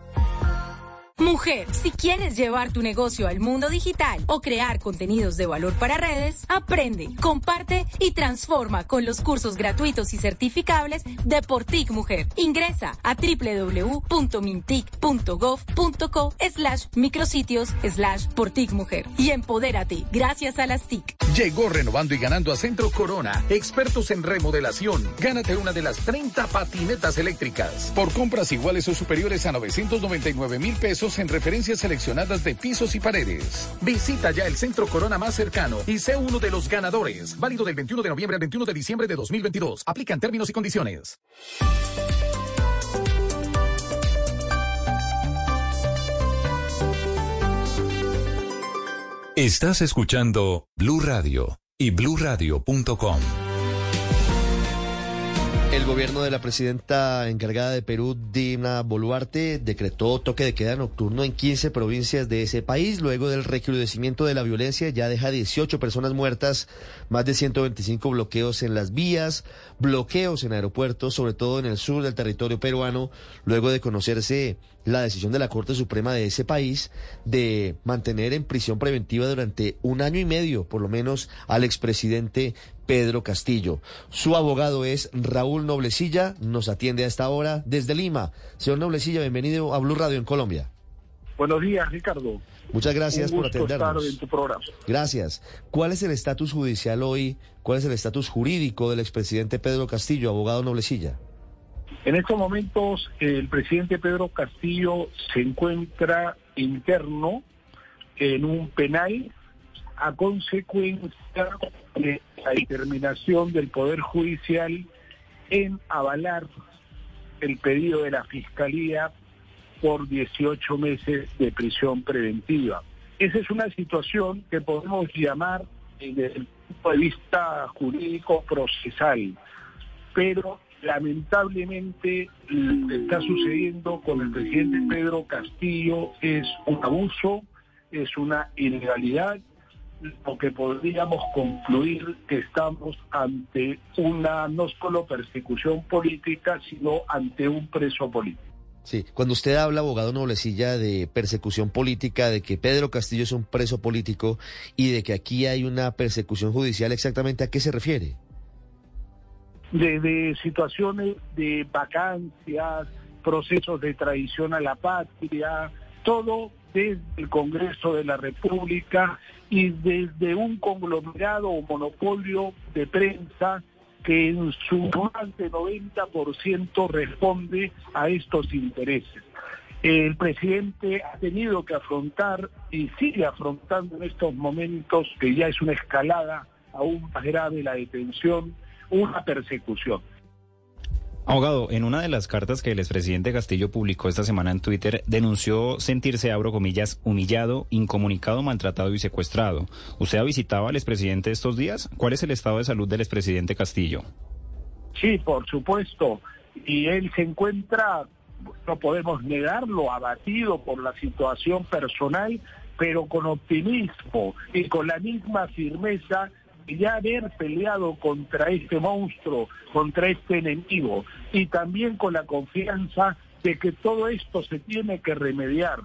Mujer, si quieres llevar tu negocio al mundo digital o crear contenidos de valor para redes, aprende, comparte y transforma con los cursos gratuitos y certificables de Portic Mujer. Ingresa a www.mintic.gov.co slash micrositios slash Portic Mujer y empodérate gracias a las TIC. Llegó renovando y ganando a Centro Corona, expertos en remodelación. Gánate una de las 30 patinetas eléctricas. Por compras iguales o superiores a 999 mil pesos en referencias seleccionadas de pisos y paredes. Visita ya el Centro Corona más cercano y sé uno de los ganadores. Válido del 21 de noviembre al 21 de diciembre de 2022. Aplican términos y condiciones. Estás escuchando Blue Radio y bluradio.com. El gobierno de la presidenta encargada de Perú, Dina Boluarte, decretó toque de queda nocturno en 15 provincias de ese país. Luego del recrudecimiento de la violencia, ya deja 18 personas muertas, más de 125 bloqueos en las vías, bloqueos en aeropuertos, sobre todo en el sur del territorio peruano, luego de conocerse la decisión de la Corte Suprema de ese país de mantener en prisión preventiva durante un año y medio, por lo menos, al expresidente Pedro Castillo. Su abogado es Raúl Noblecilla, nos atiende a esta hora desde Lima. Señor Noblecilla, bienvenido a Blue Radio en Colombia. Buenos días, Ricardo. Muchas gracias Un por atendernos. estar en tu programa. Gracias. ¿Cuál es el estatus judicial hoy? ¿Cuál es el estatus jurídico del expresidente Pedro Castillo, abogado Noblecilla? En estos momentos, el presidente Pedro Castillo se encuentra interno en un penal a consecuencia de la determinación del Poder Judicial en avalar el pedido de la Fiscalía por 18 meses de prisión preventiva. Esa es una situación que podemos llamar desde el punto de vista jurídico procesal. Pero lamentablemente lo que está sucediendo con el presidente Pedro Castillo es un abuso, es una ilegalidad, lo que podríamos concluir que estamos ante una no solo persecución política, sino ante un preso político. Sí, cuando usted habla, abogado Noblecilla, de persecución política, de que Pedro Castillo es un preso político y de que aquí hay una persecución judicial, ¿exactamente a qué se refiere? De, situaciones de vacancias, procesos de traición a la patria, todo desde el Congreso de la República y desde un conglomerado o monopolio de prensa que en su más de 90% responde a estos intereses. El presidente ha tenido que afrontar y sigue afrontando en estos momentos, que ya es una escalada aún más grave la detención, una persecución. Abogado, en una de las cartas que el expresidente Castillo publicó esta semana en Twitter, denunció sentirse, abro comillas, humillado, incomunicado, maltratado y secuestrado. ¿Usted ha visitado al expresidente estos días? ¿Cuál es el estado de salud del expresidente Castillo? Sí, por supuesto. Y él se encuentra, no podemos negarlo, abatido por la situación personal, pero con optimismo y con la misma firmeza ya haber peleado contra este monstruo, contra este enemigo, y también con la confianza de que todo esto se tiene que remediar,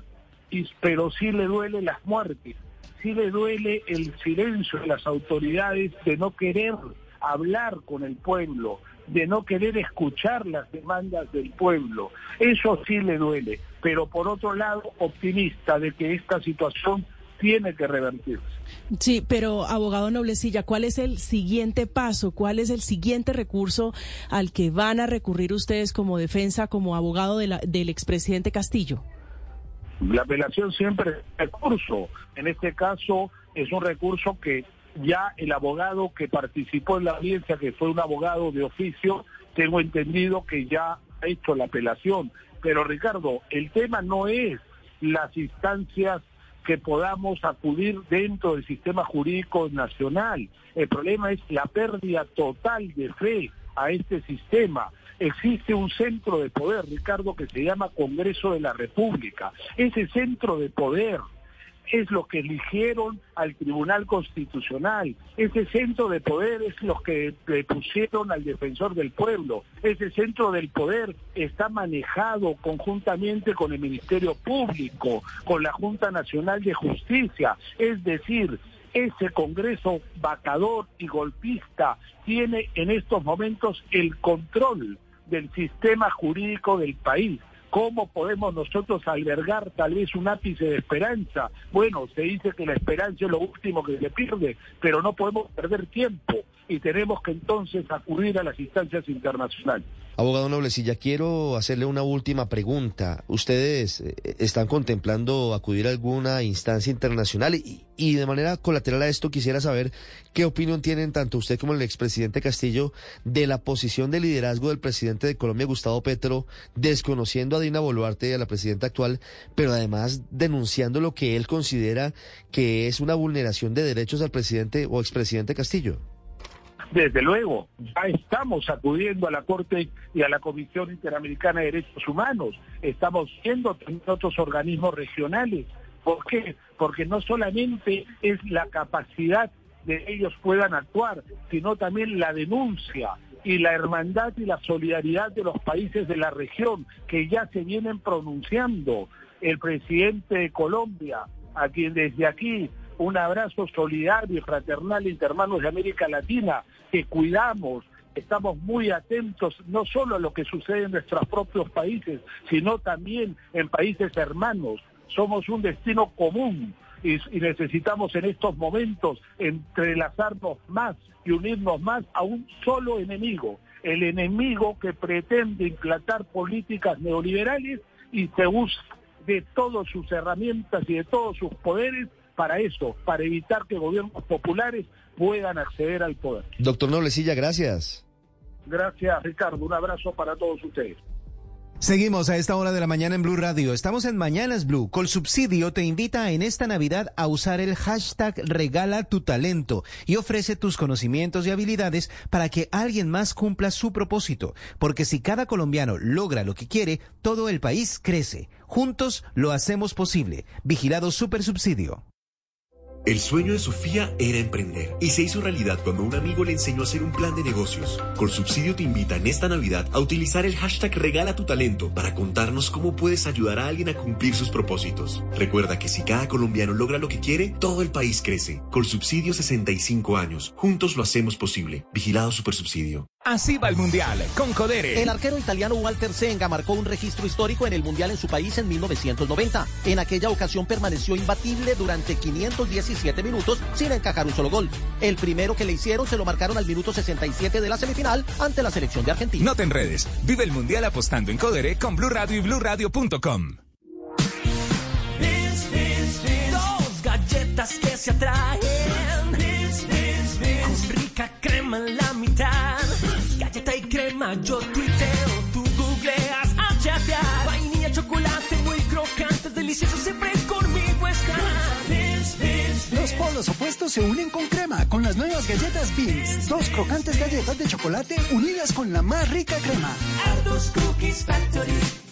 y, pero sí le duele las muertes, sí le duele el silencio de las autoridades de no querer hablar con el pueblo, de no querer escuchar las demandas del pueblo. Eso sí le duele, pero por otro lado optimista de que esta situación tiene que revertirse. Sí, pero abogado Noblecilla, ¿cuál es el siguiente paso? ¿Cuál es el siguiente recurso al que van a recurrir ustedes como defensa, como abogado de la, del expresidente Castillo? La apelación siempre es recurso. En este caso es un recurso que ya el abogado que participó en la audiencia, que fue un abogado de oficio, tengo entendido que ya ha hecho la apelación. Pero Ricardo, el tema no es las instancias que podamos acudir dentro del sistema jurídico nacional. El problema es la pérdida total de fe a este sistema. Existe un centro de poder, Ricardo, que se llama Congreso de la República. Ese centro de poder es lo que eligieron al Tribunal Constitucional. Ese centro de poder es lo que le pusieron al defensor del pueblo. Ese centro del poder está manejado conjuntamente con el Ministerio Público, con la Junta Nacional de Justicia. Es decir, ese Congreso vacador y golpista tiene en estos momentos el control del sistema jurídico del país. ¿Cómo podemos nosotros albergar tal vez un ápice de esperanza? Bueno, se dice que la esperanza es lo último que se pierde, pero no podemos perder tiempo y tenemos que entonces acudir a las instancias internacionales. Abogado Noblecilla, quiero hacerle una última pregunta. ¿Ustedes eh, están contemplando acudir a alguna instancia internacional? Y, de manera colateral a esto quisiera saber qué opinión tienen tanto usted como el expresidente Castillo de la posición de liderazgo del presidente de Colombia, Gustavo Petro, desconociendo a Dina Boluarte y a la presidenta actual, pero además denunciando lo que él considera que es una vulneración de derechos al presidente o expresidente Castillo. Desde luego, ya estamos acudiendo a la Corte y a la Comisión Interamericana de Derechos Humanos, estamos viendo otros organismos regionales. ¿Por qué? Porque no solamente es la capacidad de ellos puedan actuar, sino también la denuncia y la hermandad y la solidaridad de los países de la región que ya se vienen pronunciando. El presidente de Colombia, a quien desde aquí un abrazo solidario y fraternal entre hermanos de América Latina, que cuidamos, estamos muy atentos no solo a lo que sucede en nuestros propios países, sino también en países hermanos. Somos un destino común y, necesitamos en estos momentos entrelazarnos más y unirnos más a un solo enemigo, el enemigo que pretende implantar políticas neoliberales y se usa de todas sus herramientas y de todos sus poderes para eso, para evitar que gobiernos populares puedan acceder al poder. Doctor Noblecilla, gracias. Gracias, Ricardo. Un abrazo para todos ustedes. Seguimos a esta hora de la mañana en Blue Radio. Estamos en Mañanas Blue. Colsubsidio te invita en esta Navidad a usar el hashtag Regala tu talento y ofrece tus conocimientos y habilidades para que alguien más cumpla su propósito. Porque si cada colombiano logra lo que quiere, todo el país crece. Juntos lo hacemos posible. Vigilado Super Subsidio. El sueño de Sofía era emprender y se hizo realidad cuando un amigo le enseñó a hacer un plan de negocios. Subsidio te invita en esta Navidad a utilizar el hashtag Regala tu talento para contarnos cómo puedes ayudar a alguien a cumplir sus propósitos. Recuerda que si cada colombiano logra lo que quiere, todo el país crece. Subsidio 65 años. Juntos lo hacemos posible. Vigilado Supersubsidio. Así va el Mundial, con Codere. El arquero italiano Walter Senga marcó un registro histórico en el Mundial en su país en 1990. En aquella ocasión permaneció imbatible durante 517 minutos sin encajar un solo gol. El primero que le hicieron se lo marcaron al minuto 67 de la semifinal ante la selección de Argentina. No te enredes. Vive el Mundial apostando en Codere con Blue Radio y BlueRadio.com. Dos galletas que se atraen. Los opuestos se unen con crema con las nuevas galletas Beans. Dos crocantes galletas de chocolate unidas con la más rica crema. Cookies Factory.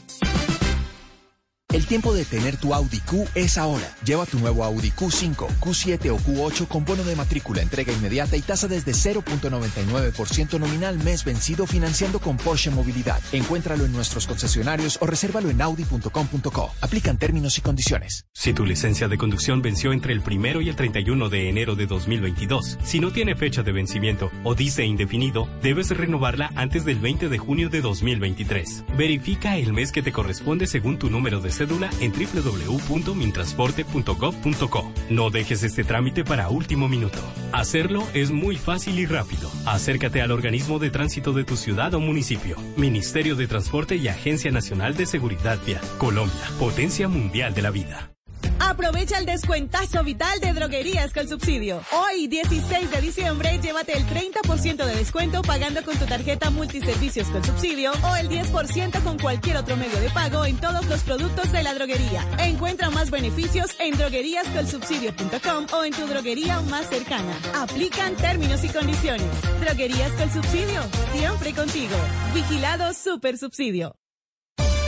El tiempo de tener tu Audi Q es ahora. Lleva tu nuevo Audi Q5, Q7 o Q8 con bono de matrícula, entrega inmediata y tasa desde 0.99% nominal mes vencido financiando con Porsche Movilidad. Encuéntralo en nuestros concesionarios o resérvalo en audi.com.co. Aplican términos y condiciones. Si tu licencia de conducción venció entre el primero y el 31 de enero de 2022, si no tiene fecha de vencimiento o dice indefinido, debes renovarla antes del 20 de junio de 2023. Verifica el mes que te corresponde según tu número de en www.mintransporte.gov.co. No dejes este trámite para último minuto. Hacerlo es muy fácil y rápido. Acércate al organismo de tránsito de tu ciudad o municipio. Ministerio de Transporte y Agencia Nacional de Seguridad Vial. Colombia, potencia mundial de la vida. Aprovecha el descuentazo vital de droguerías con subsidio. Hoy, 16 de diciembre, llévate el 30% de descuento pagando con tu tarjeta multiservicios con subsidio o el 10% con cualquier otro medio de pago en todos los productos de la droguería. Encuentra más beneficios en drogueríascolsubsidio.com o en tu droguería más cercana. Aplican términos y condiciones. Droguerías con subsidio, siempre contigo. Vigilado Super Subsidio.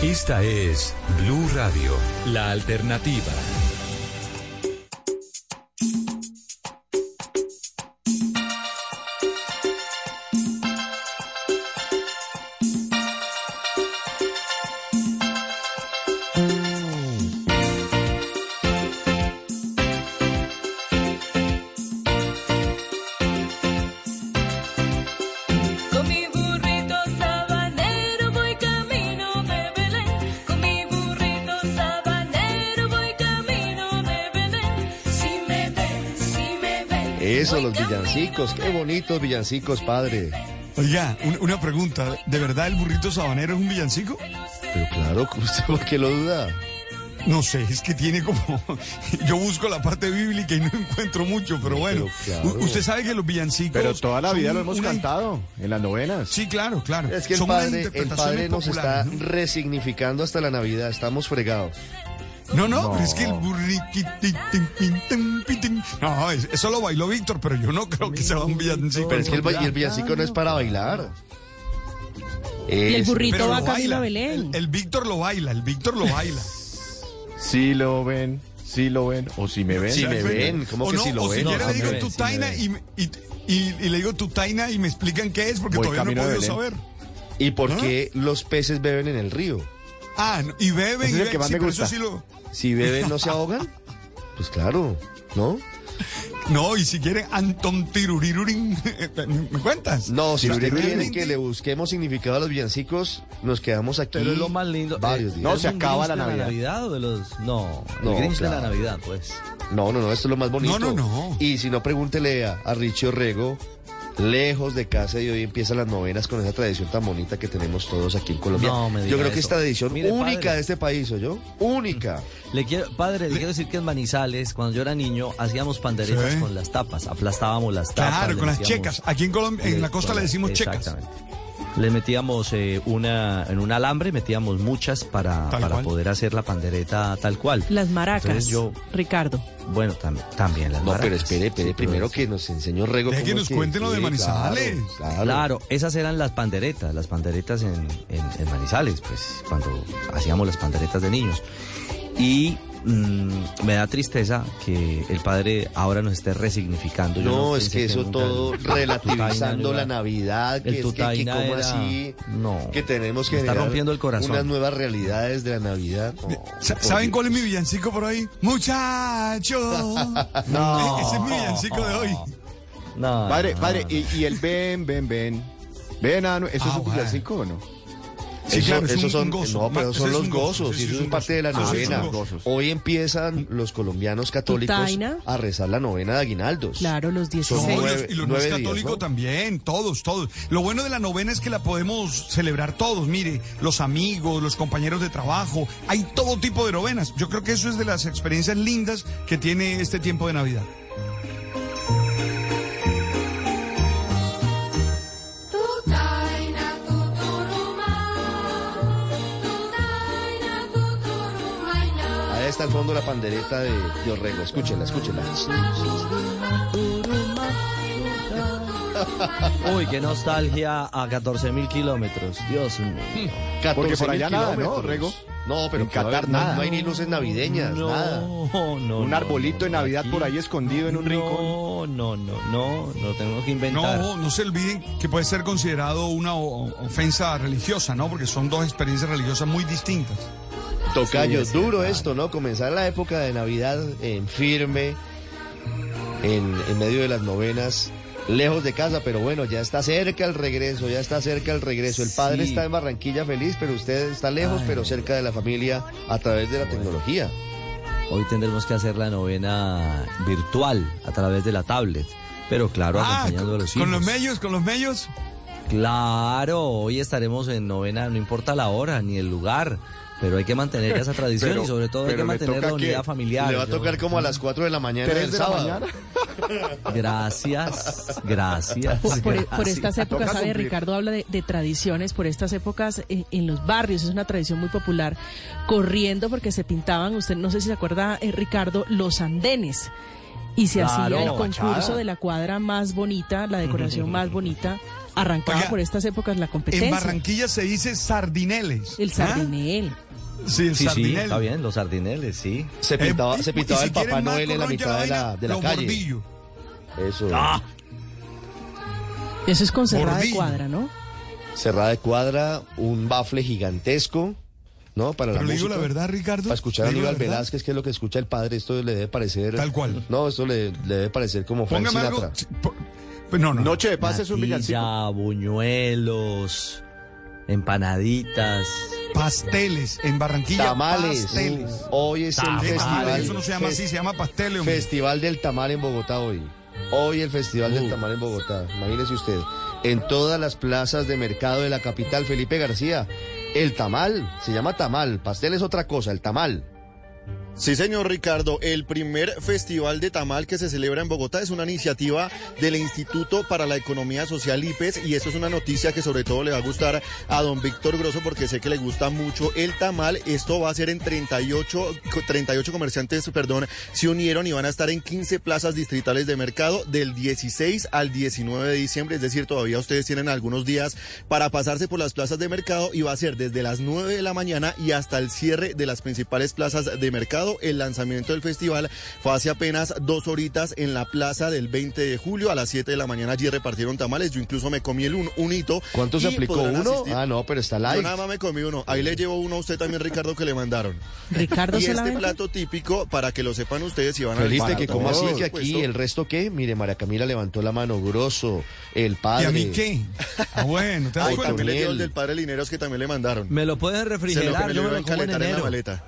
Esta es Blue Radio, la alternativa. Eso, los villancicos, qué bonitos villancicos, padre. Oiga, una pregunta, ¿de verdad el burrito sabanero es un villancico? Pero claro, ¿usted por qué lo duda? No sé, es que tiene como... Yo busco la parte bíblica y no encuentro mucho, pero bueno. Usted sabe que los villancicos... Pero toda la vida lo hemos cantado, en las novenas. Sí, claro, claro. Es que el padre, el padre nos está resignificando hasta la Navidad, estamos fregados. No, no, pero es que el burrito... No, eso lo bailó Víctor, pero yo no creo que sea un villancico. Pero es que el, villancico no es para bailar. Y el burrito va camino a Belén. El, Víctor lo baila, el Víctor lo baila. Sí lo ven, sí lo ven, o si me ven. Si me ven, ¿cómo que si lo ven? O si le digo tu taina y, le digo tu taina y me explican qué es, porque todavía no he podido saber. ¿Y por qué los peces beben en el río? Ah, y beben, y beben. Sí, eso sí lo... Si beben, ¿no se ahogan? Pues claro, ¿no? No, y si quieren Anton Tirurirurin, ¿me cuentas? No, si usted quiere que le busquemos significado a los villancicos, nos quedamos aquí. Pero es lo más lindo. Varios días. No, se acaba la Navidad. la Navidad o de los.? No, no el Grinch de la Navidad, pues. No, no, no, esto es lo más bonito. No, no, no. Y si no, pregúntele a, a Richie Orrego lejos de casa y hoy empiezan las novenas con esa tradición tan bonita que tenemos todos aquí en Colombia. yo creo que esta edición única de este país, ¿o yo? Única. Le quiero, padre, le, quiero decir que en Manizales, cuando yo era niño, hacíamos panderetas con las tapas, aplastábamos las tapas. Claro, con las checas. Aquí en Colombia, en la costa le decimos checas. Le metíamos eh, una en un alambre, metíamos muchas para, para poder hacer la pandereta tal cual. Las maracas, Entonces yo, Ricardo. bueno, tam- también las No, maracas. pero espere, espere, Sí, primero que nos enseñó Rego. Deje que nos es cuenten lo de Manizales. Claro, claro. Claro, esas eran las panderetas, las panderetas en, en- en Manizales, pues cuando hacíamos las panderetas de niños. Y mm, me da tristeza que el padre ahora nos esté resignificando. Yo No, es que eso nunca todo el- relativizando la Navidad, que el es que, que como era- así, No, que tenemos que está rompiendo el corazón. unas nuevas realidades de la Navidad. No, ¿Saben cuál es mi villancico por ahí? ¡Muchacho! No. Ese es mi villancico de hoy. No, Padre, no, padre, no. y, y el ven, ven, ven. Ven, ah, no, ¿eso Ah, es un villancico o no? Sí, Eso- claro, es esos un- son, un gozo. no, pero son los gozo, gozos, sí, y sí, eso es parte de la. Ah, novena. son gozos. Hoy empiezan los colombianos católicos a rezar la novena de aguinaldos. Claro, los Son 16. No, y nueve- los, y los no nueve días, católicos ¿no? también, todos, todos. Lo bueno de la novena es que la podemos celebrar todos. Mire, los amigos, los compañeros de trabajo, hay todo tipo de novenas. Yo creo que eso es de las experiencias lindas que tiene este tiempo de Navidad. Está al fondo la pandereta de, de Orrego. Escúchela, escúchela. Uy, qué nostalgia a 14 mil kilómetros. Dios mío. Porque por 14.000 allá nada, ¿no, kilómetros. Rego? No, pero En Qatar haber- no, nada. no hay ni luces navideñas, no, nada. no, Un no, arbolito de no, Navidad aquí- por ahí escondido en un rincón. No, no, no, no, no tenemos que inventar. No, no se olviden que puede ser considerado una ofensa religiosa, ¿no? Porque son dos experiencias religiosas muy distintas. Tocayo, Sí, es duro verdad. esto, ¿no? Comenzar la época de Navidad en firme, en, en medio de las novenas, lejos de casa, pero bueno, ya está cerca el regreso, ya está cerca el regreso. El padre Sí. está en Barranquilla feliz, pero usted está lejos, Ay. pero cerca de la familia a través de la tecnología. Hoy tendremos que hacer la novena virtual a través de la tablet. Pero claro, Ah, acompañando a los hijos. con los medios, con los medios. Claro, hoy estaremos en novena, no importa la hora ni el lugar, pero hay que mantener esa tradición Pero- y sobre todo hay que mantener la unidad que familiar. Le va a Yo- tocar como a las 4 de la mañana ¿Tres del de la sábado. mañana? Gracias, gracias. Por, por- por gracias. estas épocas, sabe, cumplir. Ricardo habla de, de tradiciones, por estas épocas eh, en los barrios, es una tradición muy popular, corriendo porque se pintaban, usted no sé si se acuerda, eh, Ricardo, los andenes. Y se Claro, hacía el concurso de la cuadra más bonita, la decoración más bonita. Arrancaba Oiga, por estas épocas la competencia. En Barranquilla se dice sardineles. El ¿Ah? Sí, el Sí, sí, está bien, los sardineles, sí. Se Eh, pintaba, se pintaba si el Papá Noel en la mitad de la, de la calle. Eso. Ah, Eso es con cerrada de cuadra, ¿no? Cerrada de cuadra, un bafle gigantesco, ¿no? Para la pero le digo la verdad, Ricardo. Para escuchar a la Aníbal. Velázquez, que es lo que escucha el padre, esto le debe parecer... Tal cual. No, esto le, le debe parecer como Frank Póngame. Sinatra. sí, po- no, no. no. Noche de paz es un villancico. Buñuelos, empanaditas. Pasteles en Barranquilla. Tamales. Pasteles. Hoy es el festival... Eso no se llama así, se llama pasteles. hombre. Festival del Tamal en Bogotá hoy. Hoy el Festival del. Tamal en Bogotá. Imagínese usted. En todas las plazas de mercado de la capital, Felipe García. El tamal, se llama tamal. Pastel es otra cosa, el tamal. Sí, señor Ricardo, el primer festival de tamal que se celebra en Bogotá es una iniciativa del Instituto para la Economía Social IPES y eso es una noticia que sobre todo le va a gustar a don Víctor Grosso porque sé que le gusta mucho el tamal. Esto va a ser en 38, co- 38 comerciantes, perdón, se unieron y van a estar en 15 plazas distritales de mercado del 16 al 19 de diciembre, es decir, todavía ustedes tienen algunos días para pasarse por las plazas de mercado y va a ser desde las 9 de la mañana y hasta el cierre de las principales plazas de mercado. El lanzamiento del festival fue hace apenas dos horitas en la plaza del 20 de julio. A las 7 de la mañana allí repartieron tamales. Yo incluso me comí el un, unito. ¿Cuánto se y aplicó? ¿Uno? asistir. Ah, no, pero está Yo light. nada más me comí uno. Ahí le llevo uno a usted también, Ricardo, que le mandaron. Ricardo y este plato típico, para que lo sepan ustedes, si van a Felipe, que como así que aquí, el resto qué? Mire, María Camila levantó la mano, grosso, el ¿Y padre. a mí qué? Ah, bueno, te das Ay, cuenta. también le dio el del padre Lineros que también le mandaron. Se lo lo refrigerar, me yo lo me lo como en calentar en la enero. maleta.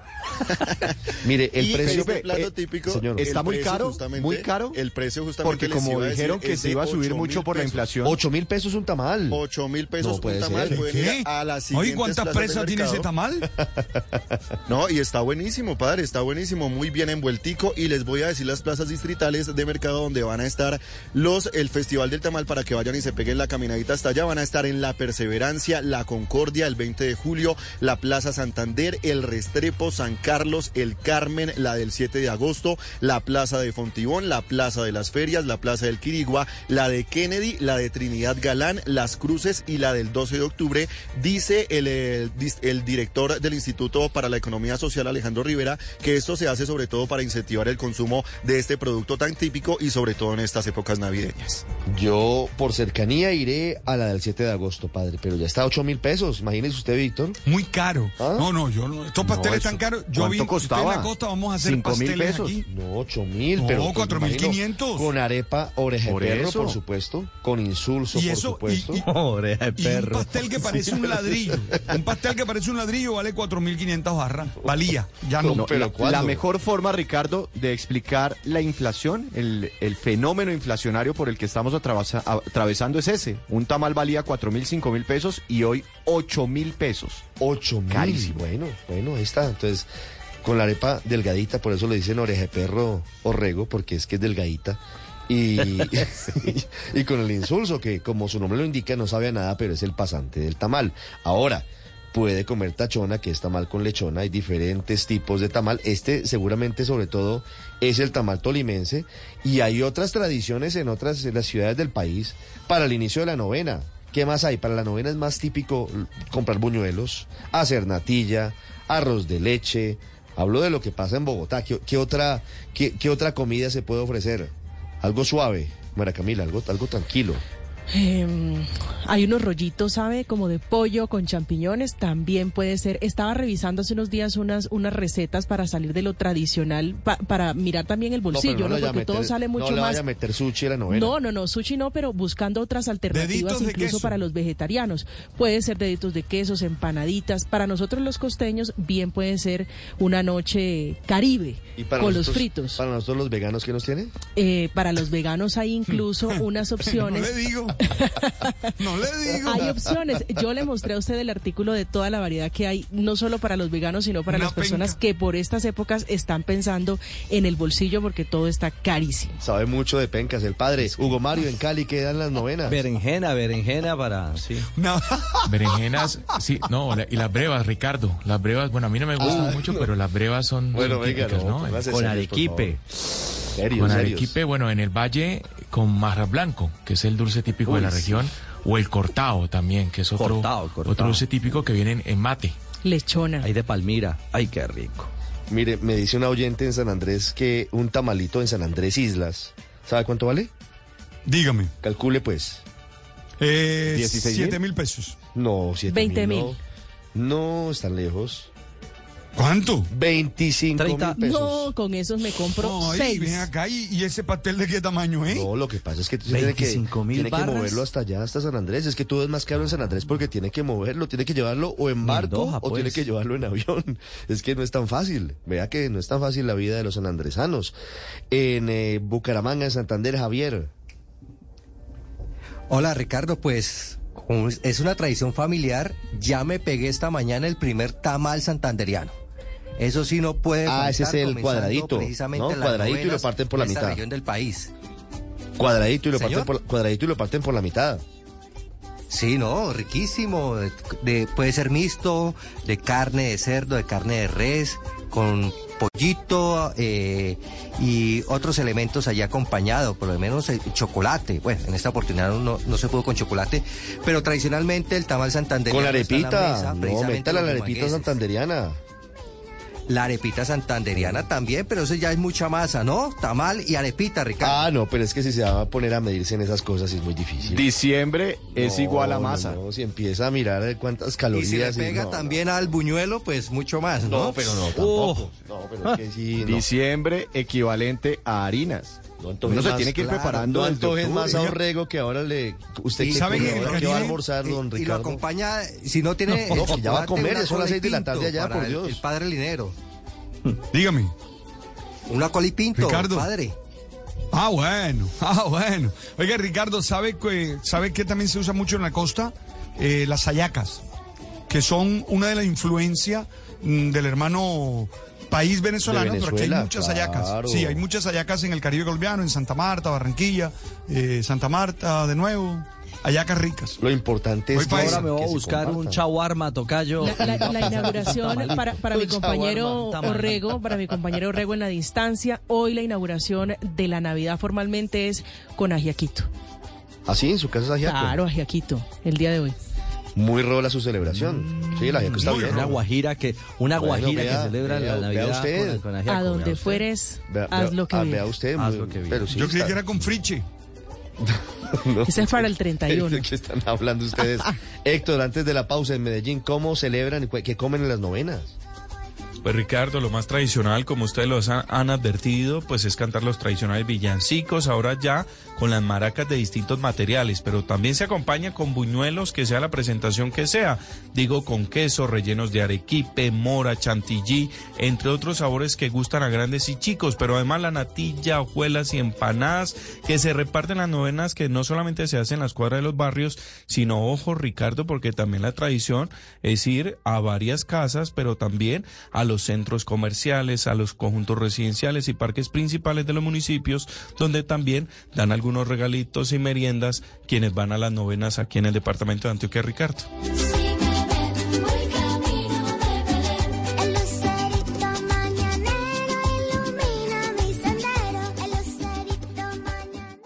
Mire, el Y precio este plato eh, típico señor, ¿Está muy caro? ¿Muy caro? El precio justamente Porque como dijeron que se iba a subir 8.000 mucho por la inflación. 8 mil pesos un tamal. 8 mil pesos No puede un tamal. ¿Qué? ir a las Oye, siguientes ¿cuánta plazas de presa tiene ese tamal? No, y está buenísimo, padre, está buenísimo, muy bien envueltico. Y les voy a decir las plazas distritales de mercado donde van a estar los, el Festival del Tamal para que vayan y se peguen la caminadita hasta allá. Van a estar en La Perseverancia, La Concordia, el 20 de julio, la Plaza Santander, el Restrepo, San Carlos, el Carmen, la del 7 de agosto, la Plaza de Fontibón, la Plaza de las Ferias, la Plaza del Quirigua, la de Kennedy, la de Trinidad Galán, Las Cruces y la del 12 de octubre, dice el, el director del Instituto para la Economía Social, Alejandro Rivera, que esto se hace sobre todo para incentivar el consumo de este producto tan típico y sobre todo en estas épocas navideñas. Yo por cercanía iré a la del 7 de agosto, padre, pero ya está a 8 mil pesos. Imagínese usted, Víctor. Muy caro. No, no, yo no. Estos pasteles eso- tan caros. Yo ¿cuánto vi usted costaba? en la costa, vamos a hacer 5.000 pasteles pesos. aquí. No, 8 mil, No, pero. pues, 4.500. Con arepa, oreja Por de perro, eso. por supuesto. Con insulso, Y por eso, y- supuesto. y- oreja Y un pastel que parece un ladrillo. Un pastel que parece un ladrillo vale 4.500 barras. Valía. Ya no. No, la, la mejor forma, Ricardo, de explicar la inflación, el, el fenómeno inflacionario por el que estamos atravesa- atravesando es ese. Un tamal valía 4 mil, 5 mil pesos y hoy 8 mil pesos. 8 mil. Carísimo. Bueno, bueno, ahí está. Entonces, con la arepa delgadita, por eso le dicen oreja de perro o rego, porque es que es delgadita. Y, y con el insulso, que como su nombre lo indica, no sabe a nada, pero es el pasante del tamal. Ahora, puede comer tachona, que es tamal con lechona, hay diferentes tipos de tamal. Este seguramente, sobre todo, es el tamal tolimense. Y hay otras tradiciones en otras en las ciudades del país para el inicio de la novena. ¿Qué más hay? Para la novena es más típico comprar buñuelos, hacer natilla, arroz de leche. Hablo de lo que pasa en Bogotá. ¿Qué, otra, qué, otra comida se puede ofrecer? Algo suave, María Camila, algo, algo tranquilo. Em, hay unos rollitos, ¿sabe? Como de pollo con champiñones, también puede ser. Estaba revisando hace unos días unas, unas recetas para salir de lo tradicional, pa- para mirar también el bolsillo, ¿no? vaya a Porque todo sale mucho no le más. vaya a meter sushi a la novena. No, no, no, sushi no, pero buscando otras alternativas incluso queso. para los vegetarianos. Puede ser deditos de quesos, empanaditas. Para nosotros los costeños, bien puede ser una noche caribe ¿Y para con los fritos. ¿Para nosotros los veganos qué nos tiene? Eh, para los veganos hay incluso unas opciones. No le digo. No le digo. Hay opciones. Yo le mostré a usted el artículo de toda la variedad que hay, no solo para los veganos, sino para Una las personas que por estas épocas están pensando en el bolsillo porque todo está carísimo. Sabe mucho de pencas. El padre, Hugo Mario, en Cali, que dan las novenas. Berenjena, berenjena para... Sí. Berenjenas, sí, no, la- y las brevas, Ricardo. Las brevas, bueno, a mí no me gustan Ah, mucho, no. pero las brevas son Bueno, venga, no, ¿no? Con serios, arequipe. Serios, con serios. arequipe, bueno, en el valle con marras blanco, que es el dulce típico de la sí. región, o el cortado también, que es otro, Cortado, cortado. otro dulce típico que viene en, mate. Lechona. Hay de Palmira. Ay, qué rico. Mire, me dice un oyente en San Andrés que un tamalito en San Andrés Islas, ¿sabe cuánto vale? Dígame. Calcule pues. Eh, 16 7 mil pesos. No, 7 20 mil. mil. No, no, están lejos. ¿Cuánto? 25 mil pesos. No, con esos me compro Ay, seis. ven acá, ¿y, y ese pastel de qué tamaño es? No, lo que pasa es que usted tiene que, 25.000 tiene que moverlo hasta allá, hasta San Andrés. Es que todo es más caro en San Andrés porque tiene que moverlo, tiene que llevarlo o en barco o pues. tiene que llevarlo en avión. Es que no es tan fácil. Vea que no es tan fácil la vida de los sanandresanos. En eh, Bucaramanga, en Santander, Javier. Hola Ricardo, pues es una tradición familiar, ya me pegué esta mañana el primer tamal santanderiano. Eso sí no puede Ah, ese es el cuadradito, precisamente ¿no? Cuadradito y lo parten por la mitad. región del país. Cuadradito y lo Señor. parten por, cuadradito y lo parten por la mitad. Sí, no, riquísimo. De, de- puede ser mixto, de carne de cerdo, de carne de res, con pollito eh, y otros elementos allí acompañado, por lo menos eh, chocolate. Bueno, en esta oportunidad no, no se pudo con chocolate, pero tradicionalmente el tamal santanderiano Con la está en la arepita. mesa, no, métala la arepita bumangueses. La arepita santanderiana también, pero eso ya es mucha masa, ¿no? Tamal y arepita, Ricardo. Ah, no, pero es que si se va a poner a medirse en esas cosas es muy difícil. Diciembre es No, igual a masa. no, si empieza a mirar eh, cuántas y si le calorías. pega no, también al buñuelo, pues mucho más, ¿no? No, pero no, tampoco. No, pero es que sí, no. Diciembre equivalente a harinas. No se tiene que ir claro, preparando No antojes más a Orrego que ahora le... ¿Usted Y qué ¿sabe que el ¿Ahora qué va a almorzar, don y, y lo Ricardo? acompaña, si no tiene... No, el que ya va a comer, son las y seis de la tarde allá, por el- Dios. El padre Linero. Dígame. Una colipinto, Ricardo. padre. Ah, bueno, ah, bueno. Oiga, Ricardo, ¿sabe que, ¿sabe que también se usa mucho en la costa? Eh, las hallacas, que son una de la influencia mm, del hermano país venezolano, pero aquí hay muchas claro. hallacas. Sí, hay muchas hallacas en el Caribe colombiano, en Santa Marta, Barranquilla, eh, Santa Marta, de nuevo. Hallacas ricas. Lo importante es que. Ahora me voy a buscar un chaguarma, tocayo. La, la- la inauguración para, para mi compañero. Orrego, para mi compañero Orrego en la distancia, hoy la inauguración de la Navidad formalmente es con ajiaquito. ¿Así? ¿En su casa es ajiaco? Claro, ajiaquito, el día de hoy. Muy rola su celebración. Sí, el ajiaco está Muy bien. Una guajira que, una Bueno, guajira vea, que celebra vea, la vea Navidad usted. con, con ajiaco, A donde fueres, Vea- haz vea- lo que ah, vi. vea usted, Haz muy- lo que vi. pero sí Yo creí está- que era con friche. No. Ese es para el 31. ¿De qué están hablando ustedes? Héctor, antes de la pausa en Medellín, ¿cómo celebran y qué comen en las novenas? Pues Ricardo, lo más tradicional, como ustedes lo han, han advertido, pues es cantar los tradicionales villancicos, ahora ya con las maracas de distintos materiales, pero también se acompaña con buñuelos, que sea la presentación que sea, digo con queso, rellenos de arequipe, mora, chantilly, entre otros sabores que gustan a grandes y chicos, pero además la natilla, hojuelas y empanadas que se reparten las novenas, que no solamente se hacen en las cuadras de los barrios, sino, ojo Ricardo, porque también la tradición es ir a varias casas, pero también a los centros comerciales, a los conjuntos residenciales y parques principales de los municipios, donde también dan algunos regalitos y meriendas quienes van a las novenas aquí en el departamento de Antioquia, Ricardo.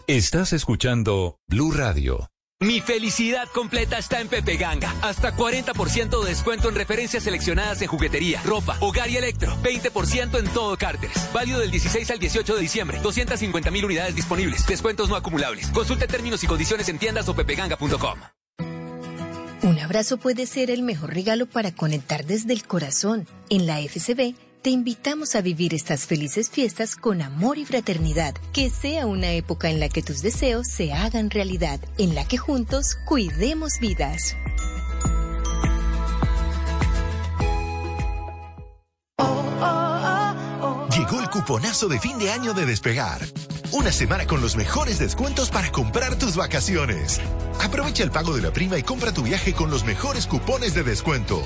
Estás escuchando Blue Radio. Mi felicidad completa está en Pepe Ganga. Hasta 40% de descuento en referencias seleccionadas en juguetería, ropa, hogar y electro. 20% en todo Carters. Válido del 16 al 18 de diciembre. 250 mil unidades disponibles. Descuentos no acumulables. Consulte términos y condiciones en tiendas o pepeganga.com. Un abrazo puede ser el mejor regalo para conectar desde el corazón. En la FCB te invitamos a vivir estas felices fiestas con amor y fraternidad. Que sea una época en la que tus deseos se hagan realidad, en la que juntos cuidemos vidas. Llegó el cuponazo de fin de año de Despegar. Una semana con los mejores descuentos para comprar tus vacaciones. Aprovecha el pago de la prima y compra tu viaje con los mejores cupones de descuento.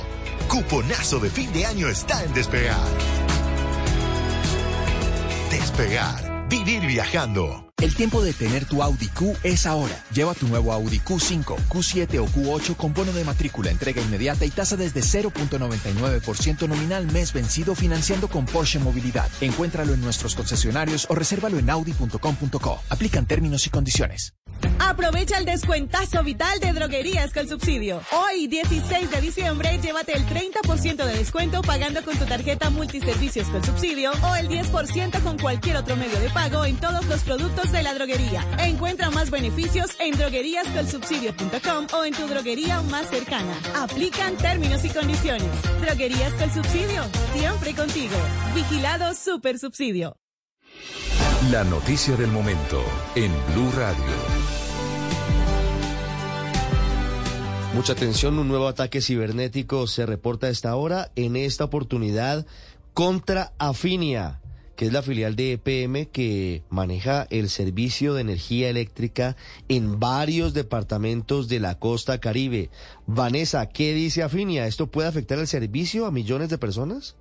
Cuponazo de fin de año está en Despegar. Despegar. Vivir viajando. El tiempo de tener tu Audi Q es ahora. Lleva tu nuevo Audi Q5, Q7 o Q8 con bono de matrícula, entrega inmediata y tasa desde 0.99% nominal mes vencido financiando con Porsche Movilidad. Encuéntralo en nuestros concesionarios o resérvalo en audi.com.co. Aplican términos y condiciones. Aprovecha el descuentazo vital de droguerías con subsidio. Hoy, 16 de diciembre, llévate el 30% de descuento pagando con tu tarjeta multiservicios con subsidio o el 10% con cualquier otro medio de pago en todos los productos de la droguería. Encuentra más beneficios en drogueríascolsubsidio.com o en tu droguería más cercana. Aplican términos y condiciones. Droguerías con subsidio, siempre contigo. Vigilado Super Subsidio. La noticia del momento en Blue Radio. Mucha atención, un nuevo ataque cibernético se reporta a esta hora, en esta oportunidad contra Afinia, que es la filial de EPM que maneja el servicio de energía eléctrica en varios departamentos de la costa caribe. Vanessa, ¿qué dice Afinia? ¿Esto puede afectar el servicio a millones de personas?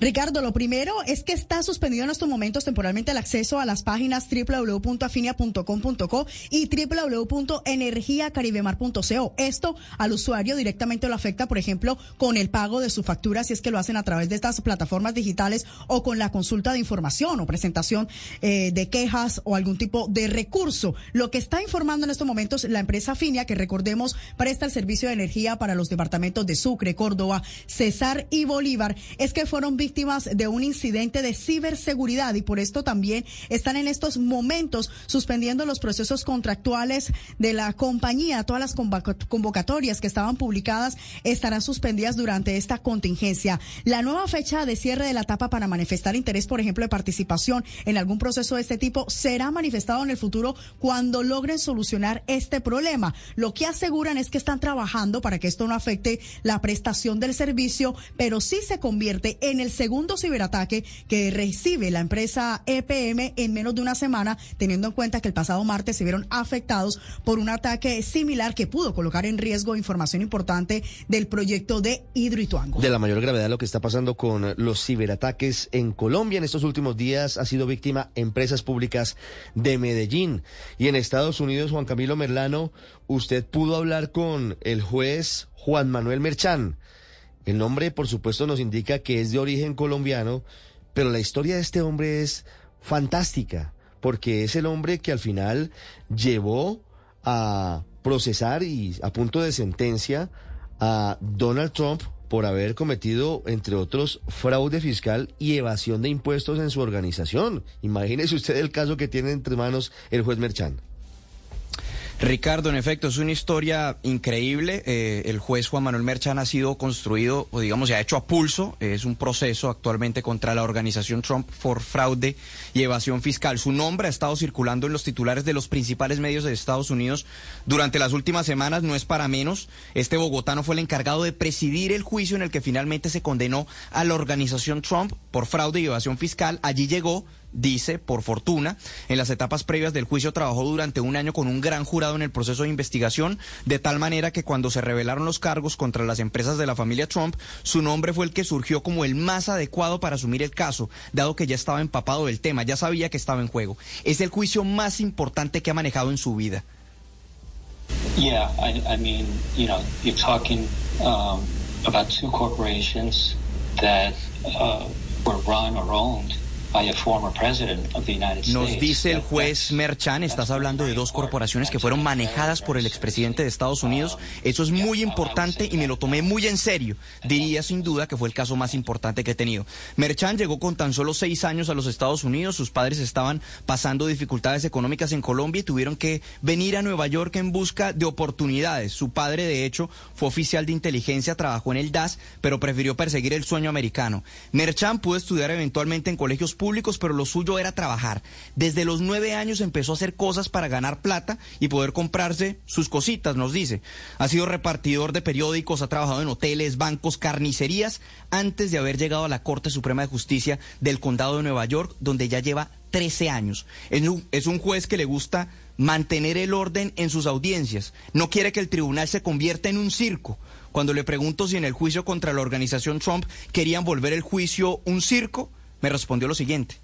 Ricardo, lo primero es que está suspendido en estos momentos temporalmente el acceso a las páginas www.afinia.com.co y www.energiacaribemar.co. Esto al usuario directamente lo afecta, por ejemplo, con el pago de su factura, si es que lo hacen a través de estas plataformas digitales o con la consulta de información o presentación eh, de quejas o algún tipo de recurso. Lo que está informando en estos momentos la empresa Afinia, que recordemos presta el servicio de energía para los departamentos de Sucre, Córdoba, Cesar y Bolívar, es que fueron víctimas de un incidente de ciberseguridad y por esto también están en estos momentos suspendiendo los procesos contractuales de la compañía. Todas las convoca- convocatorias que estaban publicadas estarán suspendidas durante esta contingencia. La nueva fecha de cierre de la etapa para manifestar interés, por ejemplo, de participación en algún proceso de este tipo será manifestado en el futuro cuando logren solucionar este problema. Lo que aseguran es que están trabajando para que esto no afecte la prestación del servicio, pero sí se convierte el segundo ciberataque que recibe la empresa EPM en menos de una semana, teniendo en cuenta que el pasado martes se vieron afectados por un ataque similar que pudo colocar en riesgo información importante del proyecto de Hidroituango. De la mayor gravedad lo que está pasando con los ciberataques en Colombia en estos últimos días ha sido víctima empresas públicas de Medellín. Y en Estados Unidos, Juan Camilo Merlano, usted pudo hablar con el juez Juan Manuel Merchán. El nombre, por supuesto, nos indica que es de origen colombiano, pero la historia de este hombre es fantástica, porque es el hombre que al final llevó a procesar y a punto de sentencia a Donald Trump por haber cometido, entre otros, fraude fiscal y evasión de impuestos en su organización. Imagínese usted el caso que tiene entre manos el juez Merchán. Ricardo, en efecto, es una historia increíble. Eh, el juez Juan Manuel Merchan ha sido construido, o digamos, se ha hecho a pulso. Es un proceso actualmente contra la organización Trump por fraude y evasión fiscal. Su nombre ha estado circulando en los titulares de los principales medios de Estados Unidos durante las últimas semanas. No es para menos. Este bogotano fue el encargado de presidir el juicio en el que finalmente se condenó a la organización Trump por fraude y evasión fiscal. Allí llegó dice, por fortuna, en las etapas previas del juicio trabajó durante un año con un gran jurado en el proceso de investigación, de tal manera que cuando se revelaron los cargos contra las empresas de la familia Trump, su nombre fue el que surgió como el más adecuado para asumir el caso, dado que ya estaba empapado del tema, ya sabía que estaba en juego. Es el juicio más importante que ha manejado en su vida. Yeah, I, mean, you know, you're talking um, about two corporations that uh, were run or owned Nos dice el juez Merchan, estás hablando de dos corporaciones que fueron manejadas por el expresidente de Estados Unidos. Eso es muy importante y me lo tomé muy en serio. Diría sin duda que fue el caso más importante que he tenido. Merchan llegó con tan solo seis años a los Estados Unidos. Sus padres estaban pasando dificultades económicas en Colombia y tuvieron que venir a Nueva York en busca de oportunidades. Su padre, de hecho, fue oficial de inteligencia, trabajó en el DAS, pero prefirió perseguir el sueño americano. Merchan pudo estudiar eventualmente en colegios públicos, pero lo suyo era trabajar. Desde los nueve años empezó a hacer cosas para ganar plata y poder comprarse sus cositas, nos dice. Ha sido repartidor de periódicos, ha trabajado en hoteles, bancos, carnicerías, antes de haber llegado a la Corte Suprema de Justicia del Condado de Nueva York, donde ya lleva 13 años. Es un, es un juez que le gusta mantener el orden en sus audiencias. No quiere que el tribunal se convierta en un circo. Cuando le pregunto si en el juicio contra la organización Trump querían volver el juicio un circo, me respondió lo siguiente.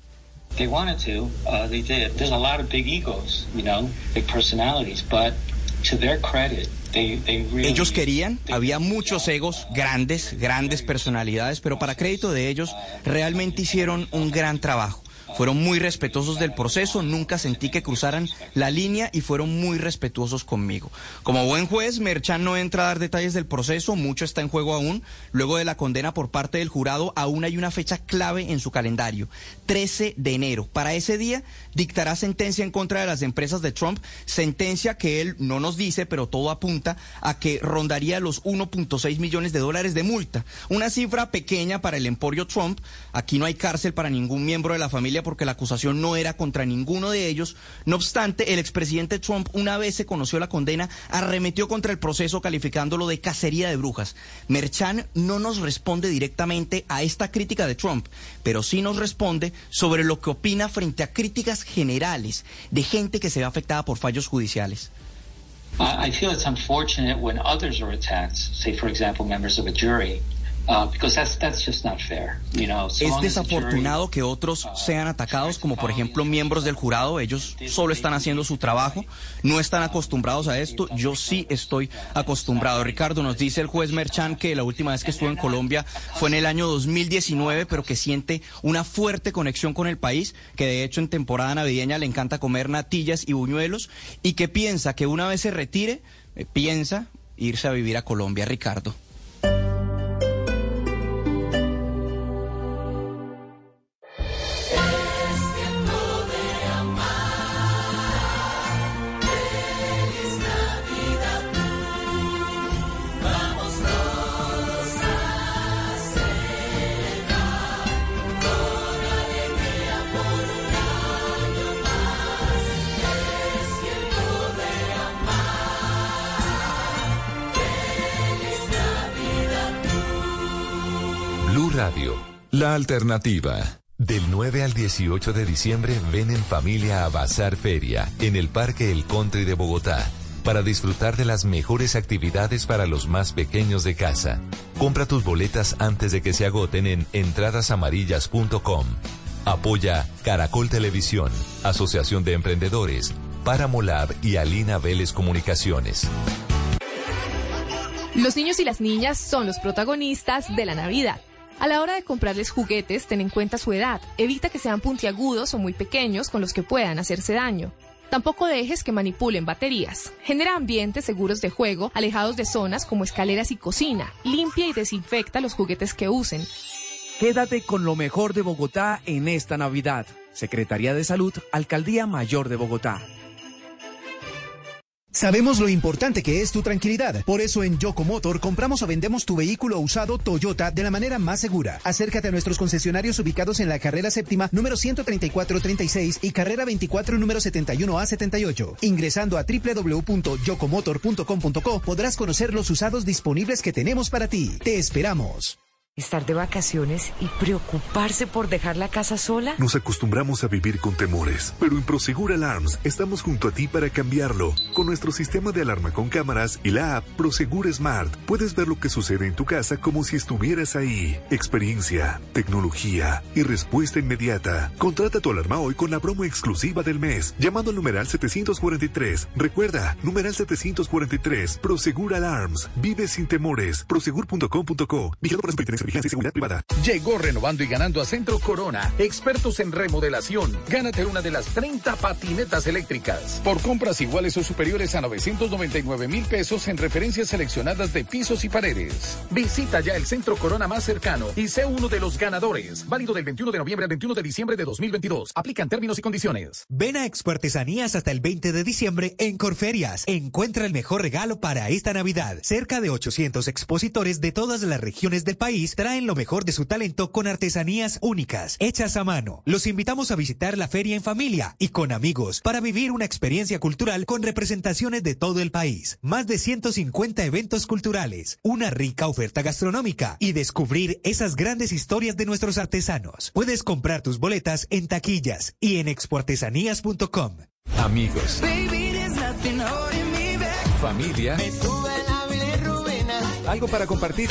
They wanted to, uh, they did. There's a lot of big egos, you know, big personalities, but to their credit, they, they really... Ellos querían, había muchos egos, grandes, grandes personalidades, pero para crédito de ellos, realmente hicieron un gran trabajo. Fueron muy respetuosos del proceso, nunca sentí que cruzaran la línea y fueron muy respetuosos conmigo. Como buen juez, Merchan no entra a dar detalles del proceso, mucho está en juego aún. Luego de la condena por parte del jurado, aún hay una fecha clave en su calendario, 13 de enero. Para ese día dictará sentencia en contra de las empresas de Trump, sentencia que él no nos dice, pero todo apunta a que rondaría los 1.6 millones de dólares de multa. Una cifra pequeña para el emporio Trump. Aquí no hay cárcel para ningún miembro de la familia porque la acusación no era contra ninguno de ellos. No obstante, el expresidente Trump, una vez se conoció la condena, arremetió contra el proceso calificándolo de cacería de brujas. Merchan no nos responde directamente a esta crítica de Trump, pero sí nos responde sobre lo que opina frente a críticas generales de gente que se ve afectada por fallos judiciales. I feel it's unfortunate when others are attacked, say, for example, members of a jury, uh, because that's, that's just not fair. You know, so Es desafortunado que otros sean atacados, como por ejemplo miembros del jurado. Ellos solo están haciendo su trabajo, no están acostumbrados a esto. Yo sí estoy acostumbrado. Ricardo, nos dice el juez Merchan que la última vez que estuvo en Colombia fue en el año 2019, pero que siente una fuerte conexión con el país, que de hecho en temporada navideña le encanta comer natillas y buñuelos, y que piensa que una vez se retire, eh, piensa irse a vivir a Colombia, Ricardo. La alternativa. Del 9 al 18 de diciembre ven en familia a Bazar Feria en el Parque El Country de Bogotá para disfrutar de las mejores actividades para los más pequeños de casa. Compra tus boletas antes de que se agoten en entradasamarillas.com. Apoya Caracol Televisión, Asociación de Emprendedores, Paramolab y Alina Vélez Comunicaciones. Los niños y las niñas son los protagonistas de la Navidad. A la hora de comprarles juguetes, ten en cuenta su edad. Evita que sean puntiagudos o muy pequeños con los que puedan hacerse daño. Tampoco dejes que manipulen baterías. Genera ambientes seguros de juego, alejados de zonas como escaleras y cocina. Limpia y desinfecta los juguetes que usen. Quédate con lo mejor de Bogotá en esta Navidad. Secretaría de Salud, Alcaldía Mayor de Bogotá. Sabemos lo importante que es tu tranquilidad. Por eso en Yocomotor compramos o vendemos tu vehículo usado Toyota de la manera más segura. Acércate a nuestros concesionarios ubicados en la carrera séptima número 13436 y carrera 24 número 71A78. Ingresando a www.yocomotor.com.co podrás conocer los usados disponibles que tenemos para ti. Te esperamos. Estar de vacaciones y preocuparse por dejar la casa sola. Nos acostumbramos a vivir con temores, pero en Prosegur Alarms estamos junto a ti para cambiarlo. Con nuestro sistema de alarma con cámaras y la app Prosegur Smart, puedes ver lo que sucede en tu casa como si estuvieras ahí. Experiencia, tecnología y respuesta inmediata. Contrata tu alarma hoy con la promo exclusiva del mes, llamando al numeral 743. Recuerda, numeral 743, Prosegur Alarms. Vive sin temores. Prosegur.com.co. Vigilado por de Seguridad Privada. Llegó renovando y ganando a Centro Corona, expertos en remodelación. Gánate una de las 30 patinetas eléctricas. Por compras iguales o superiores a 999 mil pesos en referencias seleccionadas de pisos y paredes. Visita ya el Centro Corona más cercano y sé uno de los ganadores. Válido del 21 de noviembre al 21 de diciembre de 2022. Aplican términos y condiciones. Ven a Expo Artesanías hasta el 20 de diciembre en Corferias. Encuentra el mejor regalo para esta Navidad. Cerca de 800 expositores de todas las regiones del país traen lo mejor de su talento con artesanías únicas, hechas a mano. Los invitamos a visitar la feria en familia y con amigos para vivir una experiencia cultural con representaciones de todo el país. Más de 150 eventos culturales, una rica oferta gastronómica y descubrir esas grandes historias de nuestros artesanos. Puedes comprar tus boletas en taquillas y en expoartesanías.com. Amigos, familia, algo para compartir.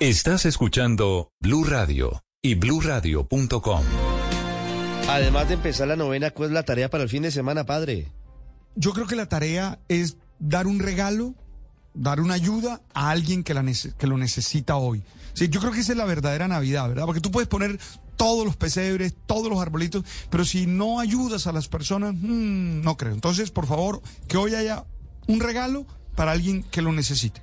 Estás escuchando Blue Radio y bluradio.com. Además de empezar la novena, ¿cuál es la tarea para el fin de semana, padre? Yo creo que la tarea es dar un regalo, dar una ayuda a alguien que, la nece- que lo necesita hoy. Sí, yo creo que esa es la verdadera Navidad, ¿verdad? Porque tú puedes poner todos los pesebres, todos los arbolitos, pero si no ayudas a las personas, mm, no creo. Entonces, por favor, que hoy haya un regalo para alguien que lo necesite.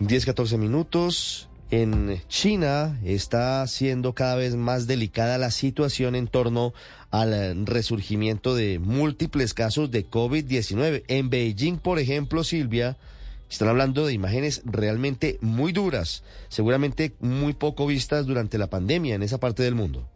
10, 14 minutos. En China está siendo cada vez más delicada la situación en torno al resurgimiento de múltiples casos de COVID-19. En Beijing, por ejemplo, Silvia, están hablando de imágenes realmente muy duras, seguramente muy poco vistas durante la pandemia en esa parte del mundo.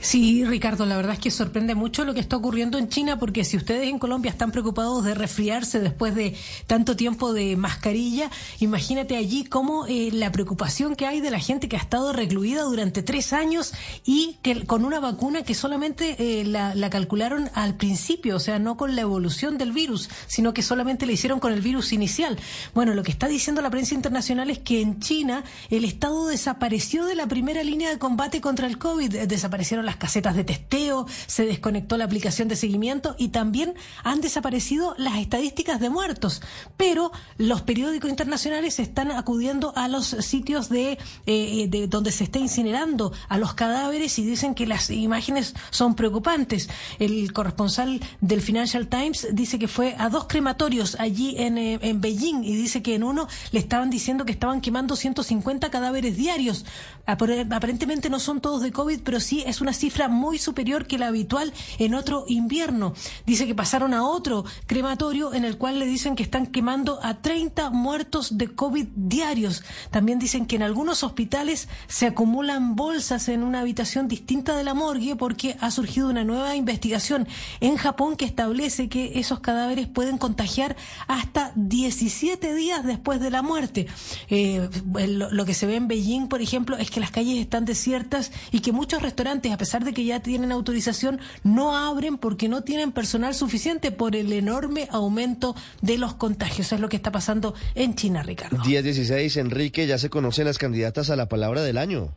Sí, Ricardo, la verdad es que sorprende mucho lo que está ocurriendo en China, porque si ustedes en Colombia están preocupados de resfriarse después de tanto tiempo de mascarilla, imagínate allí cómo eh, la preocupación que hay de la gente que ha estado recluida durante tres años y que con una vacuna que solamente eh, la, la calcularon al principio, o sea, no con la evolución del virus, sino que solamente le hicieron con el virus inicial. Bueno, lo que está diciendo la prensa internacional es que en China el Estado desapareció de la primera línea de combate contra el COVID, eh, desapareció desaparecieron las casetas de testeo, se desconectó la aplicación de seguimiento y también han desaparecido las estadísticas de muertos. Pero los periódicos internacionales están acudiendo a los sitios de, eh, de donde se está incinerando a los cadáveres y dicen que las imágenes son preocupantes. El corresponsal del Financial Times dice que fue a dos crematorios allí en, eh, en Beijing y dice que en uno le estaban diciendo que estaban quemando 150 cadáveres diarios. Apar- Aparentemente no son todos de COVID, pero sí es una cifra muy superior que la habitual en otro invierno. Dice que pasaron a otro crematorio en el cual le dicen que están quemando a 30 muertos de COVID diarios. También dicen que en algunos hospitales se acumulan bolsas en una habitación distinta de la morgue porque ha surgido una nueva investigación en Japón que establece que esos cadáveres pueden contagiar hasta 17 días después de la muerte. Eh, lo, lo que se ve en Beijing, por ejemplo, es que las calles están desiertas y que muchos restaurantes, a pesar de que ya tienen autorización, no abren porque no tienen personal suficiente por el enorme aumento de los contagios. Es lo que está pasando en China, Ricardo. 10-16, Enrique, ya se conocen las candidatas a la palabra del año.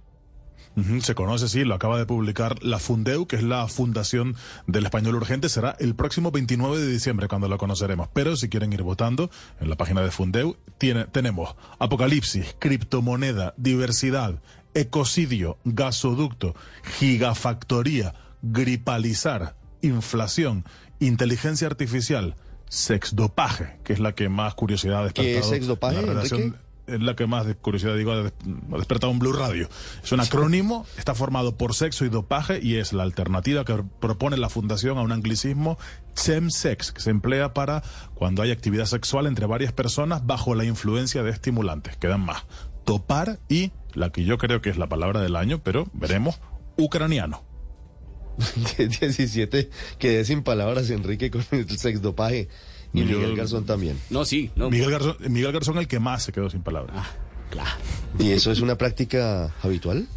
Se conoce, sí, lo acaba de publicar la Fundeu, que es la Fundación del Español Urgente. Será el próximo 29 de diciembre cuando lo conoceremos. Pero si quieren ir votando, en la página de Fundeu tiene, tenemos Apocalipsis, criptomoneda, diversidad, ecocidio, gasoducto, gigafactoría, gripalizar, inflación, inteligencia artificial, sexdopaje, que es la que más curiosidad ha ¿Qué es despertado. sexdopaje, La es la que más de curiosidad digo ha des- ha despertado en Blue Radio. Es un acrónimo, está formado por sexo y dopaje y es la alternativa que propone la fundación a un anglicismo chemsex que se emplea para cuando hay actividad sexual entre varias personas bajo la influencia de estimulantes. Quedan más. Topar y la que yo creo que es la palabra del año, pero veremos, ucraniano. 17, quedé sin palabras, Enrique, con el sexdopaje. Y Miguel Garzón también. No, sí. No. Miguel Garzón, Miguel Garzón el que más se quedó sin palabras. ¿Y eso es una práctica habitual?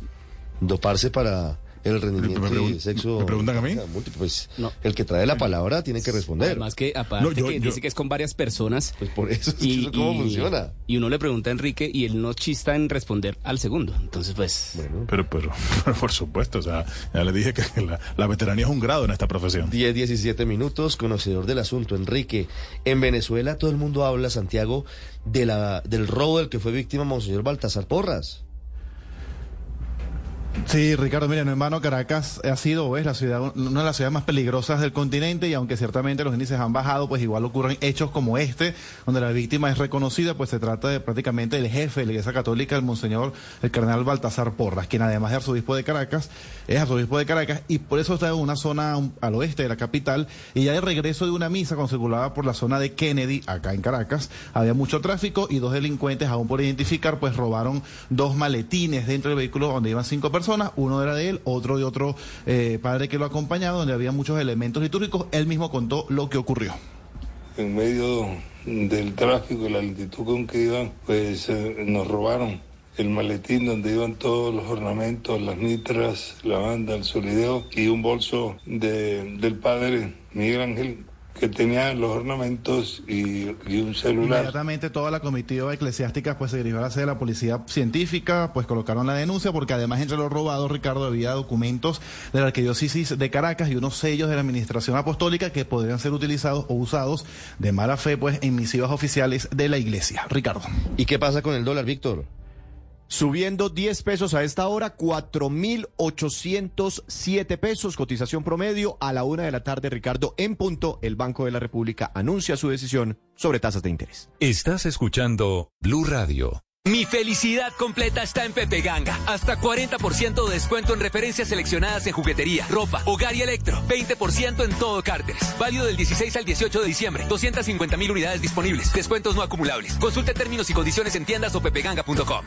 ¿Doparse para el rendimiento y sexo? ¿me preguntan a mí? múltiple? Pues el que trae la palabra tiene que responder. Además que aparte No, yo- que yo- dice que es con varias personas. Pues por eso, es y, ¿cómo y- funciona? Y uno le pregunta a Enrique y él no chista en responder al segundo. Entonces, pues. Pero, pero, pero por supuesto, o sea, ya le dije que la, la veteranía es un grado en esta profesión. 10, 17 minutos, conocedor del asunto, Enrique. En Venezuela todo el mundo habla, Santiago, de la, del robo del que fue víctima Monseñor Baltasar Porras. Sí, Ricardo, miren, hermano, Caracas ha sido o es la ciudad, una de las ciudades más peligrosas del continente y aunque ciertamente los índices han bajado, pues igual ocurren hechos como este, donde la víctima es reconocida, pues se trata de prácticamente del jefe de la Iglesia Católica, el Monseñor, el Cardenal Baltasar Porras, quien además de arzobispo de Caracas, es arzobispo de Caracas y por eso está en una zona al oeste de la capital y ya de regreso de una misa circulaba por la zona de Kennedy, acá en Caracas, había mucho tráfico y dos delincuentes, aún por identificar, pues robaron dos maletines dentro del vehículo donde iban cinco personas, uno era de él, otro de otro eh, padre que lo acompañaba, donde había muchos elementos litúrgicos, él mismo contó lo que ocurrió. en medio del tráfico y la lentitud con que iban, pues eh, nos robaron el maletín donde iban todos los ornamentos, las mitras, la banda, el solideo y un bolso de, del padre Miguel Ángel que tenía los ornamentos y, y un celular. Inmediatamente toda la comitiva eclesiástica pues se dirigió a la sede de la policía científica, pues colocaron la denuncia porque además entre los robados, Ricardo, había documentos de la arquidiócesis de Caracas y unos sellos de la administración apostólica que podrían ser utilizados o usados de mala fe pues en misivas oficiales de la iglesia. Ricardo. ¿Y qué pasa con el dólar, Víctor? Subiendo 10 pesos a esta hora, 4.807 pesos, cotización promedio a la una de la tarde, Ricardo, en punto, el Banco de la República anuncia su decisión sobre tasas de interés. Estás escuchando Blue Radio. Mi felicidad completa está en Pepe Ganga. Hasta 40% de descuento en referencias seleccionadas en juguetería, ropa, hogar y electro. 20% en todo cárteres. Válido del 16 al 18 de diciembre. 250 mil unidades disponibles. Descuentos no acumulables. Consulte términos y condiciones en tiendas o pepeganga.com.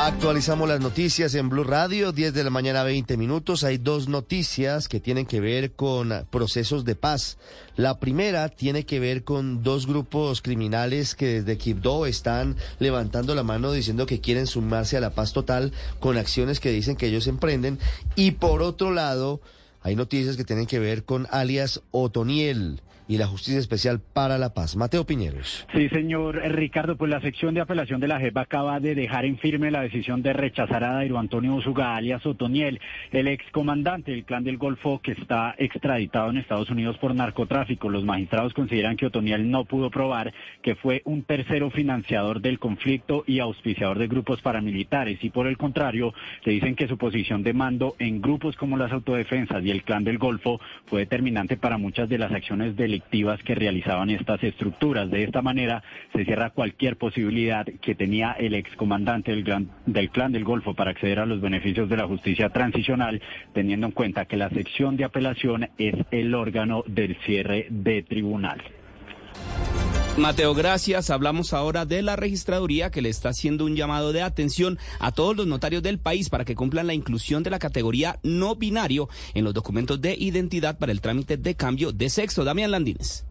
Actualizamos las noticias en Blue Radio, 10 de la mañana 20 minutos. Hay dos noticias que tienen que ver con procesos de paz. La primera tiene que ver con dos grupos criminales que desde Quibdó están levantando la mano diciendo que quieren sumarse a la paz total con acciones que dicen que ellos emprenden. Y por otro lado, hay noticias que tienen que ver con alias Otoniel y la Justicia Especial para la Paz. Mateo Piñeros. Sí, señor Ricardo, pues la sección de apelación de la JEP acaba de dejar en firme la decisión de rechazar a Dairo Antonio Usuga, alias Otoniel, el excomandante del Clan del Golfo que está extraditado en Estados Unidos por narcotráfico. Los magistrados consideran que Otoniel no pudo probar que fue un tercero financiador del conflicto y auspiciador de grupos paramilitares y por el contrario, le dicen que su posición de mando en grupos como las autodefensas y el Clan del Golfo fue determinante para muchas de las acciones del que realizaban estas estructuras. De esta manera se cierra cualquier posibilidad que tenía el excomandante del, del Clan del Golfo para acceder a los beneficios de la justicia transicional, teniendo en cuenta que la sección de apelación es el órgano del cierre de tribunal. Mateo, gracias. Hablamos ahora de la registraduría que le está haciendo un llamado de atención a todos los notarios del país para que cumplan la inclusión de la categoría no binario en los documentos de identidad para el trámite de cambio de sexo. Damián Landines.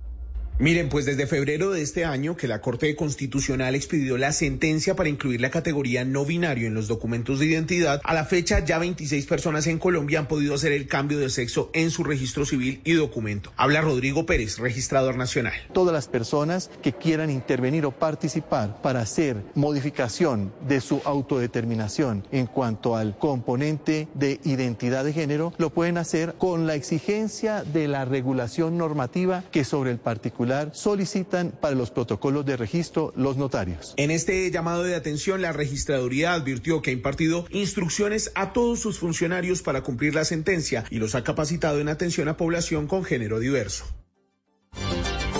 Miren, pues desde febrero de este año que la Corte Constitucional expidió la sentencia para incluir la categoría no binario en los documentos de identidad, a la fecha ya 26 personas en Colombia han podido hacer el cambio de sexo en su registro civil y documento. Habla Rodrigo Pérez, registrador nacional. Todas las personas que quieran intervenir o participar para hacer modificación de su autodeterminación en cuanto al componente de identidad de género, lo pueden hacer con la exigencia de la regulación normativa que sobre el particular solicitan para los protocolos de registro los notarios. En este llamado de atención, la registraduría advirtió que ha impartido instrucciones a todos sus funcionarios para cumplir la sentencia y los ha capacitado en atención a población con género diverso.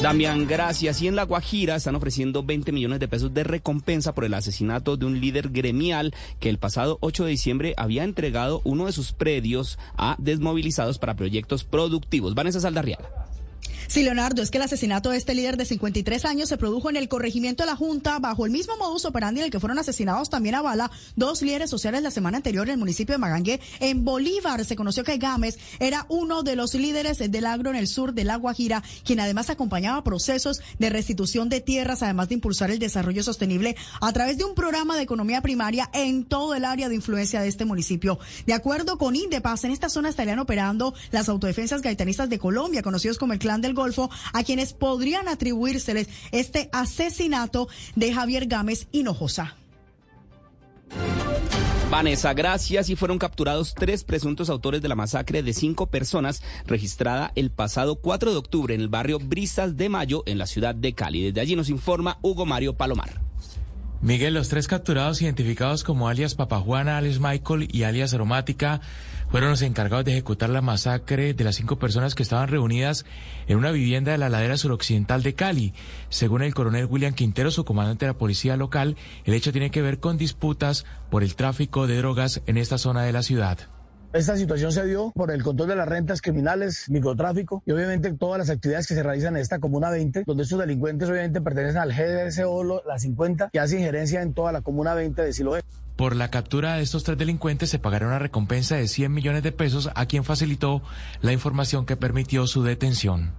Damián, gracias. Y en La Guajira están ofreciendo 20 millones de pesos de recompensa por el asesinato de un líder gremial que el pasado 8 de diciembre había entregado uno de sus predios a desmovilizados para proyectos productivos. Vanessa Saldarriaga. Sí, Leonardo, es que el asesinato de este líder de 53 años se produjo en el corregimiento de la Junta bajo el mismo modus operandi en el que fueron asesinados también a bala dos líderes sociales la semana anterior en el municipio de Magangue. En Bolívar se conoció que Gámez era uno de los líderes del agro en el sur de La Guajira, quien además acompañaba procesos de restitución de tierras, además de impulsar el desarrollo sostenible a través de un programa de economía primaria en todo el área de influencia de este municipio. De acuerdo con Indepaz, en esta zona estarían operando las autodefensas gaitanistas de Colombia, conocidos como el Clan del Golfo, a quienes podrían atribuírseles este asesinato de Javier Gámez Hinojosa. Vanessa, gracias. Y fueron capturados tres presuntos autores de la masacre de cinco personas registrada el pasado 4 de octubre en el barrio Brisas de Mayo en la ciudad de Cali. Desde allí nos informa Hugo Mario Palomar. Miguel, los tres capturados identificados como alias Papajuana, alias Michael y alias Aromática fueron los encargados de ejecutar la masacre de las cinco personas que estaban reunidas en una vivienda de la ladera suroccidental de Cali. Según el coronel William Quintero, su comandante de la policía local, el hecho tiene que ver con disputas por el tráfico de drogas en esta zona de la ciudad. Esta situación se dio por el control de las rentas criminales, microtráfico y obviamente todas las actividades que se realizan en esta Comuna 20, donde estos delincuentes obviamente pertenecen al GDSO, la 50, que hace injerencia en toda la Comuna 20 de Siloé. Por la captura de estos tres delincuentes se pagará una recompensa de 100 millones de pesos a quien facilitó la información que permitió su detención.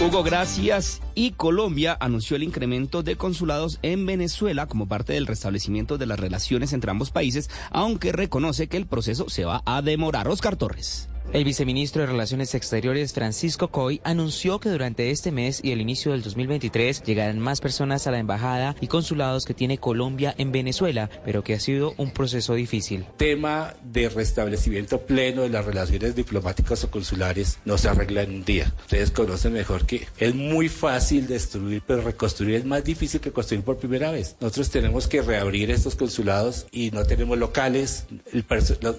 Hugo, gracias. Y Colombia anunció el incremento de consulados en Venezuela como parte del restablecimiento de las relaciones entre ambos países, aunque reconoce que el proceso se va a demorar. Oscar Torres. El viceministro de Relaciones Exteriores Francisco Coy anunció que durante este mes y el inicio del 2023 llegarán más personas a la embajada y consulados que tiene Colombia en Venezuela, pero que ha sido un proceso difícil. Tema de restablecimiento pleno de las relaciones diplomáticas o consulares no se arregla en un día. Ustedes conocen mejor que es muy fácil destruir, pero reconstruir es más difícil que construir por primera vez. Nosotros tenemos que reabrir estos consulados y no tenemos locales,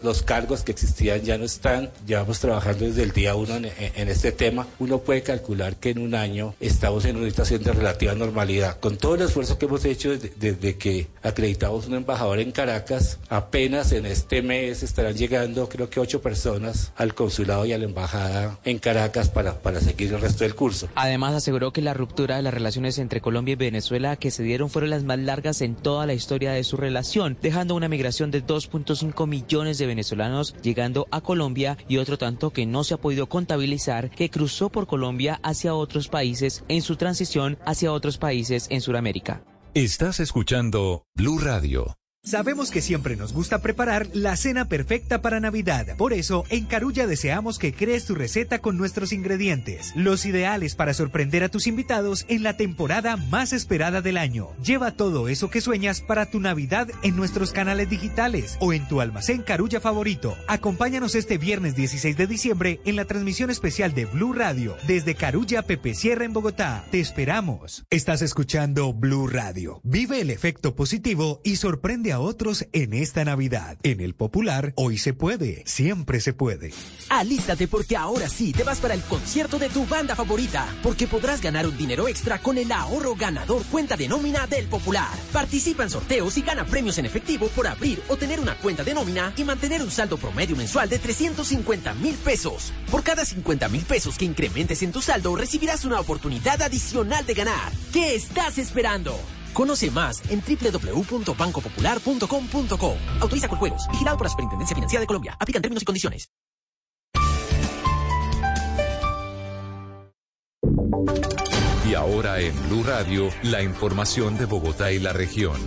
los cargos que existían ya no están, ya Estamos trabajando desde el día uno en, este tema, uno puede calcular que en un año estamos en una situación de relativa normalidad. Con todo el esfuerzo que hemos hecho desde, que acreditamos un embajador en Caracas, apenas en este mes estarán llegando creo que ocho personas al consulado y a la embajada en Caracas para, para seguir el resto del curso. Además aseguró que la ruptura de las relaciones entre Colombia y Venezuela que se dieron fueron las más largas en toda la historia de su relación, dejando una migración de 2.5 millones de venezolanos llegando a Colombia y otros tanto que no se ha podido contabilizar que cruzó por Colombia hacia otros países en su transición hacia otros países en Sudamérica. Estás escuchando Blue Radio. Sabemos que siempre nos gusta preparar la cena perfecta para Navidad. Por eso, en Carulla deseamos que crees tu receta con nuestros ingredientes, los ideales para sorprender a tus invitados en la temporada más esperada del año. Lleva todo eso que sueñas para tu Navidad en nuestros canales digitales o en tu almacén Carulla favorito. Acompáñanos este viernes 16 de diciembre en la transmisión especial de Blue Radio desde Carulla Pepe Sierra en Bogotá. Te esperamos. Estás escuchando Blue Radio. Vive el efecto positivo y sorprende a otros en esta Navidad. En el Popular, hoy se puede, siempre se puede. Alístate porque ahora sí te vas para el concierto de tu banda favorita, porque podrás ganar un dinero extra con el ahorro ganador cuenta de nómina del Popular. Participa en sorteos y gana premios en efectivo por abrir o tener una cuenta de nómina y mantener un saldo promedio mensual de 350 mil pesos. Por cada 50 mil pesos que incrementes en tu saldo, recibirás una oportunidad adicional de ganar. ¿Qué estás esperando? Conoce más en www.bancopopular.com.co. Autoriza con juegos. Vigilado por la Superintendencia Financiera de Colombia. Aplican términos y condiciones. Y ahora en Blue Radio, la información de Bogotá y la región.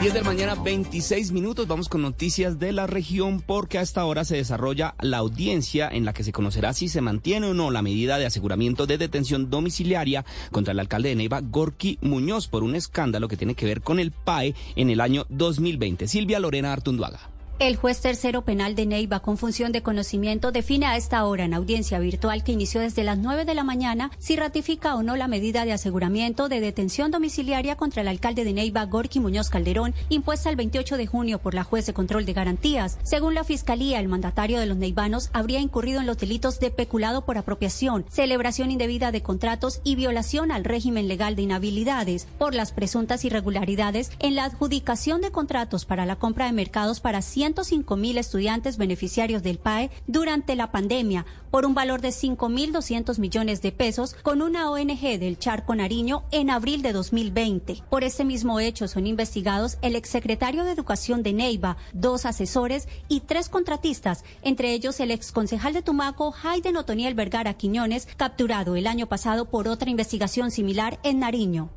10 de la mañana, 26 minutos. Vamos con noticias de la región porque a esta hora se desarrolla la audiencia en la que se conocerá si se mantiene o no la medida de aseguramiento de detención domiciliaria contra el alcalde de Neiva, Gorky Muñoz, por un escándalo que tiene que ver con el PAE en el año 2020. Silvia Lorena Artunduaga. El juez tercero penal de Neiva con función de conocimiento define a esta hora en audiencia virtual que inició desde las 9 de la mañana si ratifica o no la medida de aseguramiento de detención domiciliaria contra el alcalde de Neiva, Gorky Muñoz Calderón, impuesta el 28 de junio por la juez de control de garantías. Según la fiscalía, el mandatario de los neivanos habría incurrido en los delitos de peculado por apropiación, celebración indebida de contratos y violación al régimen legal de inhabilidades por las presuntas irregularidades en la adjudicación de contratos para la compra de mercados para 100 105 mil estudiantes beneficiarios del PAE durante la pandemia por un valor de 5.200 millones de pesos con una ONG del Charco Nariño en abril de 2020. Por este mismo hecho son investigados el exsecretario de Educación de Neiva, dos asesores y tres contratistas, entre ellos el exconcejal de Tumaco, Hayden Otoniel Vergara Quiñones, capturado el año pasado por otra investigación similar en Nariño.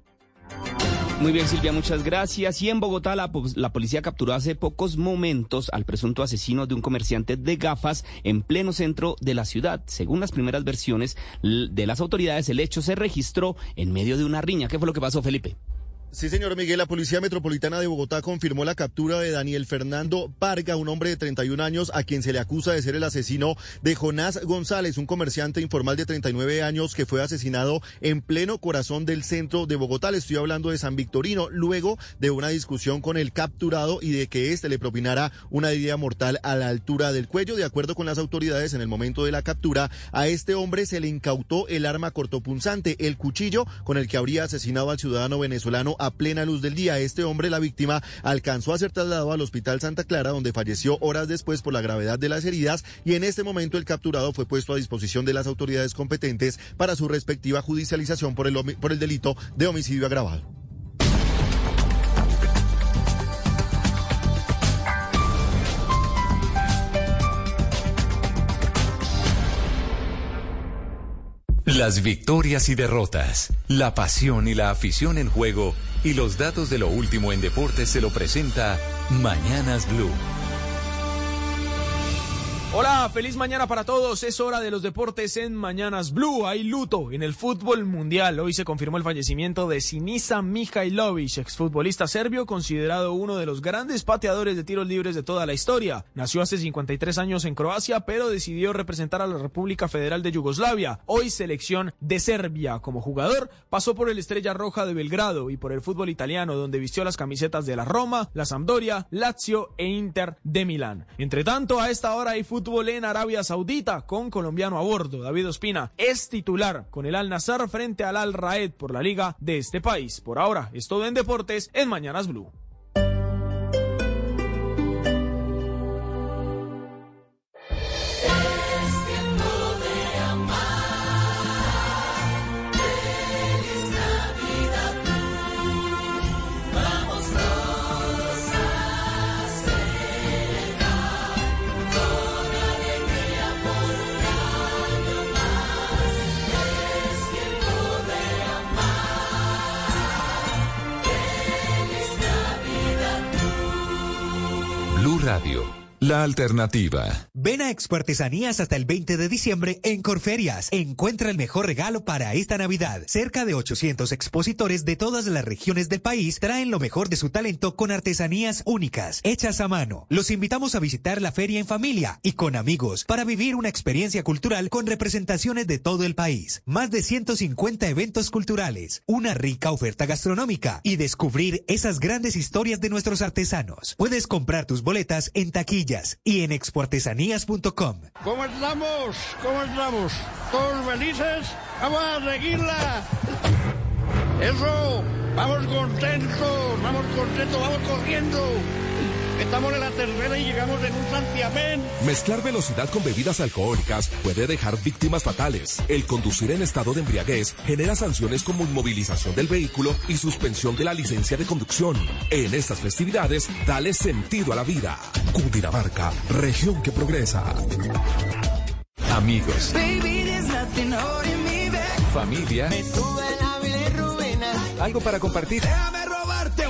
Muy bien, Silvia, muchas gracias. Y en Bogotá, la, la, policía capturó hace pocos momentos al presunto asesino de un comerciante de gafas en pleno centro de la ciudad. Según las primeras versiones de las autoridades, el hecho se registró en medio de una riña. ¿Qué fue lo que pasó, Felipe? Sí, señor Miguel, la Policía Metropolitana de Bogotá confirmó la captura de Daniel Fernando Parga, un hombre de 31 años a quien se le acusa de ser el asesino de Jonás González, un comerciante informal de 39 años que fue asesinado en pleno corazón del centro de Bogotá. Le estoy hablando de San Victorino, luego de una discusión con el capturado y de que éste le propinara una herida mortal a la altura del cuello. De acuerdo con las autoridades, en el momento de la captura, a este hombre se le incautó el arma cortopunzante, el cuchillo con el que habría asesinado al ciudadano venezolano a plena luz del día. Este hombre, la víctima, alcanzó a ser trasladado al Hospital Santa Clara, donde falleció horas después por la gravedad de las heridas y en este momento el capturado fue puesto a disposición de las autoridades competentes para su respectiva judicialización por el, delito de homicidio agravado. Las victorias y derrotas, la pasión y la afición en juego y los datos de lo último en deportes se lo presenta Mañanas Blue. Hola, feliz mañana para todos. Es hora de los deportes en Mañanas Blue. Hay luto en el fútbol mundial. Hoy se confirmó el fallecimiento de Sinisa Mihailovic, exfutbolista serbio considerado uno de los grandes pateadores de tiros libres de toda la historia. Nació hace 53 años en Croacia, pero decidió representar a la República Federal de Yugoslavia. Hoy selección de Serbia. Como jugador, pasó por el Estrella Roja de Belgrado y por el fútbol italiano, donde vistió las camisetas de la Roma, la Sampdoria, Lazio e Inter de Milán. Entre tanto, a esta hora hay fútbol fútbol en Arabia Saudita con colombiano a bordo. David Ospina es titular con el Al Nazar frente al Al Raed por la liga de este país. Por ahora es todo en deportes en Mañanas Blue. Radio. La alternativa. Ven a Expo Artesanías hasta el 20 de diciembre en Corferias. Encuentra el mejor regalo para esta Navidad. Cerca de 800 expositores de todas las regiones del país traen lo mejor de su talento con artesanías únicas, hechas a mano. Los invitamos a visitar la feria en familia y con amigos para vivir una experiencia cultural con representaciones de todo el país. Más de 150 eventos culturales, una rica oferta gastronómica y descubrir esas grandes historias de nuestros artesanos. Puedes comprar tus boletas en taquilla y en exportesanías.com. ¿Cómo estamos? ¿Cómo estamos? ¿Todos felices? ¡Vamos a seguirla! ¡Eso! ¡Vamos contentos! ¡Vamos contentos! ¡Vamos corriendo! Estamos en la tercera y llegamos en un santiamén. Mezclar velocidad con bebidas alcohólicas puede dejar víctimas fatales. El conducir en estado de embriaguez genera sanciones como inmovilización del vehículo y suspensión de la licencia de conducción. En estas festividades, dale sentido a la vida. Cundinamarca, región que progresa. Amigos. Familia. Algo para compartir.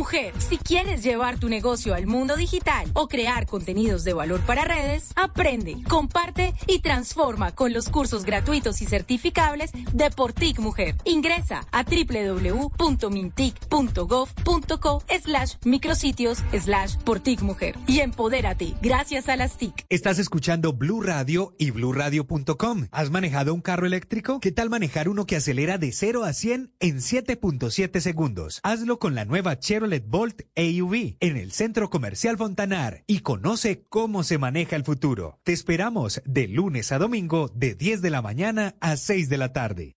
Mujer, si quieres llevar tu negocio al mundo digital o crear contenidos de valor para redes, aprende, comparte y transforma con los cursos gratuitos y certificables de Portic Mujer. Ingresa a www.mintic.gov.co slash micrositios slash Portic Mujer y empodérate gracias a las TIC. Estás escuchando Blue Radio y bluradio.com. ¿Has manejado un carro eléctrico? ¿Qué tal manejar uno que acelera de 0 a 100 en 7.7 segundos? Hazlo con la nueva Chevrolet Bolt AUV en el Centro Comercial Fontanar y conoce cómo se maneja el futuro. Te esperamos de lunes a domingo de 10 de la mañana a 6 de la tarde.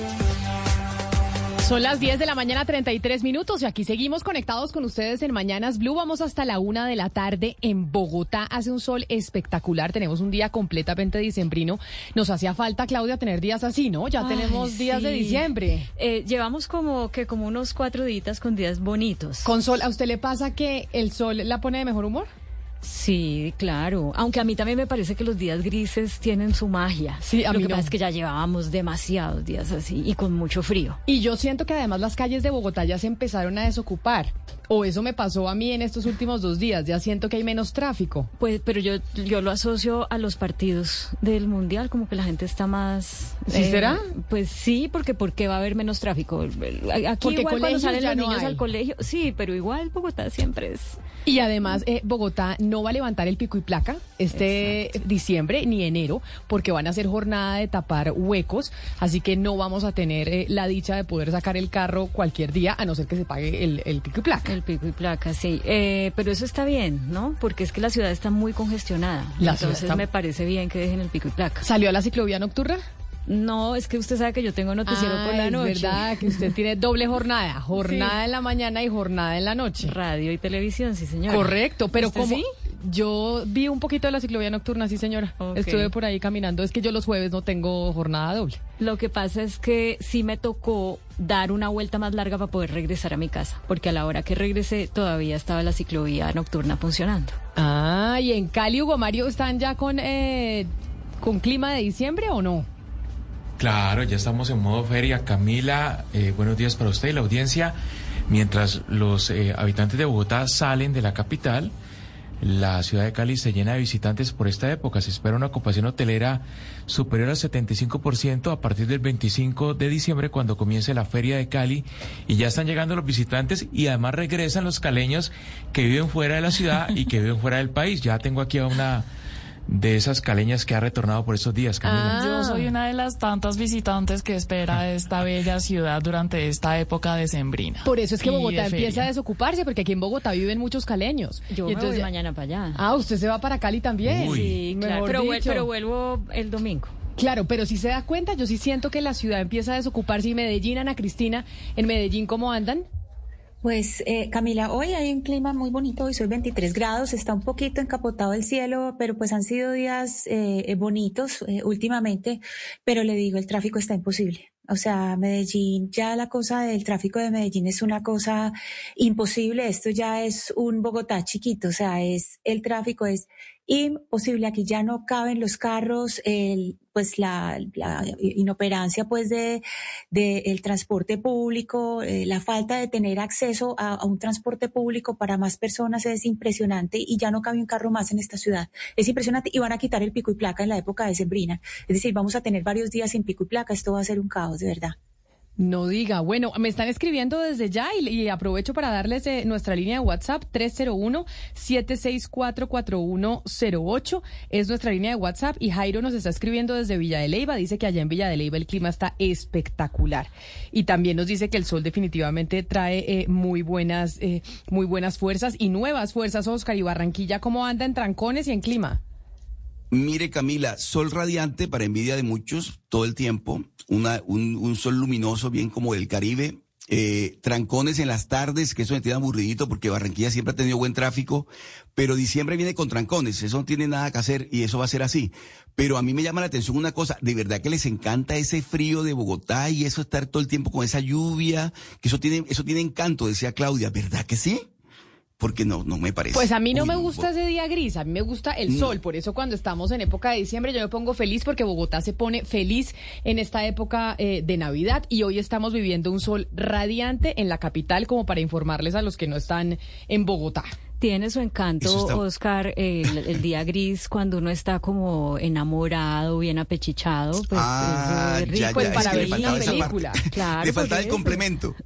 Son las 10 de la mañana, 33 minutos, y aquí seguimos conectados con ustedes en Mañanas Blue. Vamos hasta la una de la tarde en Bogotá. Hace un sol espectacular. Tenemos un día completamente dicembrino. Nos hacía falta, Claudia, tener días así, ¿no? Ya Ay, tenemos días de diciembre. Eh, llevamos como que como unos cuatro días con días bonitos. Con sol, ¿a usted le pasa que el sol la pone de mejor humor? Sí, claro. Aunque a mí también me parece que los días grises tienen su magia. Sí, a Lo mí que no. pasa es que ya llevábamos demasiados días así y con mucho frío. Y yo siento que además las calles de Bogotá ya se empezaron a desocupar. O eso me pasó a mí en estos últimos dos días. Ya siento que hay menos tráfico. Pues, pero yo, yo lo asocio a los partidos del mundial, como que la gente está más. eh, ¿Sí será? Pues sí, porque porque va a haber menos tráfico. Aquí Porque igual cuando salen los no niños hay. al colegio, sí, pero igual Bogotá siempre es. Y además, eh, Bogotá no va a levantar el pico y placa este diciembre ni enero, porque van a hacer jornada de tapar huecos, así que no vamos a tener eh, la dicha de poder sacar el carro cualquier día, a no ser que se pague el, el pico y placa. El pico y placa, sí. Eh, pero eso está bien, ¿no? Porque es que la ciudad está muy congestionada. La Entonces está- me parece bien que dejen el pico y placa. ¿Salió a la ciclovía nocturna? No, es que usted sabe que yo tengo noticiero Ah, por la es noche. verdad que usted tiene doble jornada, jornada Sí. en la mañana y jornada en la noche. Radio y televisión, sí, señora. Correcto, pero ¿Usted como sí? yo vi un poquito de la ciclovía nocturna, sí señora. Estuve por ahí caminando, es que yo los jueves no tengo jornada doble. Lo que pasa es que sí me tocó dar una vuelta más larga para poder regresar a mi casa, porque a la hora que regresé todavía estaba la ciclovía nocturna funcionando. Ah, y en Cali, Hugo Mario, ¿están ya con, eh, con clima de diciembre o no? Claro, ya estamos en modo feria. Camila, eh, buenos días para usted y la audiencia. Mientras los eh, habitantes de Bogotá salen de la capital, la ciudad de Cali se llena de visitantes por esta época. Se espera una ocupación hotelera superior al 75% a partir del 25 de diciembre cuando comience la feria de Cali y ya están llegando los visitantes y además regresan los caleños que viven fuera de la ciudad y que viven fuera del país. Ya tengo aquí a una de esas caleñas que ha retornado por estos días, Camila. Yo soy una de las tantas visitantes que espera esta bella ciudad durante esta época decembrina. Por eso es que Bogotá de empieza a desocuparse, porque aquí en Bogotá viven muchos caleños. Yo Y me voy mañana para allá. Ah, usted se va para Cali también. Uy. Sí, claro, pero vuel- pero vuelvo el domingo. Claro, pero si se da cuenta, yo sí siento que la ciudad empieza a desocuparse y Medellín, Ana Cristina, en Medellín, ¿cómo andan? Pues eh, Camila, hoy hay un clima muy bonito, hoy soy 23 grados, está un poquito encapotado el cielo, pero pues han sido días eh, eh, bonitos eh, últimamente, pero le digo, el tráfico está imposible. O sea, Medellín, ya la cosa del tráfico de Medellín es una cosa imposible, esto ya es un Bogotá chiquito, o sea, es el tráfico es imposible, aquí ya no caben los carros, el, pues la, inoperancia pues de, de el transporte público, eh, la falta de tener acceso a, a un transporte público para más personas es impresionante y ya no cabe un carro más en esta ciudad. Es impresionante y van a quitar el pico y placa en la época de Sembrina. Es decir, vamos a tener varios días sin pico y placa, esto va a ser un caos, de verdad. No diga, bueno, me están escribiendo desde ya y, aprovecho para darles eh, nuestra línea de WhatsApp 301-764-4108 es nuestra línea de WhatsApp y Jairo nos está escribiendo desde Villa de Leyva, dice que allá en Villa de Leyva el clima está espectacular. Y también nos dice que el sol definitivamente trae eh, muy buenas eh, muy buenas fuerzas y nuevas fuerzas, Oscar. Y Barranquilla, ¿cómo anda en trancones y en clima? Mire, Camila, sol radiante para envidia de muchos todo el tiempo, una, un, un sol luminoso bien como del Caribe, eh, trancones en las tardes, que eso me tiene aburridito porque Barranquilla siempre ha tenido buen tráfico, pero diciembre viene con trancones, eso no tiene nada que hacer y eso va a ser así. Pero a mí me llama la atención una cosa, de verdad que les encanta ese frío de Bogotá y eso estar todo el tiempo con esa lluvia, que eso tiene, eso tiene encanto, decía Claudia, ¿verdad que sí? Porque no, no me parece. Pues a mí no Uy, me gusta ese día gris, a mí me gusta el No. sol, por eso cuando estamos en época de diciembre yo me pongo feliz porque Bogotá se pone feliz en esta época eh, de Navidad y hoy estamos viviendo un sol radiante en la capital como para informarles a los que no están en Bogotá. Tiene su encanto, está- Oscar, el, el día gris cuando uno está como enamorado, bien apechichado, pues Ah, es ya, rico ya, es para ver la película. Claro, Le faltaba el eso. complemento.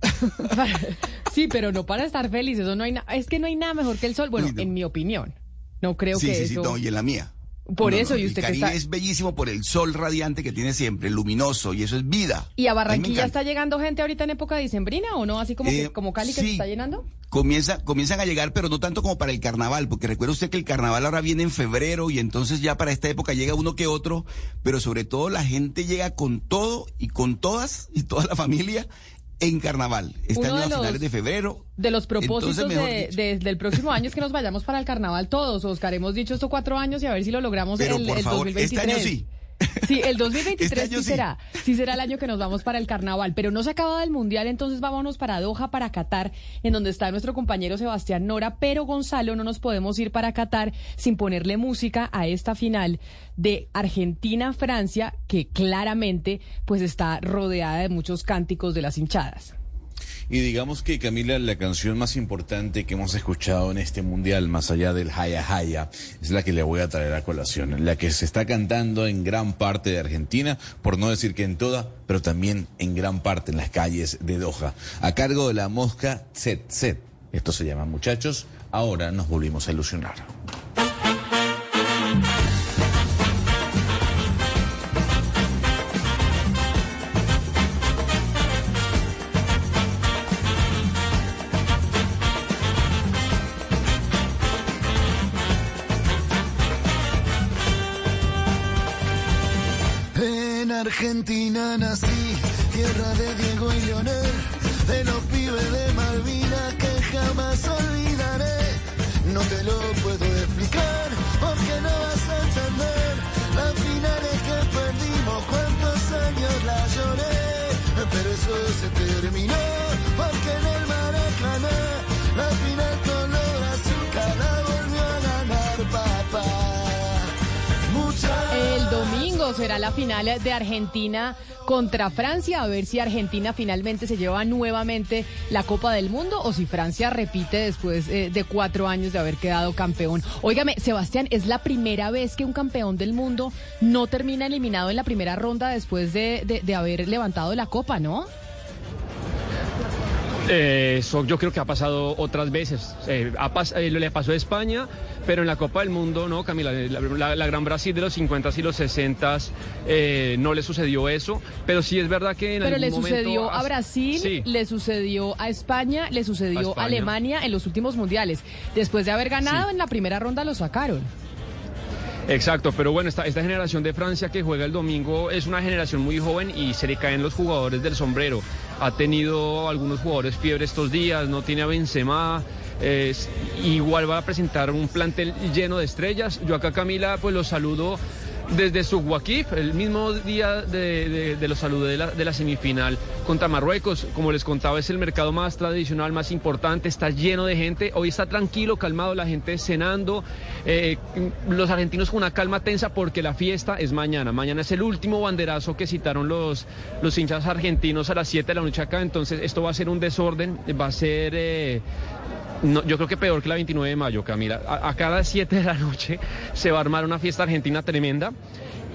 Sí, pero no para estar feliz, eso no hay na- es que no hay nada mejor que el sol, bueno, en mi opinión. No creo sí, que sí, eso sí, no, y en la mía. Por No, eso, no, y usted que Caribe está- es bellísimo por el sol radiante que tiene siempre, luminoso, y eso es vida. ¿Y a Barranquilla está llegando gente ahorita en época dicembrina o no? Así como, que- Eh, como Cali que se está llenando. Comienza, comienzan a llegar, pero no tanto como para el carnaval, porque recuerda usted que el carnaval ahora viene en febrero y entonces ya para esta época llega uno que otro, pero sobre todo la gente llega con todo y con todas y toda la familia en carnaval. Este Uno año a los- finales de febrero. De los propósitos Entonces, de- de- del próximo año es que nos vayamos para el carnaval todos, Oscar. Hemos dicho esto cuatro años y a ver si lo logramos Pero el, por el favor, este 2023. año sí. Sí, el 2023 Este sí. será. Sí será el año que nos vamos para el carnaval. Pero no se acaba del mundial, entonces vámonos para Doha, para Qatar, en donde está nuestro compañero Sebastián Nora. Pero Gonzalo, no nos podemos ir para Qatar sin ponerle música a esta final de Argentina-Francia, que claramente pues está rodeada de muchos cánticos de las hinchadas. Y digamos que Camila, la canción más importante que hemos escuchado en este mundial, más allá del Haya Haya, es la que le voy a traer a colación, la que se está cantando en gran parte de Argentina, por no decir que en toda, pero también en gran parte en las calles de Doha, a cargo de la mosca Zet Zet. Esto se llama muchachos, ahora nos volvimos a ilusionar. Argentina nací, tierra de Diego y Leonel, de los pibes de Malvinas que jamás olvidaré. No te lo será la final de Argentina contra Francia, a ver si Argentina finalmente se lleva nuevamente la Copa del Mundo o si Francia repite después eh, de cuatro años de haber quedado campeón. Óigame, Sebastián, es la primera vez que un campeón del mundo no termina eliminado en la primera ronda después de, de- de haber levantado la Copa, ¿no? Eh, Eso yo creo que ha pasado otras veces. Eh, ha pas- eh, le pasó a España, pero en la Copa del Mundo, ¿no, Camila? La, la- la Gran Brasil de los 50 y los 60 eh, no le sucedió eso, pero sí es verdad que en Pero algún le momento sucedió a Brasil, Sí. le sucedió a España, le sucedió A a, España. Alemania en los últimos mundiales. Después de haber ganado en la primera ronda lo sacaron. Exacto, pero bueno, esta, esta generación de Francia que juega el domingo es una generación muy joven y se le caen los jugadores del sombrero. Ha tenido algunos jugadores fiebre estos días, no tiene a Benzema, igual va a presentar un plantel lleno de estrellas. Yo acá Camila pues los saludo desde su Guaquif, el mismo día de, los la, de la semifinal contra Marruecos. Como les contaba, es el mercado más tradicional, más importante, está lleno de gente. Hoy está tranquilo, calmado, la gente cenando. Eh, los argentinos con una calma tensa porque la fiesta es mañana. Mañana es el último banderazo que citaron los, los hinchas argentinos a las 7 de la noche acá. Entonces, esto va a ser un desorden, va a ser. eh, no, yo creo que peor que la 29 de mayo, Camila. A, a cada 7 de la noche se va a armar una fiesta argentina tremenda.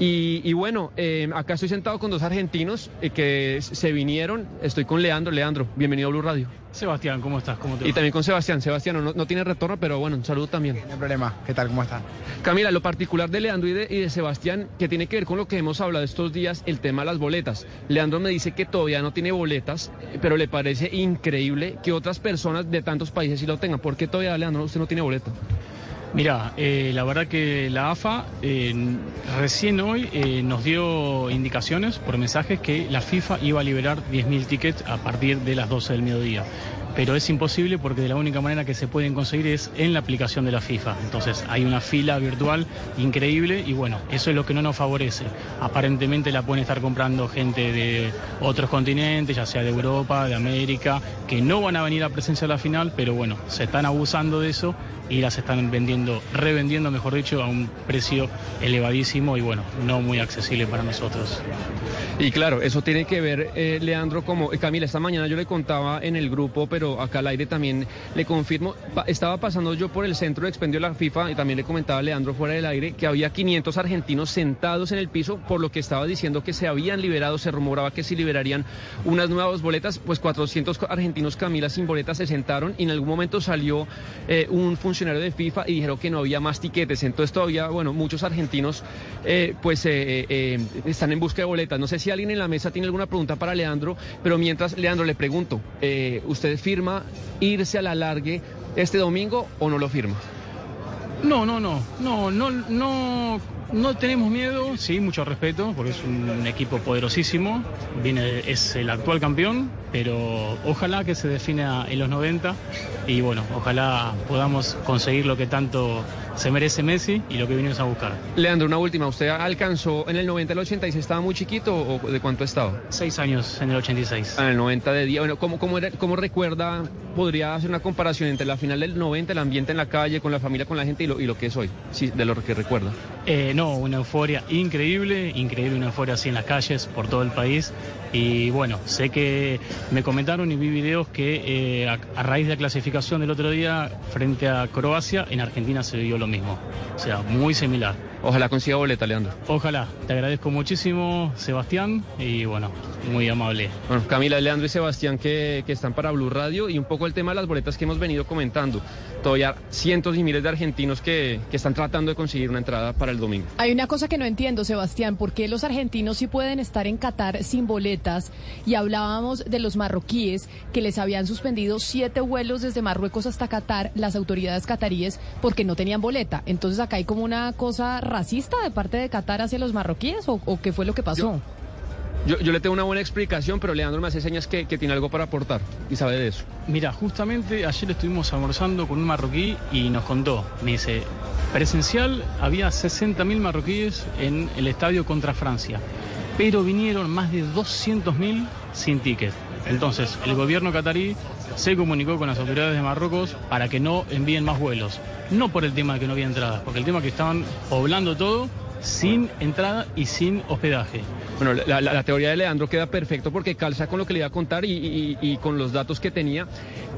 Y, bueno, eh, acá estoy sentado con dos argentinos eh, que se vinieron. Estoy con Leandro. Leandro, bienvenido a Blue Radio. Sebastián, ¿cómo estás? ¿Cómo te Y también con Sebastián. Sebastián no, no tiene retorno, pero bueno, un saludo también. No hay problema. ¿Qué tal? ¿Cómo están? Camila, lo particular de Leandro y de, y de Sebastián, que tiene que ver con lo que hemos hablado estos días, el tema de las boletas. Leandro me dice que todavía no tiene boletas, pero le parece increíble que otras personas de tantos países sí lo tengan. ¿Por qué todavía, Leandro, usted no tiene boleta? Mira, eh, la verdad que la AFA eh, recién hoy eh, nos dio indicaciones por mensajes que la FIFA iba a liberar 10.000 tickets a partir de las 12 del mediodía. Pero es imposible porque de la única manera que se pueden conseguir es en la aplicación de la FIFA. Entonces hay una fila virtual increíble y bueno, eso es lo que no nos favorece. Aparentemente la pueden estar comprando gente de otros continentes, ya sea de Europa, de América, que no van a venir a presenciar la final, pero bueno, se están abusando de eso y las están vendiendo, revendiendo, mejor dicho, a un precio elevadísimo y bueno, no muy accesible para nosotros. Y claro, eso tiene que ver, eh, Leandro, como eh, Camila, esta mañana yo le contaba en el grupo, pero acá al aire también le confirmo, estaba pasando yo por el centro de expendio de la FIFA y también le comentaba a Leandro fuera del aire que había 500 argentinos sentados en el piso, por lo que estaba diciendo que se habían liberado, se rumoraba que se liberarían unas nuevas boletas, pues 400 argentinos, Camila, sin boletas se sentaron y en algún momento salió eh, un funcionario de FIFA y dijeron que no había más tiquetes, entonces todavía, bueno, muchos argentinos eh, pues eh, eh, están en busca de boletas. No sé si alguien en la mesa tiene alguna pregunta para Leandro, pero mientras, Leandro, le pregunto, ¿usted firma irse a la largue este domingo o no lo firma? No, no, no, no, no, no tenemos miedo, sí, mucho respeto, porque es un equipo poderosísimo, viene, es el actual campeón, pero ojalá que se defina en los 90 y bueno, ojalá podamos conseguir lo que tanto se merece Messi y lo que vinimos a buscar. Leandro, una última, ¿usted alcanzó en el 90 el 86, estaba muy chiquito o de cuánto estaba? Seis años en el 86. En el 90 de día, bueno, ¿cómo, cómo, era- cómo recuerda, podría hacer una comparación entre la final del 90, el ambiente en la calle, con la familia, con la gente y lo, y lo que es hoy, sí, de lo que recuerda? Eh, no, una euforia increíble, increíble una euforia así en las calles, por todo el país. Y bueno, sé que me comentaron y vi videos que eh, a, a raíz de la clasificación del otro día frente a Croacia, en Argentina se vivió lo mismo. O sea, muy similar. Ojalá consiga boleta, Leandro. Ojalá, te agradezco muchísimo, Sebastián, y bueno, muy amable. Bueno, Camila, Leandro y Sebastián que, que están para Blue Radio y un poco el tema de las boletas que hemos venido comentando. Todavía cientos y miles de argentinos que, que están tratando de conseguir una entrada para el domingo. Hay una cosa que no entiendo, Sebastián, ¿por qué los argentinos sí pueden estar en Qatar sin Y hablábamos de los marroquíes que les habían suspendido siete vuelos desde Marruecos hasta Qatar, las autoridades cataríes, porque no tenían boleta. Entonces acá hay como una cosa racista de parte de Qatar hacia los marroquíes o, o qué fue lo que pasó? Yo, yo le tengo una buena explicación, pero Leandro me hace señas que, que tiene algo para aportar y sabe de eso. Mira, justamente ayer estuvimos almorzando con un marroquí y nos contó, me dice, presencial había 60.000 marroquíes en el estadio contra Francia, pero vinieron más de 200.000 sin ticket. Entonces, el gobierno catarí se comunicó con las autoridades de Marruecos para que no envíen más vuelos. No por el tema de que no había entradas, porque el tema es que estaban poblando todo sin entrada y sin hospedaje. Bueno, la, teoría de Leandro queda perfecto porque calza con lo que le iba a contar y, con los datos que tenía.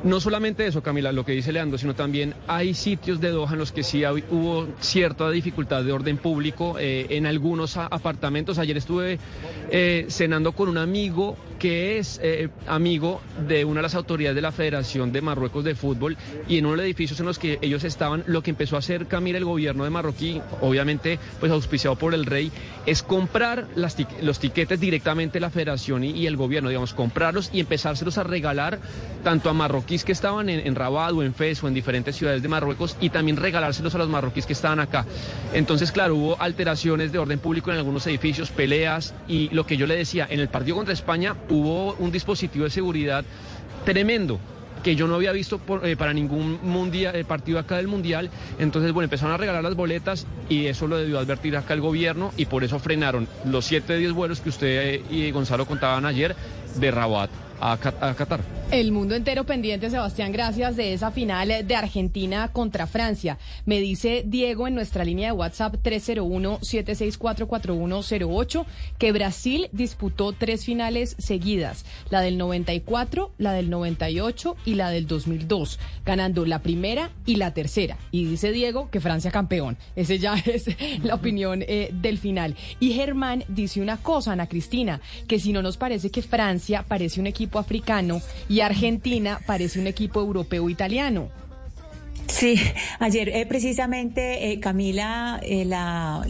No solamente eso, Camila, lo que dice Leandro, sino también hay sitios de Doha en los que sí hubo cierta dificultad de orden público eh, en algunos apartamentos. Ayer estuve eh, cenando con un amigo que es eh, amigo de una de las autoridades de la Federación de Marruecos de Fútbol y en uno de los edificios en los que ellos estaban, lo que empezó a hacer Camila el gobierno de Marroquí, obviamente pues auspiciado por el rey, es comprar los tiquetes directamente la Federación y, y el gobierno, digamos, comprarlos y empezárselos a regalar tanto a marroquíes que estaban en, en Rabat o en Fez o en diferentes ciudades de Marruecos y también regalárselos a los marroquíes que estaban acá. Entonces, claro, hubo alteraciones de orden público en algunos edificios, peleas y lo que yo le decía, en el partido contra España hubo un dispositivo de seguridad tremendo que yo no había visto eh, para ningún mundial, eh, partido acá del Mundial. Entonces, bueno, empezaron a regalar las boletas y eso lo debió advertir acá el gobierno y por eso frenaron los 7 de 10 vuelos que usted eh, y Gonzalo contaban ayer de Rabat a, a Qatar. El mundo entero pendiente, Sebastián, gracias de esa final de Argentina contra Francia. Me dice Diego en nuestra línea de WhatsApp 301-764-4108 que Brasil disputó tres finales seguidas, la del 94, la del 98 y la del 2002, ganando la primera y la tercera. Y dice Diego que Francia campeón. Ese ya es la opinión eh, del final. Y Germán dice una cosa, Ana Cristina, que si no nos parece que Francia parece un equipo africano y Argentina parece un equipo europeo italiano. Sí, ayer eh, precisamente eh, Camila, eh, la,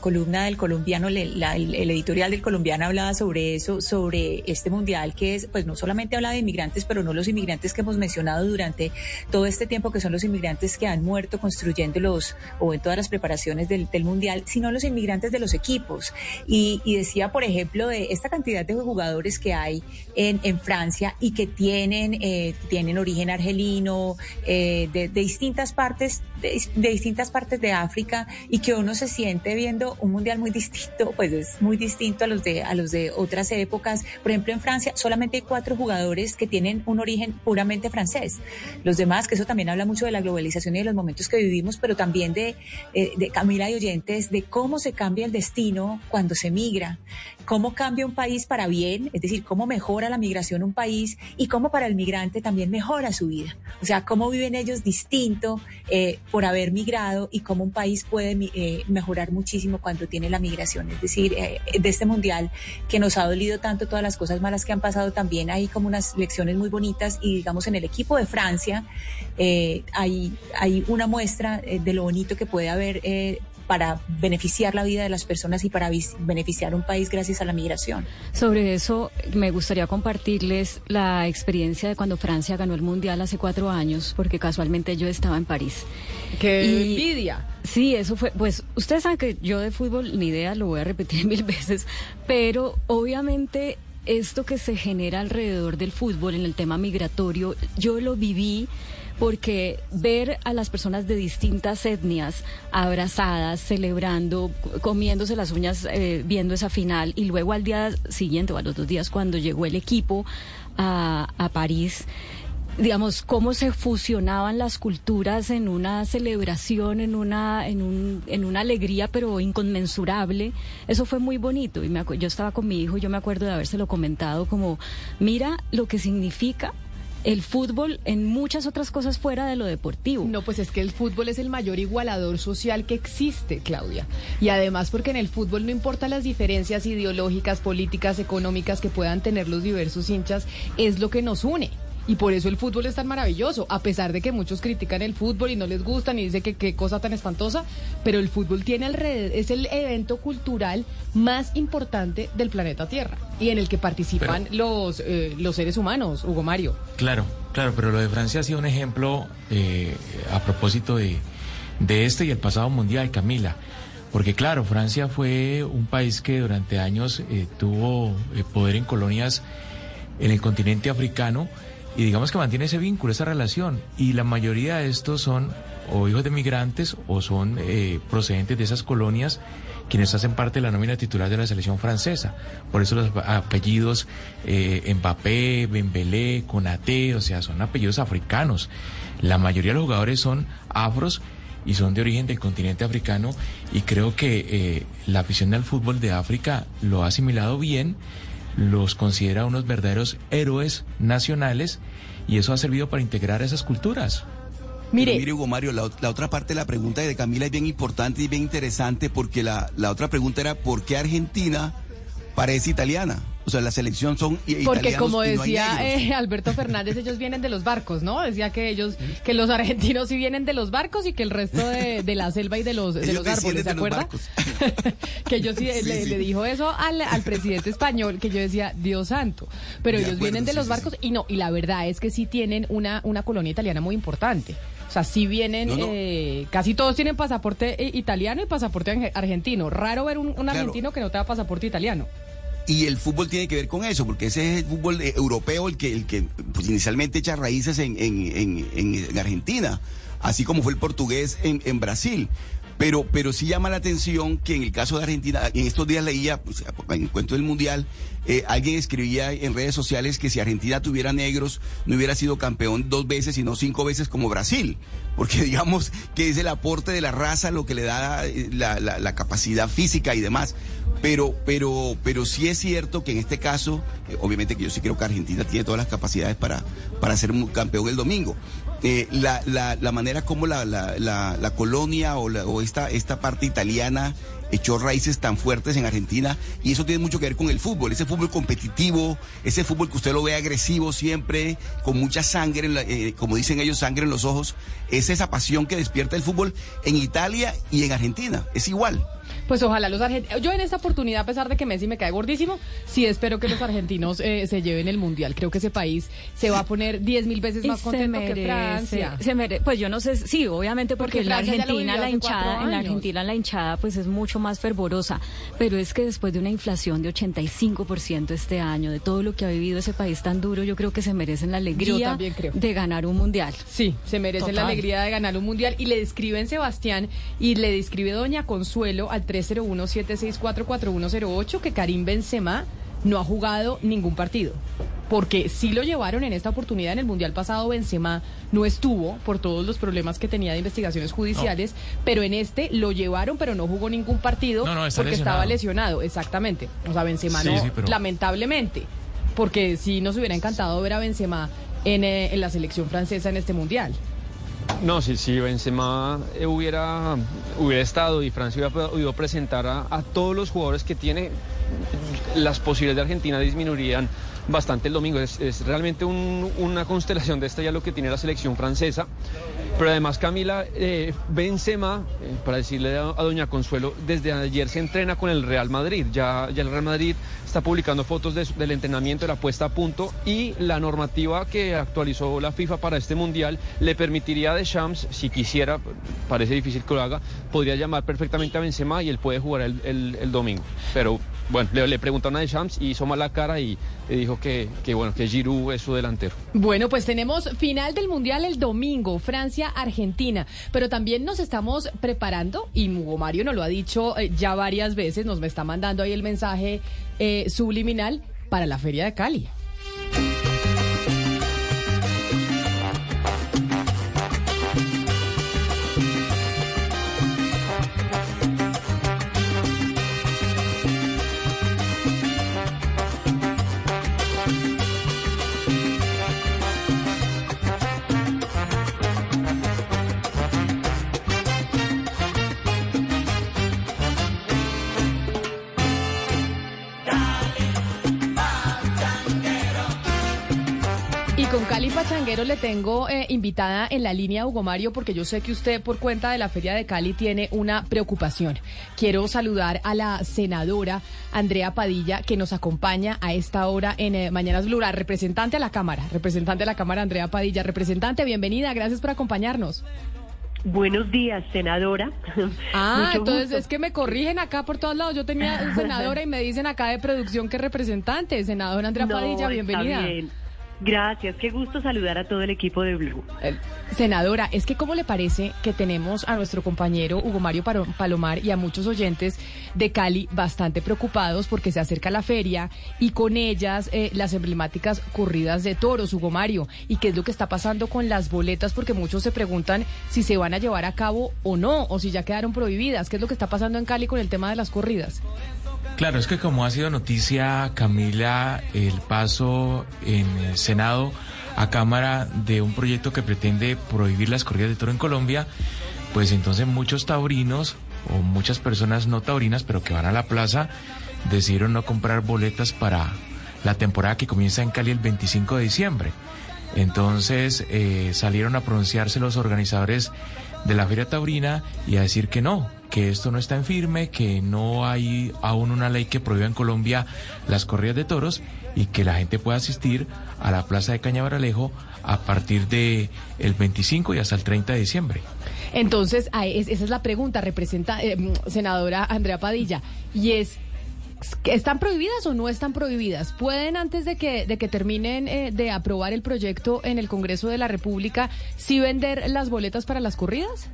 columna del colombiano, le- la- el, editorial del colombiano hablaba sobre eso, sobre este mundial que es, pues no solamente habla de inmigrantes, pero no los inmigrantes que hemos mencionado durante todo este tiempo, que son los inmigrantes que han muerto construyendo los, o en todas las preparaciones del, del mundial, sino los inmigrantes de los equipos. Y, y decía, por ejemplo, de esta cantidad de jugadores que hay en, en Francia y que tienen, eh, tienen origen argelino, eh, de, de distintas partes, de, de distintas partes de África y que uno se siente viendo un mundial muy distinto, pues es muy distinto a los de, a los de otras épocas. Por ejemplo, en Francia solamente hay cuatro jugadores que tienen un origen puramente francés. Los demás, que eso también habla mucho de la globalización y de los momentos que vivimos, pero también de, eh, de Camila y oyentes, de cómo se cambia el destino cuando se migra, cómo cambia un país para bien, es decir, cómo mejora la migración un país y cómo para el migrante también mejora su vida. O sea, cómo viven ellos distinto eh, por haber migrado y cómo un país puede eh, mejorar muchísimo cuando tiene la migración. Es decir, eh, de este mundial que nos ha dolido tanto todas las cosas malas que han pasado, también hay como unas lecciones muy bonitas y digamos en el equipo de Francia eh, hay, hay una muestra eh, de lo bonito que puede haber. Para beneficiar la vida de las personas y para beneficiar un país gracias a la migración. Sobre eso, me gustaría compartirles la experiencia de cuando Francia ganó el Mundial hace cuatro años, porque casualmente yo estaba en París. ¡Qué Y- envidia! Sí, eso fue, pues ustedes saben que yo de fútbol ni idea, lo voy a repetir mil veces, pero obviamente esto que se genera alrededor del fútbol en el tema migratorio, yo lo viví porque ver a las personas de distintas etnias abrazadas, celebrando, comiéndose las uñas, eh, viendo esa final y luego al día siguiente o a los dos días cuando llegó el equipo a, a París, digamos, cómo se fusionaban las culturas en una celebración, en una, en un, en una alegría, pero inconmensurable. Eso fue muy bonito. Y me yo estaba con mi hijo, yo me acuerdo de habérselo comentado como, mira lo que significa el fútbol en muchas otras cosas fuera de lo deportivo. No, pues es que el fútbol es el mayor igualador social que existe, Claudia. Y además porque en el fútbol no importa las diferencias ideológicas, políticas, económicas que puedan tener los diversos hinchas, es lo que nos une. Y por eso el fútbol es tan maravilloso, a pesar de que muchos critican el fútbol y no les gustan y dicen que qué cosa tan espantosa, pero el fútbol tiene alrededor, es el evento cultural más importante del planeta Tierra y en el que participan los, eh, los seres humanos, Hugo Mario. Claro, claro, pero lo de Francia ha sido un ejemplo eh, a propósito de, de este y el pasado mundial, Camila. Porque claro, Francia fue un país que durante años eh, tuvo poder en colonias en el continente africano y digamos que mantiene ese vínculo, esa relación. Y la mayoría de estos son o hijos de migrantes o son eh, procedentes de esas colonias quienes hacen parte de la nómina titular de la selección francesa. Por eso los apellidos eh, Mbappé, Bembélé, Konaté, o sea, son apellidos africanos. La mayoría de los jugadores son afros y son de origen del continente africano y creo que eh, la afición al fútbol de África lo ha asimilado bien, los considera unos verdaderos héroes nacionales y eso ha servido para integrar esas culturas. Mire, mire Hugo Mario, la, la, otra parte de la pregunta de Camila es bien importante y bien interesante porque la, la otra pregunta era ¿por qué Argentina parece italiana? O sea, la selección son Porque como decía eh, Alberto Fernández, ellos vienen de los barcos, ¿no? Decía que ellos, que los argentinos sí vienen de los barcos y que el resto de, de la selva y de los, de los árboles, ¿se acuerda? que yo sí, le, le, dijo eso al, al, presidente español, que yo decía, Dios santo. Pero ellos vienen de los barcos y no, y la verdad es que sí tienen una, una colonia italiana muy importante. O sea, sí vienen, no, no. Eh, casi todos tienen pasaporte eh, italiano y pasaporte argentino. Raro ver un, un claro. argentino que no tenga pasaporte italiano. Y el fútbol tiene que ver con eso, porque ese es el fútbol eh, europeo el que, el que pues, inicialmente echa raíces en, en, en, en, Argentina, así como fue el portugués en, Brasil. Pero, pero sí llama la atención que en el caso de Argentina, en estos días leía, pues, en el cuento del Mundial, eh, alguien escribía en redes sociales que si Argentina tuviera negros, no hubiera sido campeón dos veces, sino cinco veces como Brasil. Porque digamos que es el aporte de la raza lo que le da eh, la, la, la capacidad física y demás. Pero, pero, pero sí es cierto que en este caso, eh, obviamente que yo sí creo que Argentina tiene todas las capacidades para, para ser un campeón el domingo. Eh, la, la, la, manera como la, la, la colonia o, o esta, esta parte italiana echó raíces tan fuertes en Argentina y eso tiene mucho que ver con el fútbol, ese fútbol competitivo, ese fútbol que usted lo ve agresivo siempre, con mucha sangre, en la, eh, como dicen ellos, sangre en los ojos, es esa pasión que despierta el fútbol en Italia y en Argentina, es igual. Pues ojalá los argentinos. Yo en esta oportunidad, a pesar de que Messi me cae gordísimo, sí espero que los argentinos eh, se lleven el mundial. Creo que ese país se va a poner diez mil veces más contento merece, que Francia. Se mere, pues yo no sé, sí, obviamente porque, porque en la Argentina la hinchada, en la Argentina la hinchada pues es mucho más fervorosa, pero es que después de una inflación de 85% este año, de todo lo que ha vivido ese país tan duro, yo creo que se merecen la alegría de ganar un mundial. Sí, se merecen Total. la alegría de ganar un mundial y le describen Sebastián y le describe doña Consuelo al 301-764-4108 que Karim Benzema no ha jugado ningún partido. Porque sí lo llevaron en esta oportunidad en el Mundial pasado, Benzema no estuvo por todos los problemas que tenía de investigaciones judiciales, no. pero en este lo llevaron, pero no jugó ningún partido no, no, porque lesionado. estaba lesionado, exactamente. O sea, Benzema sí, no, sí, pero... lamentablemente, porque sí nos hubiera encantado ver a Benzema en, eh, en la selección francesa en este Mundial. No, si, si Benzema hubiera, hubiera estado y Francia hubiera podido presentar a, todos los jugadores que tiene, las posibilidades de Argentina disminuirían bastante el domingo. Es, realmente un, una constelación de esta ya lo que tiene la selección francesa. Pero además, Camila, eh, Benzema, eh, para decirle a, a, Doña Consuelo, desde ayer se entrena con el Real Madrid. Ya, ya el Real Madrid está publicando fotos de, del entrenamiento, de la puesta a punto y la normativa que actualizó la FIFA para este mundial le permitiría a Deschamps, si quisiera, parece difícil que lo haga, podría llamar perfectamente a Benzema y él puede jugar el, el, el domingo. Pero bueno, le, le, preguntaron a Deschamps y hizo mala cara y dijo que, que bueno, que Giroud es su delantero. Bueno, pues tenemos final del mundial el domingo, Francia Argentina, pero también nos estamos preparando, y Hugo Mario nos lo ha dicho eh, ya varias veces, nos me está mandando ahí el mensaje eh, subliminal para la Feria de Cali. Pachanguero le tengo eh, invitada en la línea Hugo Mario porque yo sé que usted por cuenta de la Feria de Cali tiene una preocupación. Quiero saludar a la senadora Andrea Padilla que nos acompaña a esta hora en eh, Mañanas Blue, representante a la Cámara, representante a la Cámara Andrea Padilla. Representante, bienvenida, gracias por acompañarnos. Buenos días, senadora. Ah, Mucho entonces gusto. es que me corrigen acá por todos lados. Yo tenía senadora y me dicen acá de producción que representante. Senadora Andrea no, Padilla, bienvenida. Está bien. Gracias, qué gusto saludar a todo el equipo de Blue. Eh, senadora, es que ¿cómo le parece que tenemos a nuestro compañero Hugo Mario Palomar y a muchos oyentes de Cali bastante preocupados porque se acerca la feria y con ellas eh, las emblemáticas corridas de toros, Hugo Mario? ¿Y qué es lo que está pasando con las boletas? Porque muchos se preguntan si se van a llevar a cabo o no, o si ya quedaron prohibidas. ¿Qué es lo que está pasando en Cali con el tema de las corridas? Claro, es que como ha sido noticia, Camila, el paso en el Senado a Cámara de un proyecto que pretende prohibir las corridas de toro en Colombia, pues entonces muchos taurinos o muchas personas no taurinas, pero que van a la plaza, decidieron no comprar boletas para la temporada que comienza en Cali el 25 de diciembre. Entonces eh, salieron a pronunciarse los organizadores de la Feria Taurina y a decir que no, que esto no está en firme, que no hay aún una ley que prohíba en Colombia las corridas de toros y que la gente pueda asistir a la Plaza de Cañabaralejo a partir de el 25 y hasta el 30 de diciembre. Entonces, esa es la pregunta, representa eh, senadora Andrea Padilla, y es ¿Están prohibidas o no están prohibidas? ¿Pueden antes de que, de que terminen eh, de aprobar el proyecto en el Congreso de la República, sí vender las boletas para las corridas?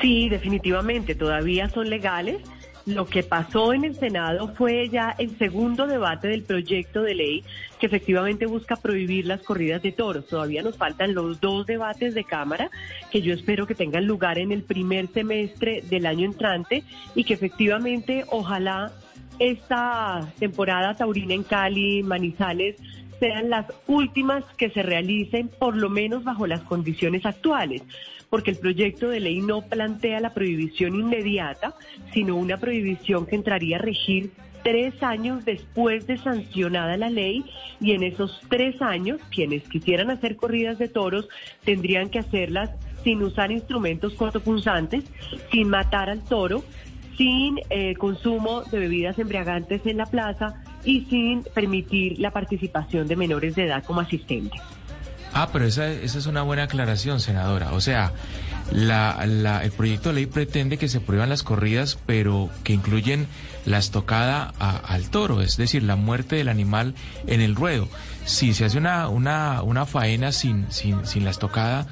Sí, definitivamente, todavía son legales. Lo que pasó en el Senado fue ya el segundo debate del proyecto de ley que efectivamente busca prohibir las corridas de toros. Todavía nos faltan los dos debates de Cámara que yo espero que tengan lugar en el primer semestre del año entrante y que efectivamente ojalá esta temporada taurina en Cali, Manizales, sean las últimas que se realicen, por lo menos bajo las condiciones actuales, porque el proyecto de ley no plantea la prohibición inmediata, sino una prohibición que entraría a regir tres años después de sancionada la ley y en esos tres años quienes quisieran hacer corridas de toros tendrían que hacerlas sin usar instrumentos cortopunzantes, sin matar al toro, sin eh, consumo de bebidas embriagantes en la plaza y sin permitir la participación de menores de edad como asistentes. Ah, pero esa, esa es una buena aclaración, senadora. O sea, la, el proyecto de ley pretende que se prohíban las corridas, pero que incluyen la estocada al toro, es decir, la muerte del animal en el ruedo. Si se hace una, una, una faena sin, sin, sin la estocada,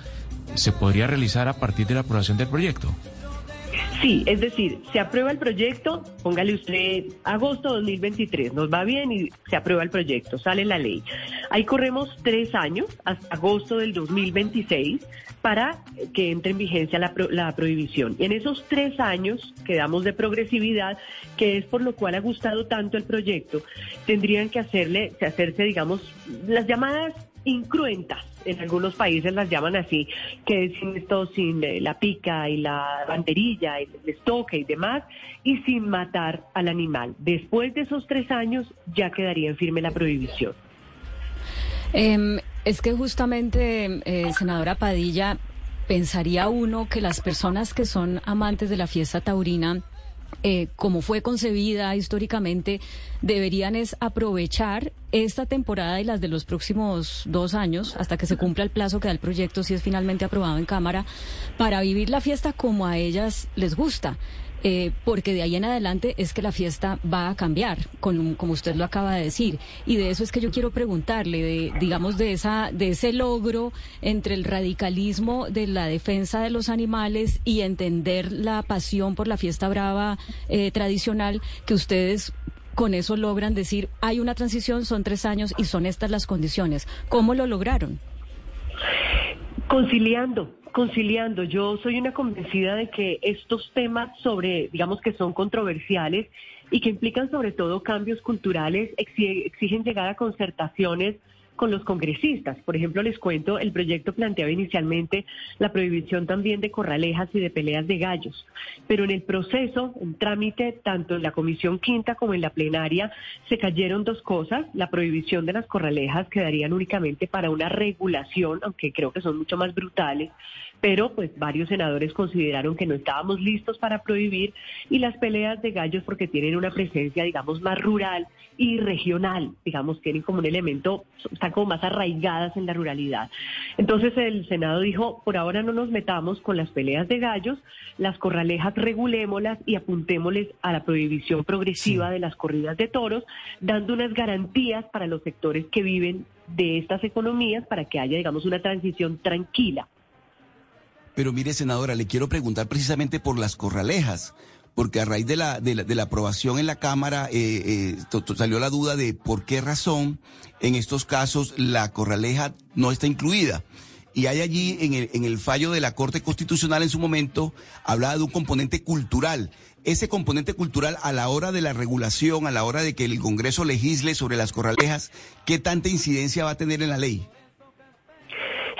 ¿se podría realizar a partir de la aprobación del proyecto? Sí, es decir, se aprueba el proyecto, póngale usted agosto 2023, nos va bien y se aprueba el proyecto, sale la ley. Ahí corremos tres años, hasta agosto del 2026, para que entre en vigencia la, la prohibición. Y en esos tres años que damos de progresividad, que es por lo cual ha gustado tanto el proyecto, tendrían que hacerle, hacerse, digamos, las llamadas incruentas, en algunos países las llaman así, que es sin esto, sin eh, la pica y la banderilla, el estoque y demás, y sin matar al animal. Después de esos tres años ya quedaría en firme la prohibición. Em, es que justamente, eh, senadora Padilla, pensaría uno que las personas que son amantes de la fiesta taurina eh, como fue concebida históricamente, deberían es aprovechar esta temporada y las de los próximos dos años, hasta que se cumpla el plazo que da el proyecto, si es finalmente aprobado en Cámara, para vivir la fiesta como a ellas les gusta. Eh, porque de ahí en adelante es que la fiesta va a cambiar, con, como usted lo acaba de decir. Y de eso es que yo quiero preguntarle, de, digamos, de, esa, de ese logro entre el radicalismo de la defensa de los animales y entender la pasión por la fiesta brava eh, tradicional, que ustedes con eso logran decir, hay una transición, son tres años y son estas las condiciones. ¿Cómo lo lograron? Conciliando, conciliando. Yo soy una convencida de que estos temas sobre, digamos que son controversiales y que implican sobre todo cambios culturales, exigen llegar a concertaciones con los congresistas. Por ejemplo, les cuento, el proyecto planteaba inicialmente la prohibición también de corralejas y de peleas de gallos, pero en el proceso, en trámite, tanto en la Comisión Quinta como en la plenaria, se cayeron dos cosas. La prohibición de las corralejas quedarían únicamente para una regulación, aunque creo que son mucho más brutales, pero pues varios senadores consideraron que no estábamos listos para prohibir y las peleas de gallos porque tienen una presencia, digamos, más rural y regional, digamos, tienen como un elemento, están como más arraigadas en la ruralidad. Entonces el Senado dijo, por ahora no nos metamos con las peleas de gallos, las corralejas regulémoslas y apuntémosles a la prohibición progresiva de las corridas de toros, dando unas garantías para los sectores que viven de estas economías para que haya, digamos, una transición tranquila. Pero mire, senadora, le quiero preguntar precisamente por las corralejas, porque a raíz de la, de la, de la aprobación en la Cámara eh, eh, salió la duda de por qué razón en estos casos la corraleja no está incluida. Y hay allí en el, en el fallo de la Corte Constitucional en su momento, hablaba de un componente cultural. Ese componente cultural a la hora de la regulación, a la hora de que el Congreso legisle sobre las corralejas, ¿qué tanta incidencia va a tener en la ley?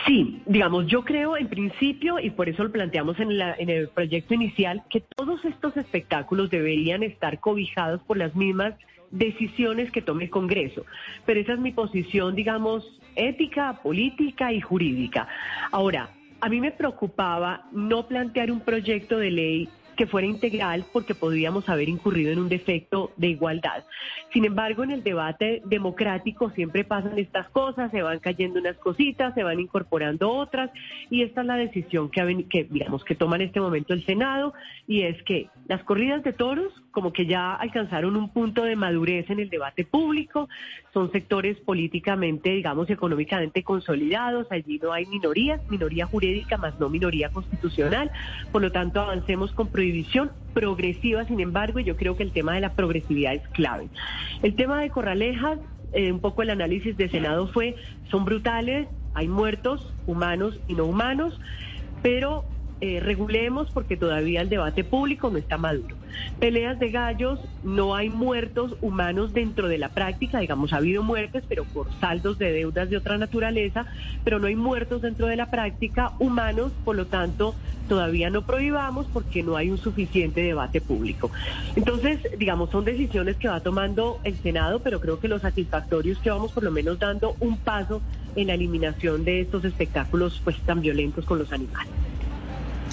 Sí, digamos, yo creo en principio, y por eso lo planteamos en, la, en el proyecto inicial, que todos estos espectáculos deberían estar cobijados por las mismas decisiones que tome el Congreso. Pero esa es mi posición, digamos, ética, política y jurídica. Ahora, a mí me preocupaba no plantear un proyecto de ley que fuera integral porque podríamos haber incurrido en un defecto de igualdad. Sin embargo, en el debate democrático siempre pasan estas cosas, se van cayendo unas cositas, se van incorporando otras y esta es la decisión que, digamos que toma en este momento el Senado y es que las corridas de toros como que ya alcanzaron un punto de madurez en el debate público, son sectores políticamente, digamos, económicamente consolidados, allí no hay minorías, minoría jurídica más no minoría constitucional, por lo tanto avancemos con prohibición progresiva, sin embargo, yo creo que el tema de la progresividad es clave. El tema de Corralejas, eh, un poco el análisis de Senado fue, son brutales, hay muertos humanos y no humanos, pero eh, regulemos porque todavía el debate público no está maduro. Peleas de gallos, no hay muertos humanos dentro de la práctica, digamos, ha habido muertes, pero por saldos de deudas de otra naturaleza, pero no hay muertos dentro de la práctica humanos, por lo tanto, todavía no prohibamos porque no hay un suficiente debate público. Entonces, digamos, son decisiones que va tomando el Senado, pero creo que lo satisfactorio es que vamos por lo menos dando un paso en la eliminación de estos espectáculos pues tan violentos con los animales.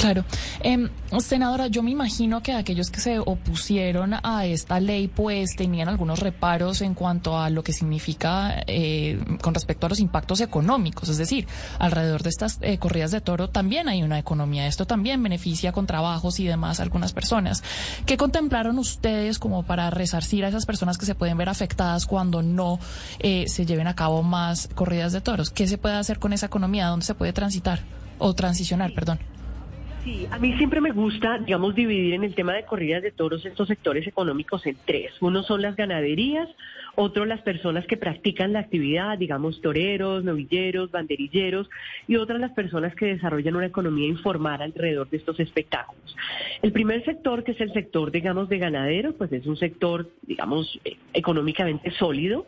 Claro. Eh, senadora, yo me imagino que aquellos que se opusieron a esta ley, pues tenían algunos reparos en cuanto a lo que significa eh, con respecto a los impactos económicos. Es decir, alrededor de estas eh, corridas de toro también hay una economía. Esto también beneficia con trabajos y demás a algunas personas. ¿Qué contemplaron ustedes como para resarcir a esas personas que se pueden ver afectadas cuando no eh, se lleven a cabo más corridas de toros? ¿Qué se puede hacer con esa economía? ¿Dónde se puede transitar o transicionar, perdón? Sí, a mí siempre me gusta, digamos, dividir en el tema de corridas de toros estos sectores económicos en tres. Uno son las ganaderías, otro las personas que practican la actividad, digamos toreros, novilleros, banderilleros, y otras las personas que desarrollan una economía informal alrededor de estos espectáculos. El primer sector, que es el sector, digamos, de ganaderos, pues es un sector, digamos, eh, económicamente sólido.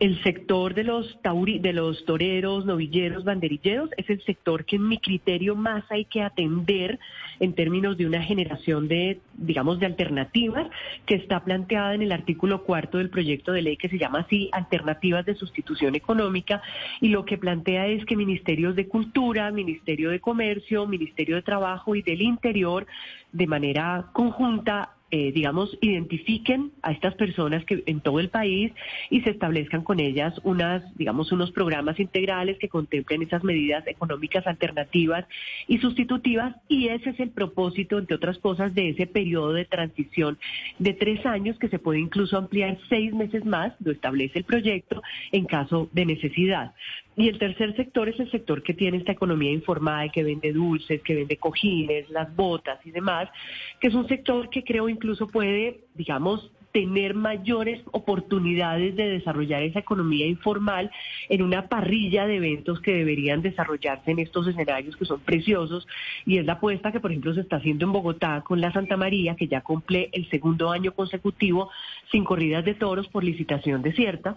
El sector de los, tauri, de los toreros, novilleros, banderilleros, es el sector que en mi criterio más hay que atender en términos de una generación de, digamos, de alternativas que está planteada en el artículo cuarto del proyecto de ley que se llama así Alternativas de Sustitución Económica y lo que plantea es que ministerios de Cultura, Ministerio de Comercio, Ministerio de Trabajo y del Interior de manera conjunta eh, digamos, identifiquen a estas personas que en todo el país y se establezcan con ellas unas, digamos, unos programas integrales que contemplen esas medidas económicas alternativas y sustitutivas y ese es el propósito, entre otras cosas, de ese periodo de transición de tres años que se puede incluso ampliar seis meses más, lo establece el proyecto, en caso de necesidad. Y el tercer sector es el sector que tiene esta economía informal, que vende dulces, que vende cojines, las botas y demás, que es un sector que creo incluso puede, digamos, tener mayores oportunidades de desarrollar esa economía informal en una parrilla de eventos que deberían desarrollarse en estos escenarios que son preciosos. Y es la apuesta que por ejemplo se está haciendo en Bogotá con la Santa María que ya cumple el segundo año consecutivo sin corridas de toros por licitación desierta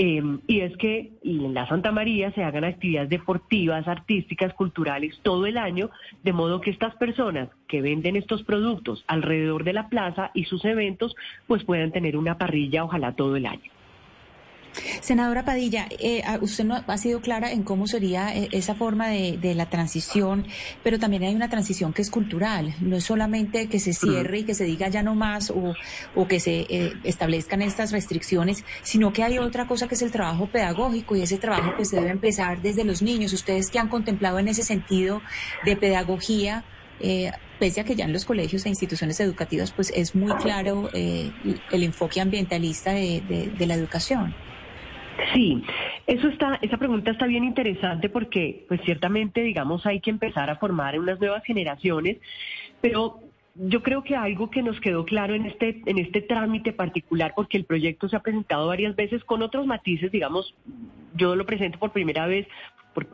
Em, y es que en la Santa María se hagan actividades deportivas, artísticas, culturales todo el año, de modo que estas personas que venden estos productos alrededor de la plaza y sus eventos, pues puedan tener una parrilla ojalá todo el año. Senadora Padilla, eh, usted no ha sido clara en cómo sería eh, esa forma de, la transición, pero también hay una transición que es cultural, no es solamente que se cierre y que se diga ya no más o, o que se eh, establezcan estas restricciones, sino que hay otra cosa que es el trabajo pedagógico y ese trabajo pues debe empezar desde los niños. Ustedes que han contemplado en ese sentido de pedagogía, pese a que ya en los colegios e instituciones educativas pues es muy claro el enfoque ambientalista de la educación. Sí, eso está, esa pregunta está bien interesante porque, pues ciertamente, digamos, hay que empezar a formar unas nuevas generaciones, pero yo creo que algo que nos quedó claro en este, en este trámite particular, porque el proyecto se ha presentado varias veces con otros matices, digamos, yo lo presento por primera vez,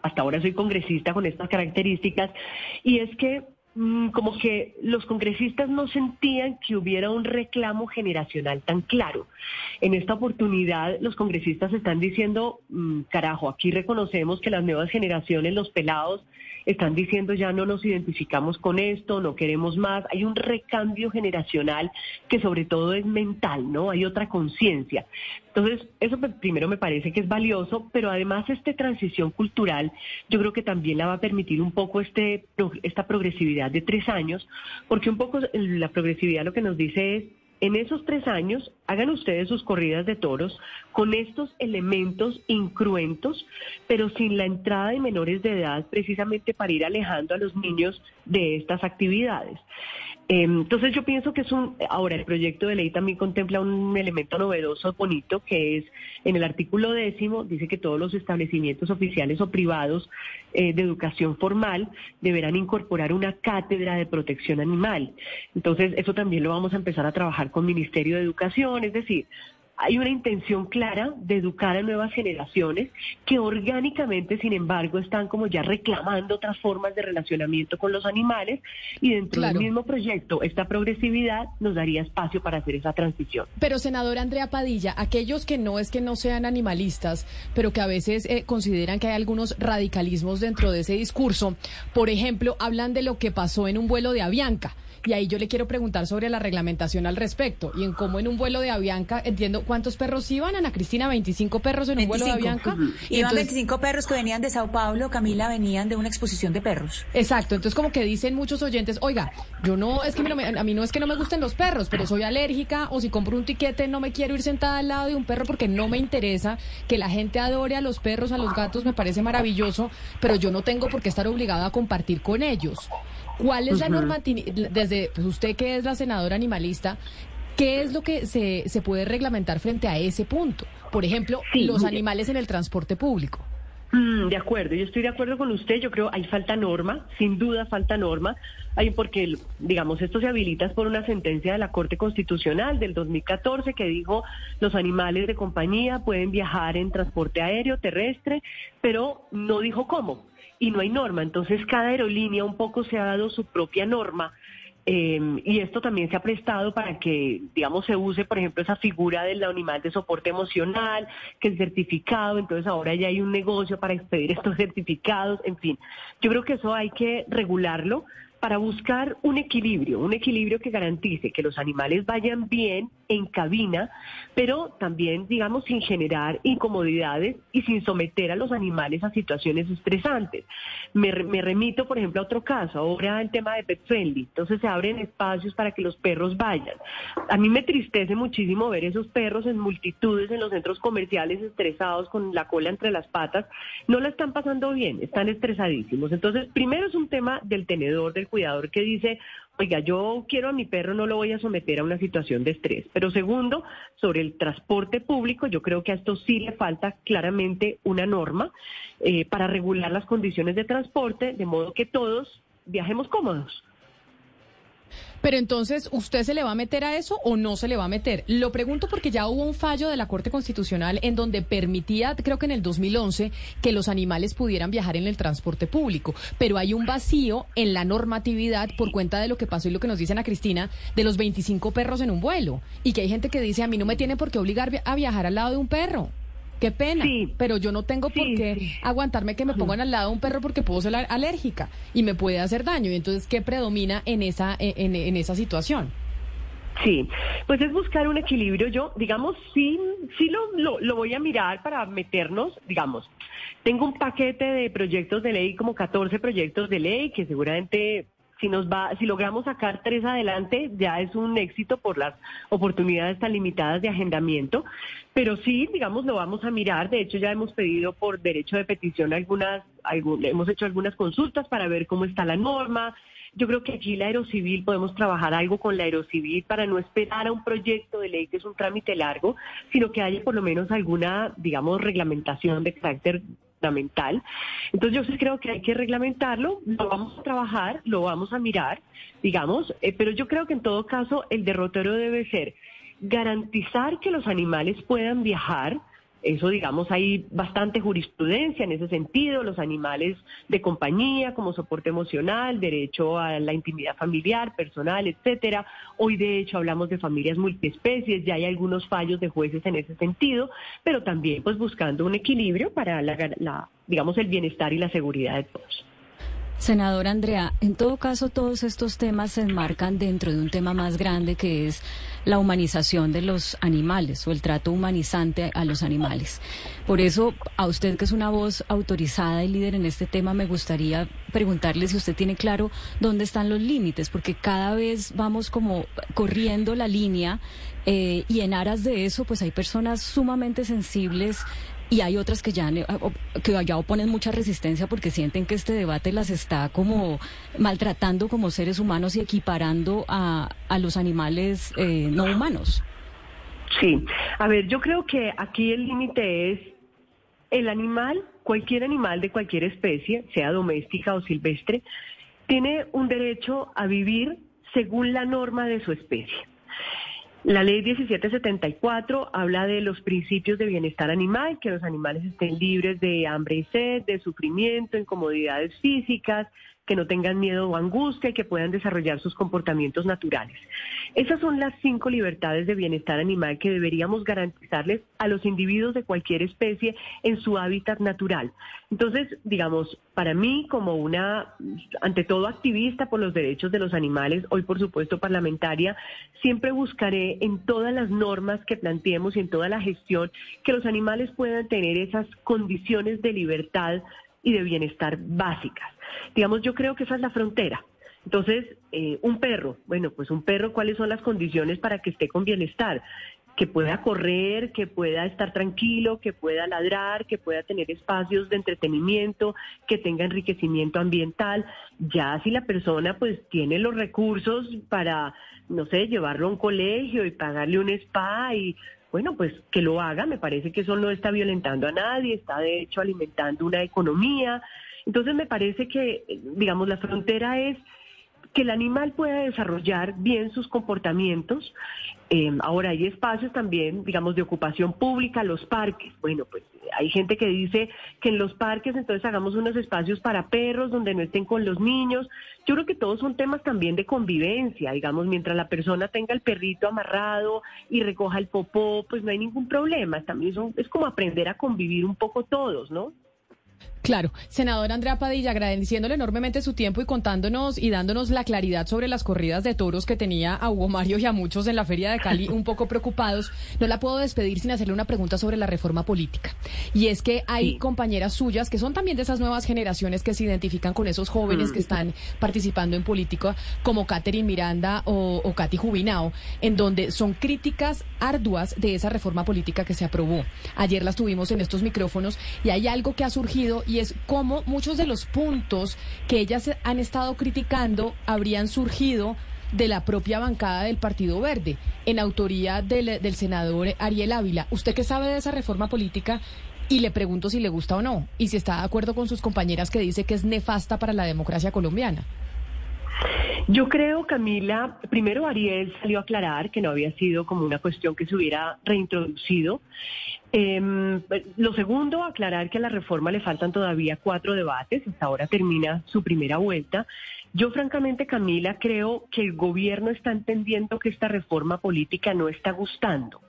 hasta ahora soy congresista con estas características, y es que como que los congresistas no sentían que hubiera un reclamo generacional tan claro. En esta oportunidad los congresistas están diciendo, mm, carajo, aquí reconocemos que las nuevas generaciones, los pelados, están diciendo ya no nos identificamos con esto, no queremos más. Hay un recambio generacional que sobre todo es mental, ¿no? Hay otra conciencia. Entonces, eso primero me parece que es valioso, pero además esta transición cultural yo creo que también la va a permitir un poco este, esta progresividad de tres años, porque un poco la progresividad lo que nos dice es en esos tres años, hagan ustedes sus corridas de toros con estos elementos incruentos, pero sin la entrada de menores de edad, precisamente para ir alejando a los niños de estas actividades. Em, entonces yo pienso que es un, ahora el proyecto de ley también contempla un elemento novedoso, bonito, que es en el artículo décimo, dice que todos los establecimientos oficiales o privados eh, de educación formal deberán incorporar una cátedra de protección animal. Entonces eso también lo vamos a empezar a trabajar con Ministerio de Educación, es decir, hay una intención clara de educar a nuevas generaciones que orgánicamente, sin embargo, están como ya reclamando otras formas de relacionamiento con los animales y dentro del mismo proyecto, esta progresividad nos daría espacio para hacer esa transición. Pero, senadora Andrea Padilla, aquellos que no es que no sean animalistas, pero que a veces eh, consideran que hay algunos radicalismos dentro de ese discurso, por ejemplo, hablan de lo que pasó en un vuelo de Avianca y ahí yo le quiero preguntar sobre la reglamentación al respecto y en cómo en un vuelo de Avianca, entiendo cuántos perros iban, Ana Cristina, 25 perros en un vuelo de Avianca. Iban 25 perros que venían de Sao Paulo, Camila, venían de una exposición de perros. Exacto, entonces como que dicen muchos oyentes, oiga, yo no, es que a mí no es que no me gusten los perros, pero soy alérgica o si compro un tiquete no me quiero ir sentada al lado de un perro porque no me interesa que la gente adore a los perros, a los gatos, me parece maravilloso, pero yo no tengo por qué estar obligada a compartir con ellos. ¿Cuál es la normativa, desde pues usted que es la senadora animalista, qué es lo que se, se puede reglamentar frente a ese punto? Por ejemplo, los animales en el transporte público. Mm, de acuerdo, yo estoy de acuerdo con usted, yo creo hay falta norma, sin duda falta norma, hay porque, digamos, esto se habilita por una sentencia de la Corte Constitucional del 2014 que dijo los animales de compañía pueden viajar en transporte aéreo, terrestre, pero no dijo cómo y no hay norma. Entonces cada aerolínea un poco se ha dado su propia norma. Em, y esto también se ha prestado para que, digamos, se use, por ejemplo, esa figura del animal de soporte emocional, que es certificado, entonces ahora ya hay un negocio para expedir estos certificados, en fin. Yo creo que eso hay que regularlo, para buscar un equilibrio, un equilibrio que garantice que los animales vayan bien en cabina, pero también, digamos, sin generar incomodidades y sin someter a los animales a situaciones estresantes. Me, remito, por ejemplo, a otro caso, ahora el tema de pet friendly, entonces se abren espacios para que los perros vayan. A mí me tristece muchísimo ver esos perros en multitudes en los centros comerciales estresados con la cola entre las patas, no la están pasando bien, están estresadísimos. Entonces, primero es un tema del tenedor, del cuidador que dice, oiga, yo quiero a mi perro, no lo voy a someter a una situación de estrés. Pero segundo, sobre el transporte público, yo creo que a esto sí le falta claramente una norma eh, para regular las condiciones de transporte, de modo que todos viajemos cómodos. Pero entonces, ¿usted se le va a meter a eso o no se le va a meter? Lo pregunto porque ya hubo un fallo de la Corte Constitucional en donde permitía, creo que en el 2011, que los animales pudieran viajar en el transporte público. Pero hay un vacío en la normatividad por cuenta de lo que pasó y lo que nos dicen a Cristina de los 25 perros en un vuelo. Y que hay gente que dice, a mí no me tiene por qué obligar a viajar al lado de un perro. Qué pena, pero yo no tengo por qué aguantarme que me pongan al lado de un perro porque puedo ser alérgica y me puede hacer daño. Y entonces, ¿qué predomina en esa, en, esa situación? Sí, pues es buscar un equilibrio. Yo, digamos, sí, sí lo, lo, voy a mirar para meternos, digamos. Tengo un paquete de proyectos de ley, como 14 proyectos de ley, que seguramente si nos va, si logramos sacar tres adelante, ya es un éxito por las oportunidades tan limitadas de agendamiento. Pero sí, digamos, lo vamos a mirar. De hecho, ya hemos pedido por derecho de petición algunas, hemos hecho algunas consultas para ver cómo está la norma yo creo que aquí la Aerocivil podemos trabajar algo con la Aerocivil para no esperar a un proyecto de ley que es un trámite largo, sino que haya por lo menos alguna, digamos, reglamentación de carácter fundamental. Entonces yo sí creo que hay que reglamentarlo, lo vamos a trabajar, lo vamos a mirar, digamos, eh, pero yo creo que en todo caso el derrotero debe ser garantizar que los animales puedan viajar, eso, digamos, hay bastante jurisprudencia en ese sentido, los animales de compañía como soporte emocional, derecho a la intimidad familiar, personal, etcétera. Hoy, de hecho, hablamos de familias multiespecies, ya hay algunos fallos de jueces en ese sentido, pero también, pues, buscando un equilibrio para la digamos, el bienestar y la seguridad de todos. Senador Andrea, en todo caso todos estos temas se enmarcan dentro de un tema más grande que es la humanización de los animales o el trato humanizante a los animales. Por eso, a usted que es una voz autorizada y líder en este tema, me gustaría preguntarle si usted tiene claro dónde están los límites, porque cada vez vamos como corriendo la línea eh, y en aras de eso, pues hay personas sumamente sensibles y hay otras que ya, que ya oponen mucha resistencia porque sienten que este debate las está como maltratando como seres humanos y equiparando a, a los animales eh, no humanos. Sí, a ver, yo creo que aquí el límite es el animal, cualquier animal de cualquier especie, sea doméstica o silvestre, tiene un derecho a vivir según la norma de su especie. La ley 1774 habla de los principios de bienestar animal, que los animales estén libres de hambre y sed, de sufrimiento, incomodidades físicas, que no tengan miedo o angustia y que puedan desarrollar sus comportamientos naturales. Esas son las cinco libertades de bienestar animal que deberíamos garantizarles a los individuos de cualquier especie en su hábitat natural. Entonces, digamos, para mí como una, ante todo activista por los derechos de los animales, hoy por supuesto parlamentaria, siempre buscaré en todas las normas que planteemos y en toda la gestión que los animales puedan tener esas condiciones de libertad y de bienestar básicas. Digamos, yo creo que esa es la frontera. Entonces, eh, un perro, bueno, pues un perro, ¿cuáles son las condiciones para que esté con bienestar? Que pueda correr, que pueda estar tranquilo, que pueda ladrar, que pueda tener espacios de entretenimiento, que tenga enriquecimiento ambiental. Ya si la persona pues tiene los recursos para, no sé, llevarlo a un colegio y pagarle un spa y bueno, pues que lo haga, me parece que eso no está violentando a nadie, está de hecho alimentando una economía. Entonces me parece que, digamos, la frontera es que el animal pueda desarrollar bien sus comportamientos. Eh, ahora hay espacios también, digamos, de ocupación pública, los parques. Bueno, pues hay gente que dice que en los parques entonces hagamos unos espacios para perros donde no estén con los niños. Yo creo que todos son temas también de convivencia, digamos, mientras la persona tenga el perrito amarrado y recoja el popó, pues no hay ningún problema. También es como aprender a convivir un poco todos, ¿no? Claro, senador Andrea Padilla, agradeciéndole enormemente su tiempo y contándonos y dándonos la claridad sobre las corridas de toros que tenía a Hugo Mario y a muchos en la Feria de Cali un poco preocupados, no la puedo despedir sin hacerle una pregunta sobre la reforma política. Y es que hay compañeras suyas que son también de esas nuevas generaciones que se identifican con esos jóvenes que mm. están participando en política, como Catherine Miranda o, o Katy Jubinao, en donde son críticas arduas de esa reforma política que se aprobó. Ayer las tuvimos en estos micrófonos y hay algo que ha surgido y es cómo muchos de los puntos que ellas han estado criticando habrían surgido de la propia bancada del Partido Verde, en autoría del, del senador Ariel Ávila. ¿Usted qué sabe de esa reforma política? Y le pregunto si le gusta o no, y si está de acuerdo con sus compañeras que dice que es nefasta para la democracia colombiana. Yo creo, Camila, primero Ariel salió a aclarar que no había sido como una cuestión que se hubiera reintroducido. Em, lo segundo, aclarar que a la reforma le faltan todavía cuatro debates, hasta ahora termina su primera vuelta. Yo francamente, Camila, creo que el gobierno está entendiendo que esta reforma política no está gustando.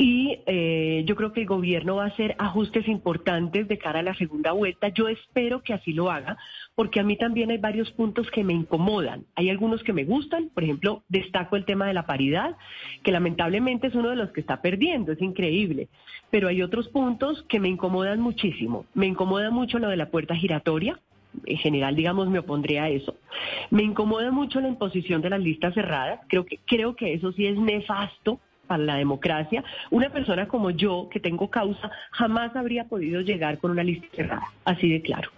Y eh, yo creo que el gobierno va a hacer ajustes importantes de cara a la segunda vuelta. Yo espero que así lo haga, porque a mí también hay varios puntos que me incomodan. Hay algunos que me gustan, por ejemplo, destaco el tema de la paridad, que lamentablemente es uno de los que está perdiendo, es increíble. Pero hay otros puntos que me incomodan muchísimo. Me incomoda mucho lo de la puerta giratoria, en general, digamos, me opondría a eso. Me incomoda mucho la imposición de las listas cerradas. Creo que, creo que eso sí es nefasto para la democracia. Una persona como yo, que tengo causa, jamás habría podido llegar con una lista cerrada, así de claro.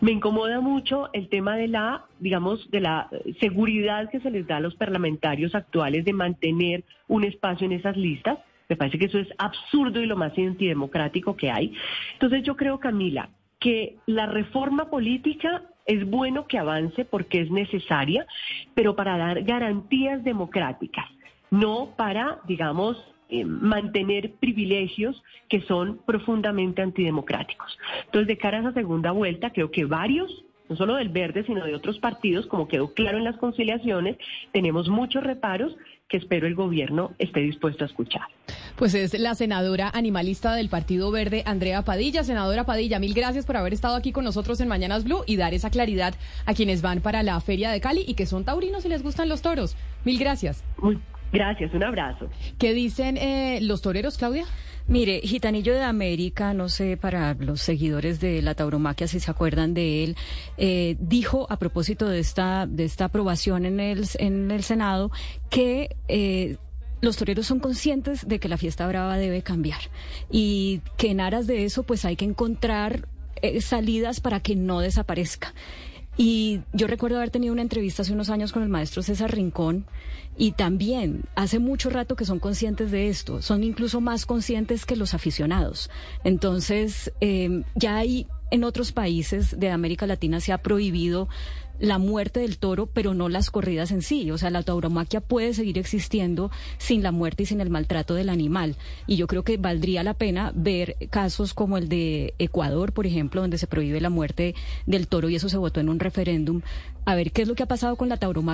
Me incomoda mucho el tema de la, digamos, de la seguridad que se les da a los parlamentarios actuales de mantener un espacio en esas listas. Me parece que eso es absurdo y lo más antidemocrático que hay. Entonces yo creo, Camila, que la reforma política es bueno que avance porque es necesaria, pero para dar garantías democráticas no para, digamos, eh, mantener privilegios que son profundamente antidemocráticos. Entonces, de cara a esa segunda vuelta, creo que varios no solo del verde, sino de otros partidos, como quedó claro en las conciliaciones, tenemos muchos reparos que espero el gobierno esté dispuesto a escuchar. Pues es la senadora animalista del Partido Verde, Andrea Padilla. Senadora Padilla, mil gracias por haber estado aquí con nosotros en Mañanas Blue y dar esa claridad a quienes van para la Feria de Cali y que son taurinos y les gustan los toros. Mil gracias. Gracias, un abrazo. ¿Qué dicen eh, los toreros, Claudia? Mire, Gitanillo de América, no sé, para los seguidores de la tauromaquia, si se acuerdan de él, eh, dijo a propósito de esta, de esta aprobación en el, en el Senado que eh, los toreros son conscientes de que la fiesta brava debe cambiar y que en aras de eso pues hay que encontrar salidas para que no desaparezca. Y yo recuerdo haber tenido una entrevista hace unos años con el maestro César Rincón y también hace mucho rato que son conscientes de esto, son incluso más conscientes que los aficionados. Entonces, eh, ya hay en otros países de América Latina se ha prohibido la muerte del toro, pero no las corridas en sí. O sea, la tauromaquia puede seguir existiendo sin la muerte y sin el maltrato del animal. Y yo creo que valdría la pena ver casos como el de Ecuador, por ejemplo, donde se prohíbe la muerte del toro y eso se votó en un referéndum, a ver qué es lo que ha pasado con la tauromaquia